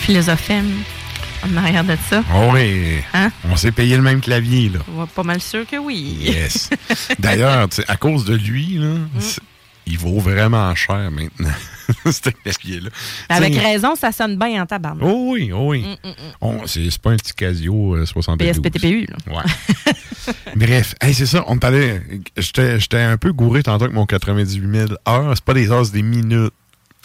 philosophie en arrière de ça. Oh oui. Hein? On s'est payé le même clavier, là. Ouais, Pas mal sûr que oui. Yes. D'ailleurs, à cause de lui, là, Mm. il vaut vraiment cher maintenant, ce clavier-là. Avec Tu sais, raison, ça sonne bien en tabarnak. Oh oui, oh oui. Mm, mm, c'est pas un petit Casio euh, 72. PSPTPU, là. Ouais. Bref, hey, c'est ça, on J'étais j'étais un peu gouré tantôt avec mon 98 000 heures. C'est pas des heures, c'est des minutes.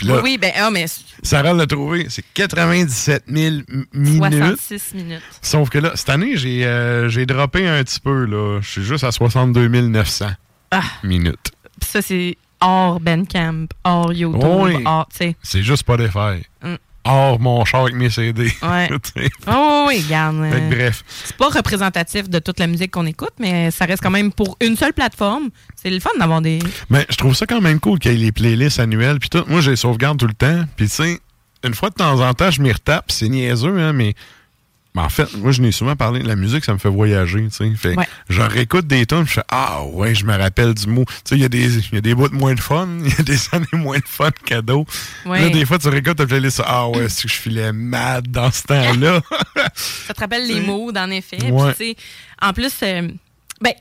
Là, Oui, ben, ah, mais Sarah l'a trouvé, c'est 97 000 m- minutes. 66 minutes. Sauf que là, cette année, j'ai euh, j'ai droppé un petit peu. là. Je suis juste à 62 900 Ah. minutes. Puis ça, c'est hors Bandcamp, hors YouTube, Oh oui. hors, tu sais. C'est juste pas faire. Mm. Hors mon char avec mes CD. Ouais. Oh, oui, regarde. Euh, bref. C'est pas représentatif de toute la musique qu'on écoute, mais ça reste quand même pour une seule plateforme. C'est le fun d'avoir des. Mais je trouve ça quand même cool qu'il y ait les playlists annuelles. Puis tout. Moi, je les sauvegarde tout le temps. Puis tu sais, une fois de temps en temps, je m'y retape. C'est niaiseux, hein, mais. Mais en fait, moi, je n'ai souvent parlé. La musique, ça me fait voyager, tu sais. Fait que Ouais. je réécoute des tunes, je fais Ah ouais, je me rappelle du mot. Tu sais, il y, a des- y a des bouts de moins de fun, il y a des années moins de fun cadeau. Ouais. Là, des fois, tu réécoutes ta playlist, Ah ouais, c'est que je filais mad dans ce temps-là. Ça te rappelle les moods, en effet. Puis, Ouais. tu sais, en plus, euh, ben,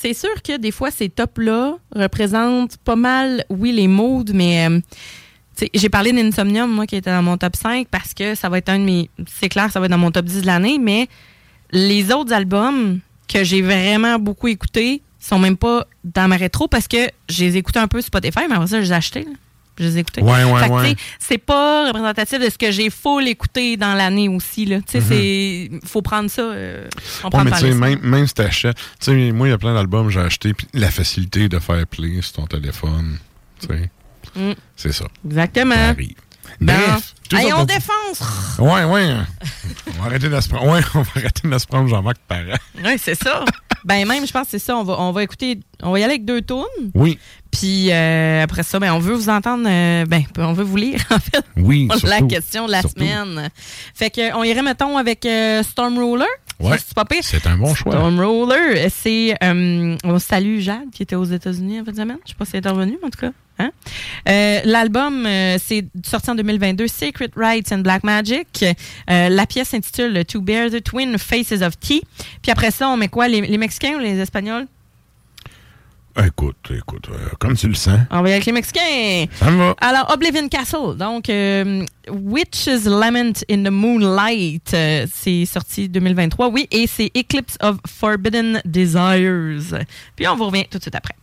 c'est sûr que des fois, ces tops-là représentent pas mal, oui, les moods, mais euh, j'ai parlé d'Insomnium, moi, qui était dans mon top 5, parce que ça va être un de mes. C'est clair, ça va être dans mon top 10 de l'année, mais les autres albums que j'ai vraiment beaucoup écoutés sont même pas dans ma rétro parce que je les écoutais un peu sur Spotify, mais après ça, je les ai achetés. là. Je les ai écoutés. Ouais, ouais, ouais. c'est pas représentatif de ce que j'ai full écouté dans l'année aussi. Là. Tu sais, c'est faut prendre ça. euh. Ouais, comprendre mais par même, même si t'achètes. Tu sais, moi, il y a plein d'albums que j'ai acheté, puis la facilité de faire play sur ton téléphone. Tu sais, Mm. c'est ça. Exactement. Ça arrive. Bon. Bref. ça on défonce! Ouais, ouais. on va arrêter de se prendre. Ouais, on va arrêter de se prendre Jean-Marc Parent. Oui, c'est ça. ben même, je pense que c'est ça. On va, on va écouter, on va y aller avec deux tunes. Oui. Puis euh, après ça, ben, on veut vous entendre, euh, ben, on veut vous lire, en fait. Oui, la question de la Surtout. semaine. Fait que, on irait, mettons, avec euh, Storm Roller. Ouais. C'est. C'est un bon choix. Storm Roller, c'est. euh, on salue Jade, qui était aux États-Unis en fin de semaine. Je sais pas si elle est revenue, mais en tout cas. Hein? Euh, L'album, euh, c'est sorti en 2022, Secret Rights and Black Magic. Euh, la pièce s'intitule To Bear the Twin Faces of Tea. Puis après ça, on met quoi? Les, les Mexicains ou les Espagnols? Écoute, écoute, comme tu le sens. On va y aller avec les Mexicains. Ça me va. Alors, Oblivion Castle, donc Witch's Lament in the Moonlight, c'est sorti 2023, oui, et c'est Eclipse of Forbidden Desires. Puis on vous revient tout de suite après.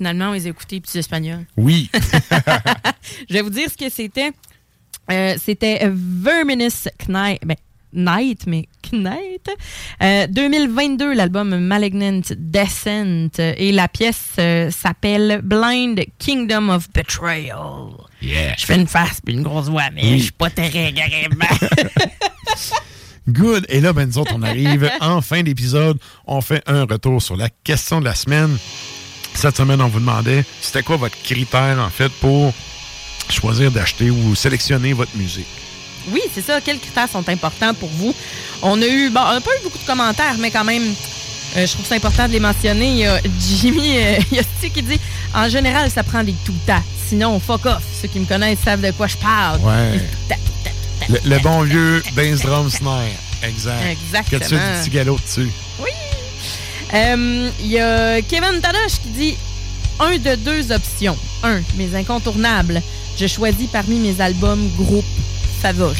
Finalement, on les a écoutés petits espagnols. Oui. Je vais vous dire ce que c'était. Euh, c'était Verminous Knight. Ben, Night, mais Knight. Euh, 2022, l'album Malignant Descent. Et la pièce euh, s'appelle Blind Kingdom of Betrayal. Yeah. Je fais une face puis une grosse voix, mais Oui. je suis pas agréable. Good. Et là, ben, nous autres, on arrive en fin d'épisode. On fait un retour sur la question de la semaine. Cette semaine, on vous demandait c'était quoi votre critère, en fait, pour choisir d'acheter ou sélectionner votre musique? Oui, c'est ça. Quels critères sont importants pour vous? On a eu, bon, on n'a pas eu beaucoup de commentaires, mais quand même, euh, je trouve ça important de les mentionner. Il y a Jimmy, euh, il y a Sti qui dit En général, ça prend des tout temps. Sinon, fuck off. Ceux qui me connaissent savent de quoi je parle. Ouais. Le, le bon vieux bass drum snare. Exact. Exactement. Que tu as du petit galop dessus. Oui. Euh, Il y a Kevin Tadash qui dit un de deux options. Un, mes incontournables. Je choisis parmi mes albums groupes favoris.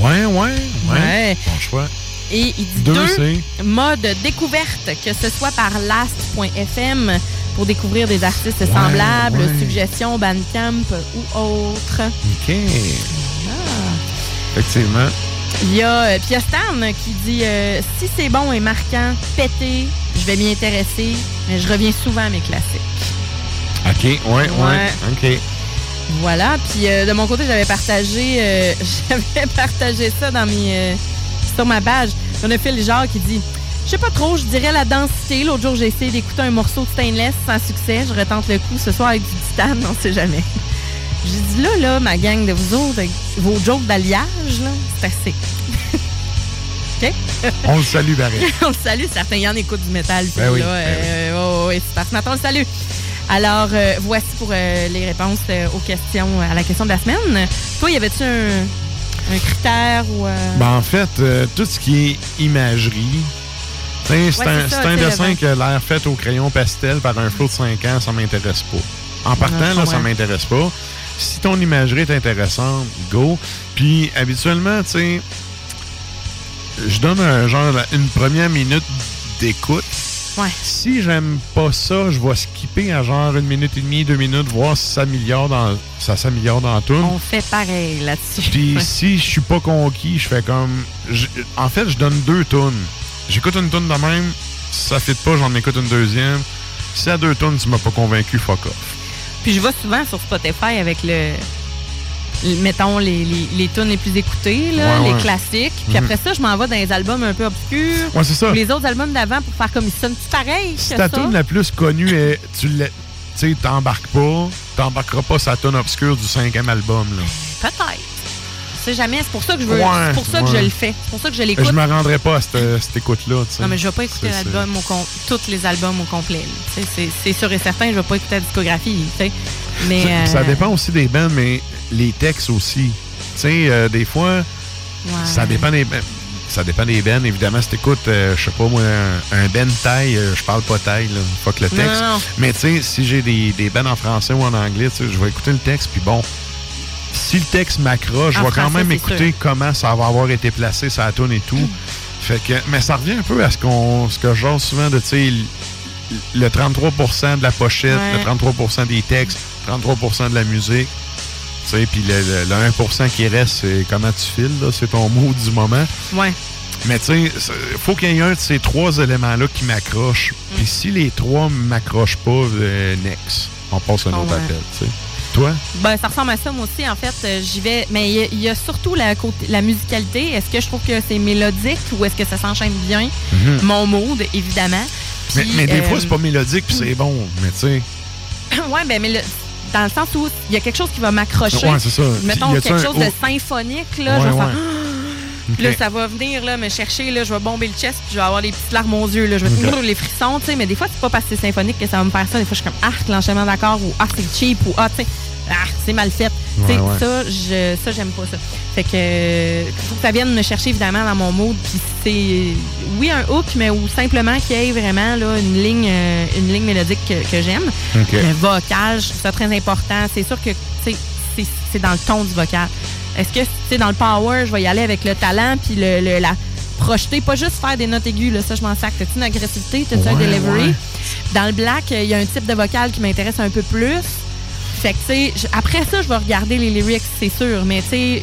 Ouais, ouais, ouais. Ouais. Bon choix. Et il dit Deux, mode découverte, que ce soit par last.fm pour découvrir des artistes semblables, ouais. suggestions, Bandcamp ou autres. OK. Ah. Effectivement. Il y a euh, Pierre Stan qui dit euh, si c'est bon et marquant, pété, je vais m'y intéresser, mais je reviens souvent à mes classiques. OK, ouais, ouais. Ouais. OK. Voilà. Puis euh, de mon côté, j'avais partagé, euh, j'avais partagé ça dans mes, sur ma page. On a fait le genre qui dit, je sais pas trop, je dirais la densité. L'autre jour, j'ai essayé d'écouter un morceau de Stainless sans succès. Je retente le coup ce soir avec du titane, on sait jamais. J'ai dit là, là, ma gang de vous autres, vos jokes d'alliage, là, c'est assez. OK? On le salue, Barry. on le salue, certains y en écoutent du métal. Ben oui, là, ben euh, oh, oui, c'est que maintenant, on le salue. Alors, euh, voici pour euh, les réponses euh, aux questions, à la question de la semaine. Toi, y avait-tu un, un critère ou. euh, Ben, en fait, euh, tout ce qui est imagerie, c'est un, ça, dessin a l'air fait au crayon pastel par un flot de 5 ans, ça m'intéresse pas. En partant, je là, ça m'intéresse pas. Si ton imagerie est intéressante, go. Puis, habituellement, tu sais, je donne un genre, une première minute d'écoute. Ouais. Si j'aime pas ça, je vais skipper à genre une minute et demie, deux minutes, voir si ça s'améliore dans, ça s'améliore dans tout. On fait pareil là-dessus. Puis si je suis pas conquis, je fais comme. je- en fait, je donne deux tunes. J'écoute une tune de même. Si ça fit pas, j'en écoute une deuxième. Si à deux tunes, tu m'as pas convaincu, fuck off. Puis je vais souvent sur Spotify avec le. Mettons les, les, les tunes les plus écoutées, là, Ouais, les ouais. classiques. Puis Mhm. après ça, je m'en vais dans les albums un peu obscurs. Ouais, c'est ça. Ou les autres albums d'avant pour faire comme ils sonnent pareil Si que ta tune la plus connue est. Tu sais, t'embarques pas, t'embarqueras pas sa tune obscure du cinquième album, là. Peut-être. Jamais. C'est pour ça que je veux. Ouais, c'est pour ça que ouais. je le fais. C'est pour ça que je l'écoute. Je me rendrai pas à cette, cette écoute-là. Non, mais je vais pas écouter l'album tous les albums au complet. C'est sûr et certain, je vais pas écouter la discographie. Mais, Ça, ça euh, dépend aussi des bands, mais les textes aussi. Tu sais, euh, des fois, ça dépend des bands. Ça dépend des bands. Évidemment, si t'écoutes, euh, je sais pas moi, un, un band taille, euh, je parle pas taille, là. Fuck le texte. non, non. Mais tu sais, si j'ai des, des bands en français ou en anglais, je vais écouter le texte, puis bon. Si le texte m'accroche, je vais quand même écouter sûr. comment ça va avoir été placé, ça tune et tout. Fait que, mais ça revient un peu à ce qu'on, ce que j'ose souvent de, tu sais, le- le 33% de la pochette, Ouais. le 33% des textes, 33% de la musique. Tu sais, puis le, le- le 1% qui reste, c'est comment tu files, c'est ton mot du moment. Ouais. Mais tu sais, il faut qu'il y ait un de ces trois éléments-là qui m'accroche. Mm. Puis si les trois ne m'accrochent pas, euh, next. On passe à un Oh, autre ouais. appel. Toi? Ben, ça ressemble à ça, moi aussi. En fait, euh, j'y vais. Mais il y a- il y, a surtout la, la musicalité. Est-ce que je trouve que c'est mélodique ou est-ce que ça s'enchaîne bien? Mhm. Mon mood, évidemment. Mais, des euh, fois, c'est pas mélodique puis c'est bon. Mais tu sais, ouais, ben, mais le- dans le sens où il y a quelque chose qui va m'accrocher. Ouais, c'est ça. Mettons quelque un chose de symphonique, là. Ouais, je vais faire. ouais. Là, ça va venir là, me chercher, là, je vais bomber le chest, puis je vais avoir des petites larmes aux yeux, là, je vais Ok. toujours les frissons, tu sais, mais des fois, c'est pas parce que c'est symphonique que ça va me faire ça. Des fois, je suis comme, ah, l'enchaînement d'accord, ou ah, c'est cheap, ou ah, tu sais, ah, c'est mal fait. Ouais, ouais. ça, je, ça, j'aime pas ça. Fait que, euh, faut que ça vienne me chercher, évidemment, dans mon mood, puis c'est, oui, un hook, mais ou simplement qu'il y ait vraiment, là, une ligne, euh, une ligne mélodique que, que j'aime. Le vocal, je trouve ça très important. C'est sûr que, c'est- c'est dans le ton du vocal. Est-ce que, sais, dans le power, je vais y aller avec le talent puis le, le- la projeter, pas juste faire des notes aiguës, là, ça, je m'en sac. T'as-tu une agressivité, t'as-tu un delivery? Dans le black, il y a un type de vocal qui m'intéresse un peu plus. Fait que, tu sais, je- après ça, je vais regarder les lyrics, c'est sûr. Mais, tu sais,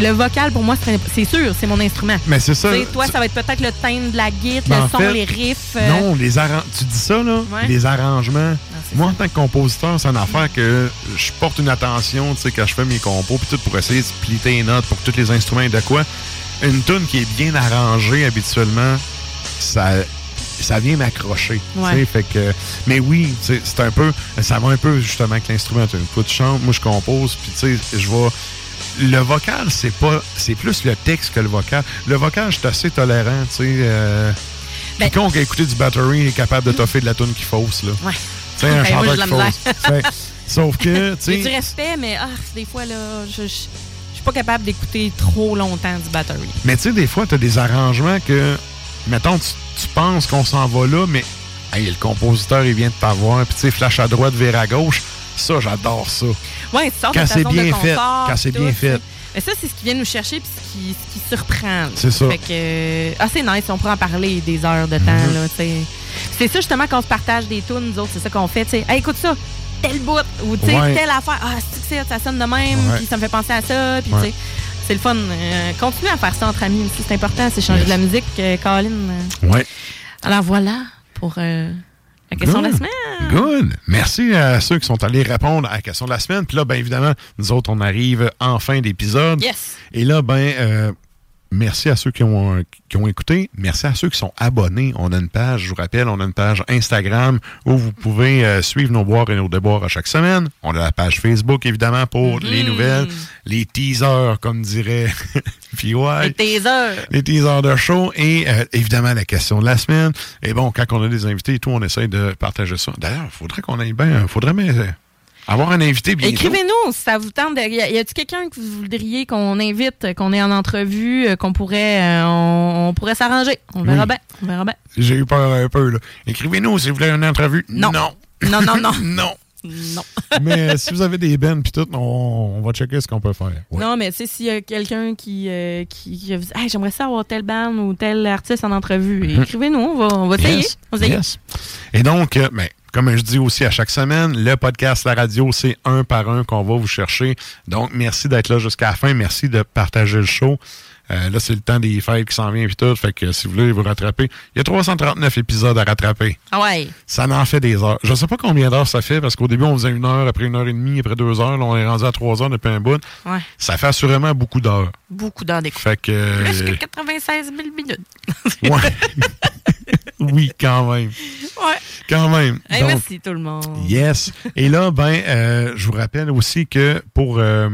le vocal, pour moi, c'est sûr, c'est mon instrument. Mais c'est ça. Toi, ça va être peut-être le thème de la guitare, Ben, le son, fait, les riffs. euh, Non, les tu dis ça, là, Ouais. les arrangements. Moi, en tant que compositeur, c'est une affaire que je porte une attention, tu sais, quand je fais mes compos, puis tout pour essayer de splitter les notes pour que tous les instruments aient de quoi. Une tune qui est bien arrangée habituellement, ça, ça vient m'accrocher. Ouais. sais, Fait que, mais oui, sais, c'est un peu, ça va un peu justement avec l'instrument. Coup, tu chantes, moi je compose, puis tu sais, je vais. Le vocal, c'est pas, c'est plus le texte que le vocal. Le vocal, je suis assez tolérant, tu sais. Euh, Ben- Quiconque a écouté du battery est capable de toffer de la tune qui fausse, là. Ouais. Tu sais, un moi, chanteur qui fausse. Fait- Sauf que, tu J'ai du sais, respect, mais ah, des fois, là, je, je, je suis pas capable d'écouter trop longtemps du battery. mais tu sais, des fois, tu as des arrangements que, mettons, tu, tu penses qu'on s'en va là, mais hey, le compositeur, il vient de t'avoir, puis tu sais, flash à droite, vers à gauche. Ça, j'adore ça. Ouais, tu sors Quand c'est bien de fait, confort, quand c'est bien fait. Mais ça, c'est ce qui vient nous chercher puis ce qui, ce qui surprend. C'est ça. Fait que, euh, ah, c'est nice, on pourra en parler des heures de temps. Là, tu sais. C'est ça, justement, qu'on se partage des tunes, nous autres, c'est ça qu'on fait. tu sais. Hey, écoute ça, tel bout, ou Ouais. telle affaire. Ah, c'est c'est- ça sonne de même, puis ça me fait penser à ça, puis Ouais. C'est le fun. Euh, continuez à faire ça entre amis aussi, c'est important, c'est changer Yes. de la musique, euh, Colin. Ouais. Alors voilà pour euh, la question de la semaine. Good. Merci à ceux qui sont allés répondre à la question de la semaine. Puis là, bien évidemment, nous autres, on arrive en fin d'épisode. Yes. Et là, ben, euh, merci à ceux qui ont, euh, qui ont écouté. Merci à ceux qui sont abonnés. On a une page, je vous rappelle, on a une page Instagram où vous pouvez euh, suivre nos boires et nos déboires à chaque semaine. On a la page Facebook, évidemment, pour Mm-hmm. les nouvelles, les teasers, comme dirait PY. Les tasers. Les teasers de show et euh, évidemment la question de la semaine. Et bon, quand on a des invités et tout, on essaye de partager ça. D'ailleurs, il faudrait qu'on aille bien. faudrait bien, avoir un invité bientôt. Écrivez-nous si ça vous tente. De... Y a-t-il quelqu'un que vous voudriez qu'on invite, qu'on ait en entrevue, euh, qu'on pourrait, euh, on, on pourrait s'arranger? On verra Oui. bien. On verra bien. J'ai eu peur un peu. là. Écrivez-nous si vous voulez une entrevue. Non. Non. Non, non, non. non. Non. Mais euh, si vous avez des bennes puis tout, on, on va checker ce qu'on peut faire. Ouais. Non, mais tu sais, s'il y a quelqu'un qui, euh, qui, qui vous dit, Hey, j'aimerais ça avoir tel band ou tel artiste en entrevue, Mhm. écrivez-nous, on va, on va essayer. On va essayer. Et donc, euh, ben, comme je dis aussi à chaque semaine, le podcast La Radio, c'est un par un qu'on va vous chercher. Donc, merci d'être là jusqu'à la fin. Merci de partager le show. Euh, là, c'est le temps des fêtes qui s'en vient et tout. Fait que si vous voulez vous rattraper, il y a 339 épisodes à rattraper. Ah ouais. Ça en fait des heures. Je sais pas combien d'heures ça fait, parce qu'au début, on faisait une heure, après une heure et demie, après deux heures. Là, on est rendu à trois heures depuis un bout. Ouais. Ça fait assurément beaucoup d'heures. Beaucoup d'heures d'écoute. Fait que... euh, Plus que 96 000 minutes. Ouais. oui, quand même. Ouais. Quand même. Hey, Donc, merci tout le monde. Yes. Et là, ben, euh, je vous rappelle aussi que pour... euh,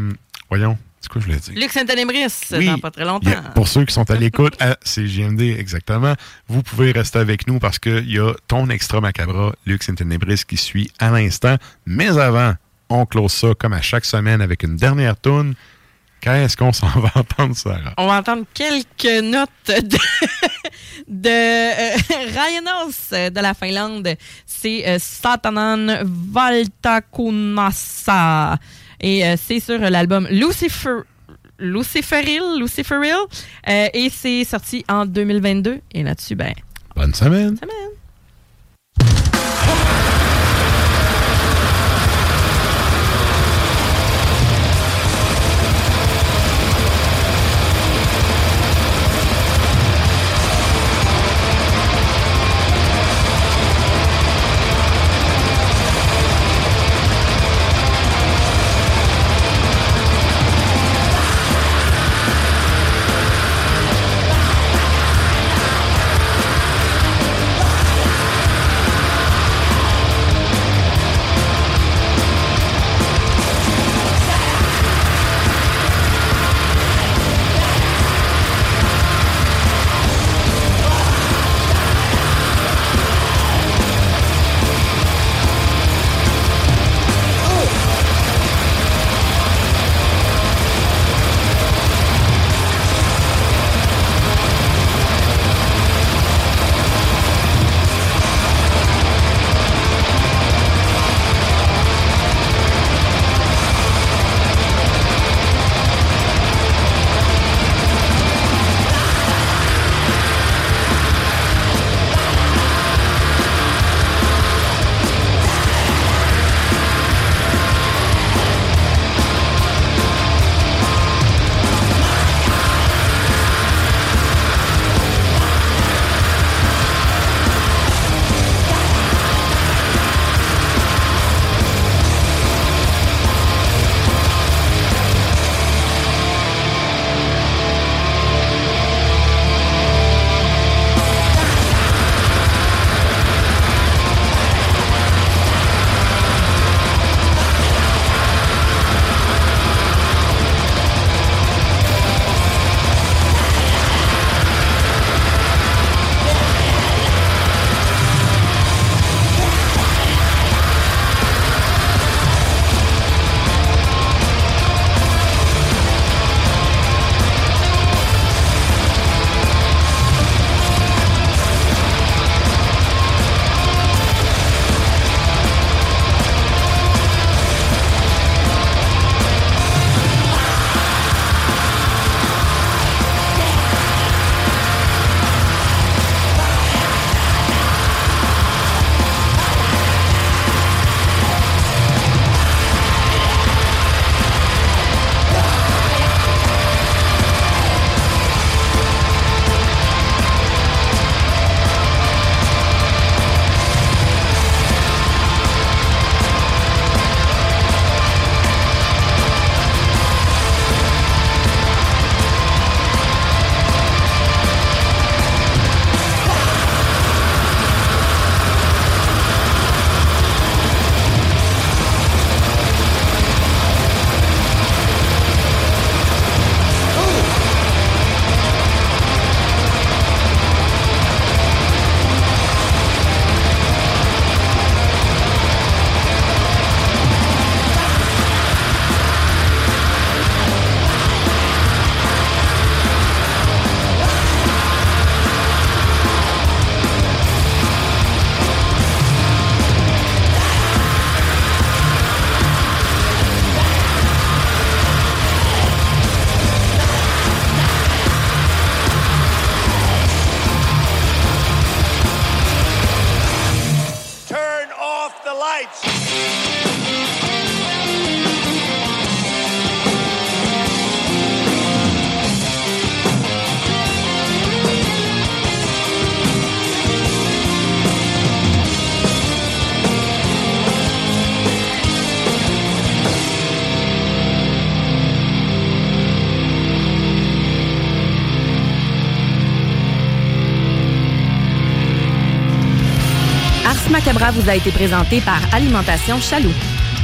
voyons, c'est quoi je voulais dire? Luc Saint-Anébris, Oui. dans pas très longtemps. A- pour ceux qui sont à l'écoute à CGMD, exactement, vous pouvez rester avec nous parce qu'il y a ton extra macabra, Luc Saint-Anébris, qui suit à l'instant. Mais avant, on close ça comme à chaque semaine avec une dernière tourne. Qu'est-ce qu'on s'en va entendre, Sarah? On va entendre quelques notes de, de euh, Ryanos de la Finlande. C'est euh, Satanan Valtakunassa. Et euh, c'est sur l'album Lucifer. Luciferil, Luciferil. Euh, et c'est sorti en 2022. Et là-dessus, ben, Bonne semaine. semaine. Macabra vous a été présenté par Alimentation Chaloux.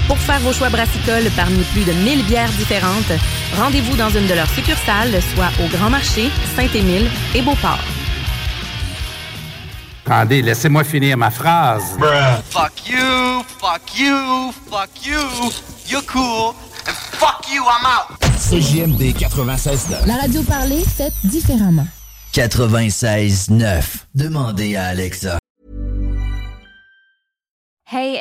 Pour faire vos choix brassicoles parmi plus de 1000 bières différentes, rendez-vous dans une de leurs succursales, soit au Grand Marché, Saint-Émile et Beauport. Attendez, laissez-moi finir ma phrase. Fuck you, fuck you, fuck you. You're cool. And fuck you, I'm out. CJMD 96.9. La radio parlée, faite différemment. 96.9. Demandez à Alexa.